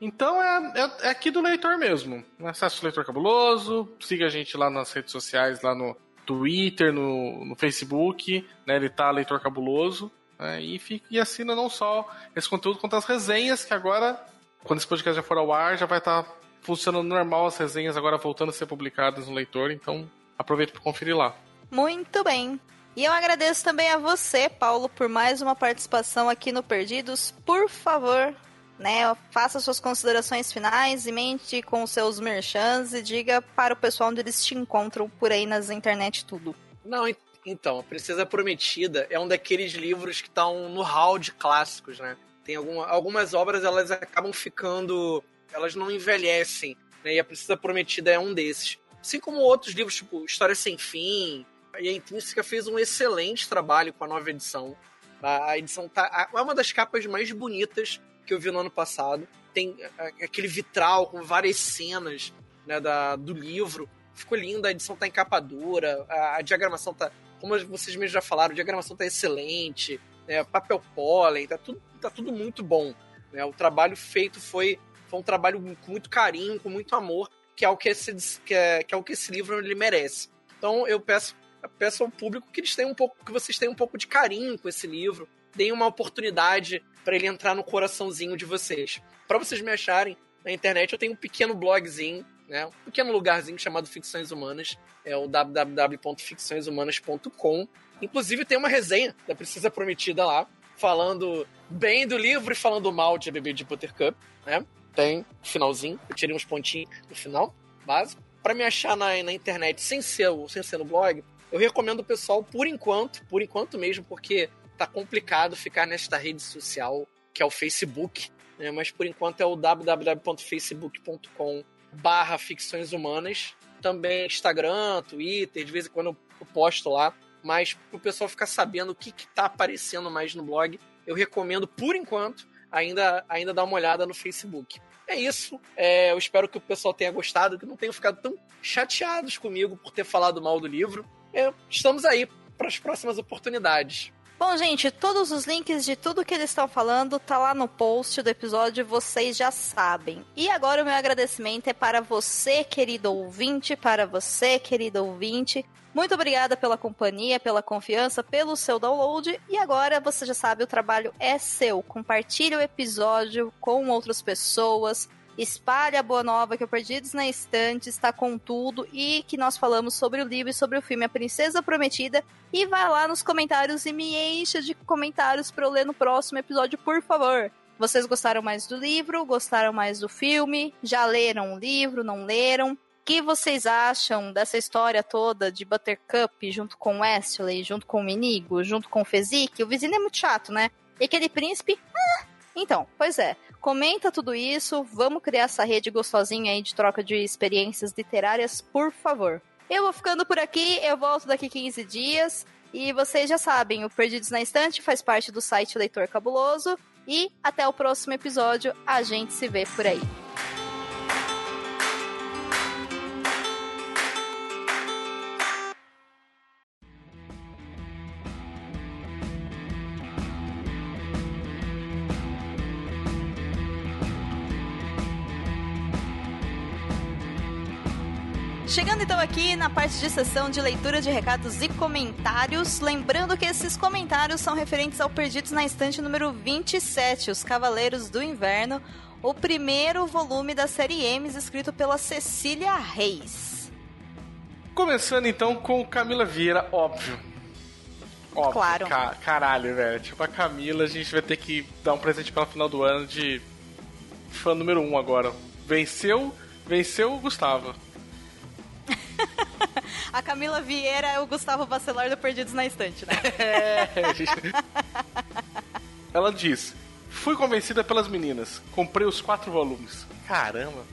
Então é, é, é aqui do leitor mesmo. Acesse o Leitor Cabuloso, siga a gente lá nas redes sociais, lá no Twitter, no, no Facebook, né? Ele tá Leitor Cabuloso. né, e, fica, e assina não só esse conteúdo, quanto as resenhas, que agora, quando esse podcast já for ao ar, já vai estar funcionando normal as resenhas agora voltando a ser publicadas no leitor, então aproveita para conferir lá. Muito bem. E eu agradeço também a você, Paulo, por mais uma participação aqui no Perdidos. Por favor, né, faça suas considerações finais e mente com seus merchans e diga para o pessoal onde eles te encontram por aí nas internet tudo. Não, en- então, a Princesa Prometida é um daqueles livros que estão no hall de clássicos, né? Tem alguma, algumas obras, elas acabam ficando... Elas não envelhecem, né? E a Princesa Prometida é um desses. Assim como outros livros, tipo História Sem Fim. E a Intrínseca fez um excelente trabalho com a nova edição. A edição tá... É uma das capas mais bonitas que eu vi no ano passado. Tem aquele vitral com várias cenas né, da, do livro. Ficou linda, a edição tá em capa dura, a, a diagramação tá. Como vocês mesmos já falaram, a diagramação tá excelente, né, papel pólen, tá tudo, tá tudo muito bom. Né, o trabalho feito foi, foi um trabalho com muito carinho, com muito amor, que é o que esse, que é, que é o que esse livro ele merece. Então eu peço, eu peço ao público que eles tenham um pouco, que vocês tenham um pouco de carinho com esse livro, deem uma oportunidade para ele entrar no coraçãozinho de vocês. Para vocês me acharem na internet, eu tenho um pequeno blogzinho, né, um pequeno lugarzinho chamado Ficções Humanas, é o www.ficçõeshumanas.com. Inclusive tem uma resenha da Princesa Prometida lá, falando bem do livro e falando mal de Bebê de Buttercup, né? Tem finalzinho, eu tirei uns pontinhos no final, básico. Para me achar na, na internet sem ser, sem ser no blog, eu recomendo o pessoal por enquanto, por enquanto mesmo, porque tá complicado ficar nesta rede social que é o Facebook, né? Mas por enquanto é o www.facebook.com barra ficções humanas. Também Instagram, Twitter, de vez em quando eu posto lá. Mas pro pessoal ficar sabendo o que, que tá aparecendo mais no blog, eu recomendo, por enquanto, ainda, ainda dar uma olhada no Facebook. É isso. É, eu espero que o pessoal tenha gostado, que não tenham ficado tão chateados comigo por ter falado mal do livro. É, estamos aí para as próximas oportunidades. Bom, gente, todos os links de tudo que eles estão falando tá lá no post do episódio, vocês já sabem. E agora o meu agradecimento é para você, querido ouvinte, para você, querido ouvinte. Muito obrigada pela companhia, pela confiança, pelo seu download. E agora você já sabe, o trabalho é seu. Compartilhe o episódio com outras pessoas. Espalhe a boa nova que o Perdidos na Estante está com tudo e que nós falamos sobre o livro e sobre o filme A Princesa Prometida. E vai lá nos comentários e me encha de comentários para eu ler no próximo episódio, por favor. Vocês gostaram mais do livro? Gostaram mais do filme? Já leram o livro? Não leram? O que vocês acham dessa história toda de Buttercup junto com Wesley, junto com o Minigo, junto com o Fezzik? O vizinho é muito chato, né? E aquele príncipe? Ah, então, pois é. Comenta tudo isso, vamos criar essa rede gostosinha aí de troca de experiências literárias, por favor. Eu vou ficando por aqui, eu volto daqui 15 dias. E vocês já sabem, o Perdidos na Estante faz parte do site Leitor Cabuloso. E até o próximo episódio, a gente se vê por aí. Então aqui na parte de sessão de leitura de recados e comentários, lembrando que esses comentários são referentes ao Perdidos na Estante número 27, Os Cavaleiros do Inverno, o primeiro volume da série M's escrito pela Cecília Reis. Começando então com Camila Vieira, óbvio. Óbvio. Claro. Ca caralho, velho. Tipo, a Camila, a gente vai ter que dar um presente para o final do ano de fã número 1 um agora. Venceu, venceu o Gustavo. a Camila Vieira é o Gustavo Bacelar do Perdidos na Estante, né? É. Ela diz: Fui convencida pelas meninas. Comprei os quatro volumes. Caramba.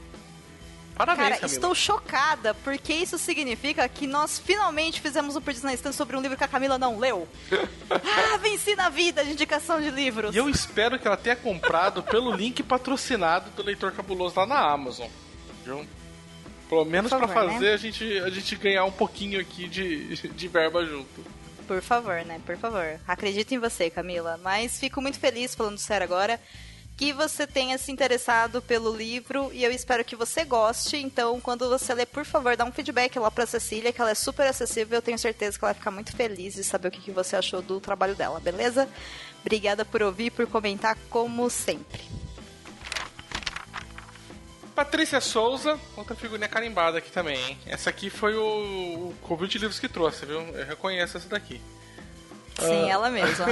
Parabéns, Cara, Camila. estou chocada, porque isso significa que nós finalmente fizemos um Perdidos na Estante sobre um livro que a Camila não leu. ah, venci na vida de indicação de livros. E eu espero que ela tenha comprado pelo link patrocinado do Leitor Cabuloso lá na Amazon. Viu? Pelo menos para favor, fazer né? a, gente, a gente ganhar um pouquinho aqui de, de verba junto. Por favor, né? Por favor. Acredito em você, Camila. Mas fico muito feliz, falando sério agora, que você tenha se interessado pelo livro e eu espero que você goste. Então, quando você ler, por favor, dá um feedback lá pra Cecília, que ela é super acessível. Eu tenho certeza que ela vai ficar muito feliz de saber o que que você achou do trabalho dela, beleza? Obrigada por ouvir e por comentar, como sempre. Patrícia Souza, outra figurinha carimbada aqui também, hein? Essa aqui foi o, o convite de livros que trouxe, viu? Eu reconheço essa daqui. Sim, Ah. ela mesma.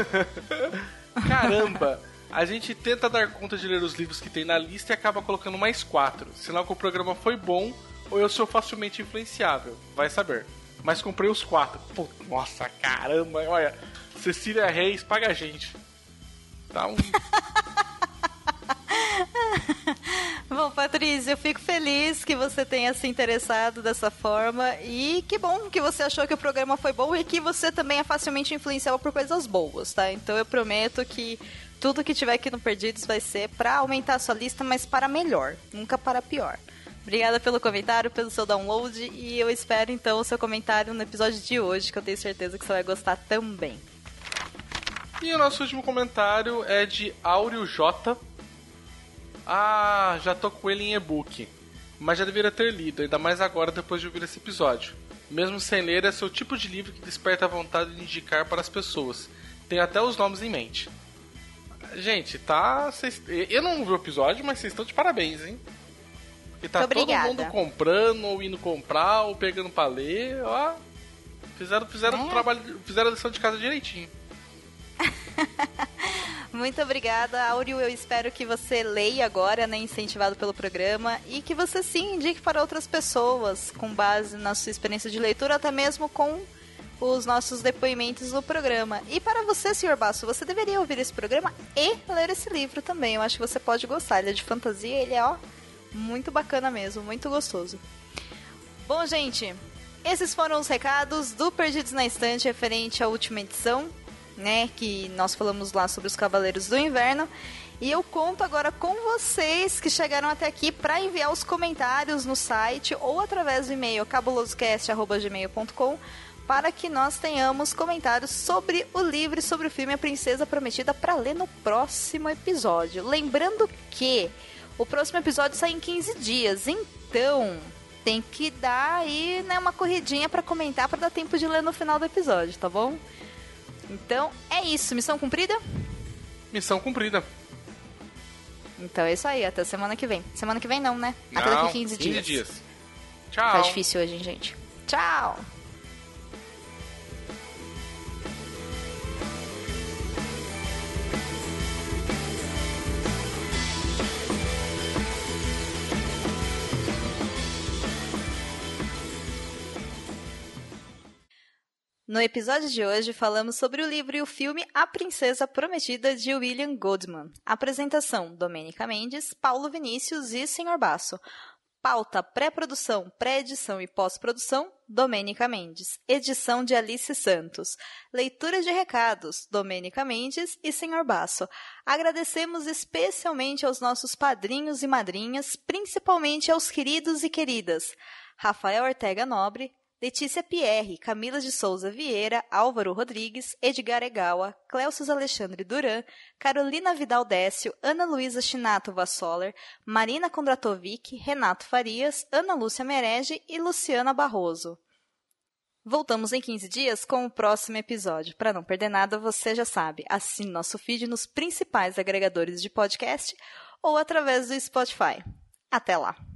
Caramba! A gente tenta dar conta de ler os livros que tem na lista e acaba colocando mais quatro. Sinal que o programa foi bom ou eu sou facilmente influenciável. Vai saber. Mas comprei os quatro. Pô, nossa, caramba! Olha, Cecília Reis paga a gente. Tá um. Patrícia, eu fico feliz que você tenha se interessado dessa forma e que bom que você achou que o programa foi bom e que você também é facilmente influenciável por coisas boas, tá? Então eu prometo que tudo que tiver aqui no Perdidos vai ser para aumentar a sua lista, mas para melhor, nunca para pior. Obrigada pelo comentário, pelo seu download e eu espero então o seu comentário no episódio de hoje, que eu tenho certeza que você vai gostar também. E o nosso último comentário é de Áureo J. Ah, já tô com ele em e-book. Mas já deveria ter lido, ainda mais agora depois de ouvir esse episódio. Mesmo sem ler, é seu tipo de livro que desperta a vontade de indicar para as pessoas. Tenho até os nomes em mente. Gente, tá. Cês, eu não vi o episódio, mas vocês estão de parabéns, hein? E tá todo mundo comprando, ou indo comprar, ou pegando pra ler, ó. Fizeram, fizeram É. o trabalho. Fizeram a lição de casa direitinho. Muito obrigada, Áureo. Eu espero que você leia agora, né, incentivado pelo programa, e que você sim indique para outras pessoas, com base na sua experiência de leitura, até mesmo com os nossos depoimentos no programa. E para você, senhor Basso, você deveria ouvir esse programa e ler esse livro também. Eu acho que você pode gostar. Ele é de fantasia, ele é, ó, muito bacana mesmo, muito gostoso. Bom, gente, esses foram os recados do Perdidos na Estante referente à última edição, né? Que nós falamos lá sobre os Cavaleiros do Inverno. E eu conto agora com vocês que chegaram até aqui para enviar os comentários no site ou através do e-mail cabulosocast.gmail.com para que nós tenhamos comentários sobre o livro e sobre o filme A Princesa Prometida para ler no próximo episódio. Lembrando que o próximo episódio sai em 15 dias, então tem que dar aí né, uma corridinha para comentar para dar tempo de ler no final do episódio, tá bom? Então é isso, missão cumprida? Missão cumprida. Então é isso aí, até semana que vem. Semana que vem não, né? Até Não, daqui 15 dias. dias. Tá Tchau. difícil hoje, hein, gente? Tchau! No episódio de hoje, falamos sobre o livro e o filme A Princesa Prometida de William Goldman. Apresentação: Domênica Mendes, Paulo Vinícius e Senhor Basso. Pauta: pré-produção, pré-edição e pós-produção: Domênica Mendes. Edição de Alice Santos. Leitura de recados: Domênica Mendes e Senhor Basso. Agradecemos especialmente aos nossos padrinhos e madrinhas, principalmente aos queridos e queridas Rafael Ortega Nobre, Letícia Pierre, Camila de Souza Vieira, Álvaro Rodrigues, Edgar Egawa, Cléucius Alexandre Duran, Carolina Vidal Décio, Ana Luísa Chinato Vassoler, Marina Kondratovic, Renato Farias, Ana Lúcia Merege e Luciana Barroso. Voltamos em 15 dias com o próximo episódio. Para não perder nada, você já sabe, assine nosso feed nos principais agregadores de podcast ou através do Spotify. Até lá!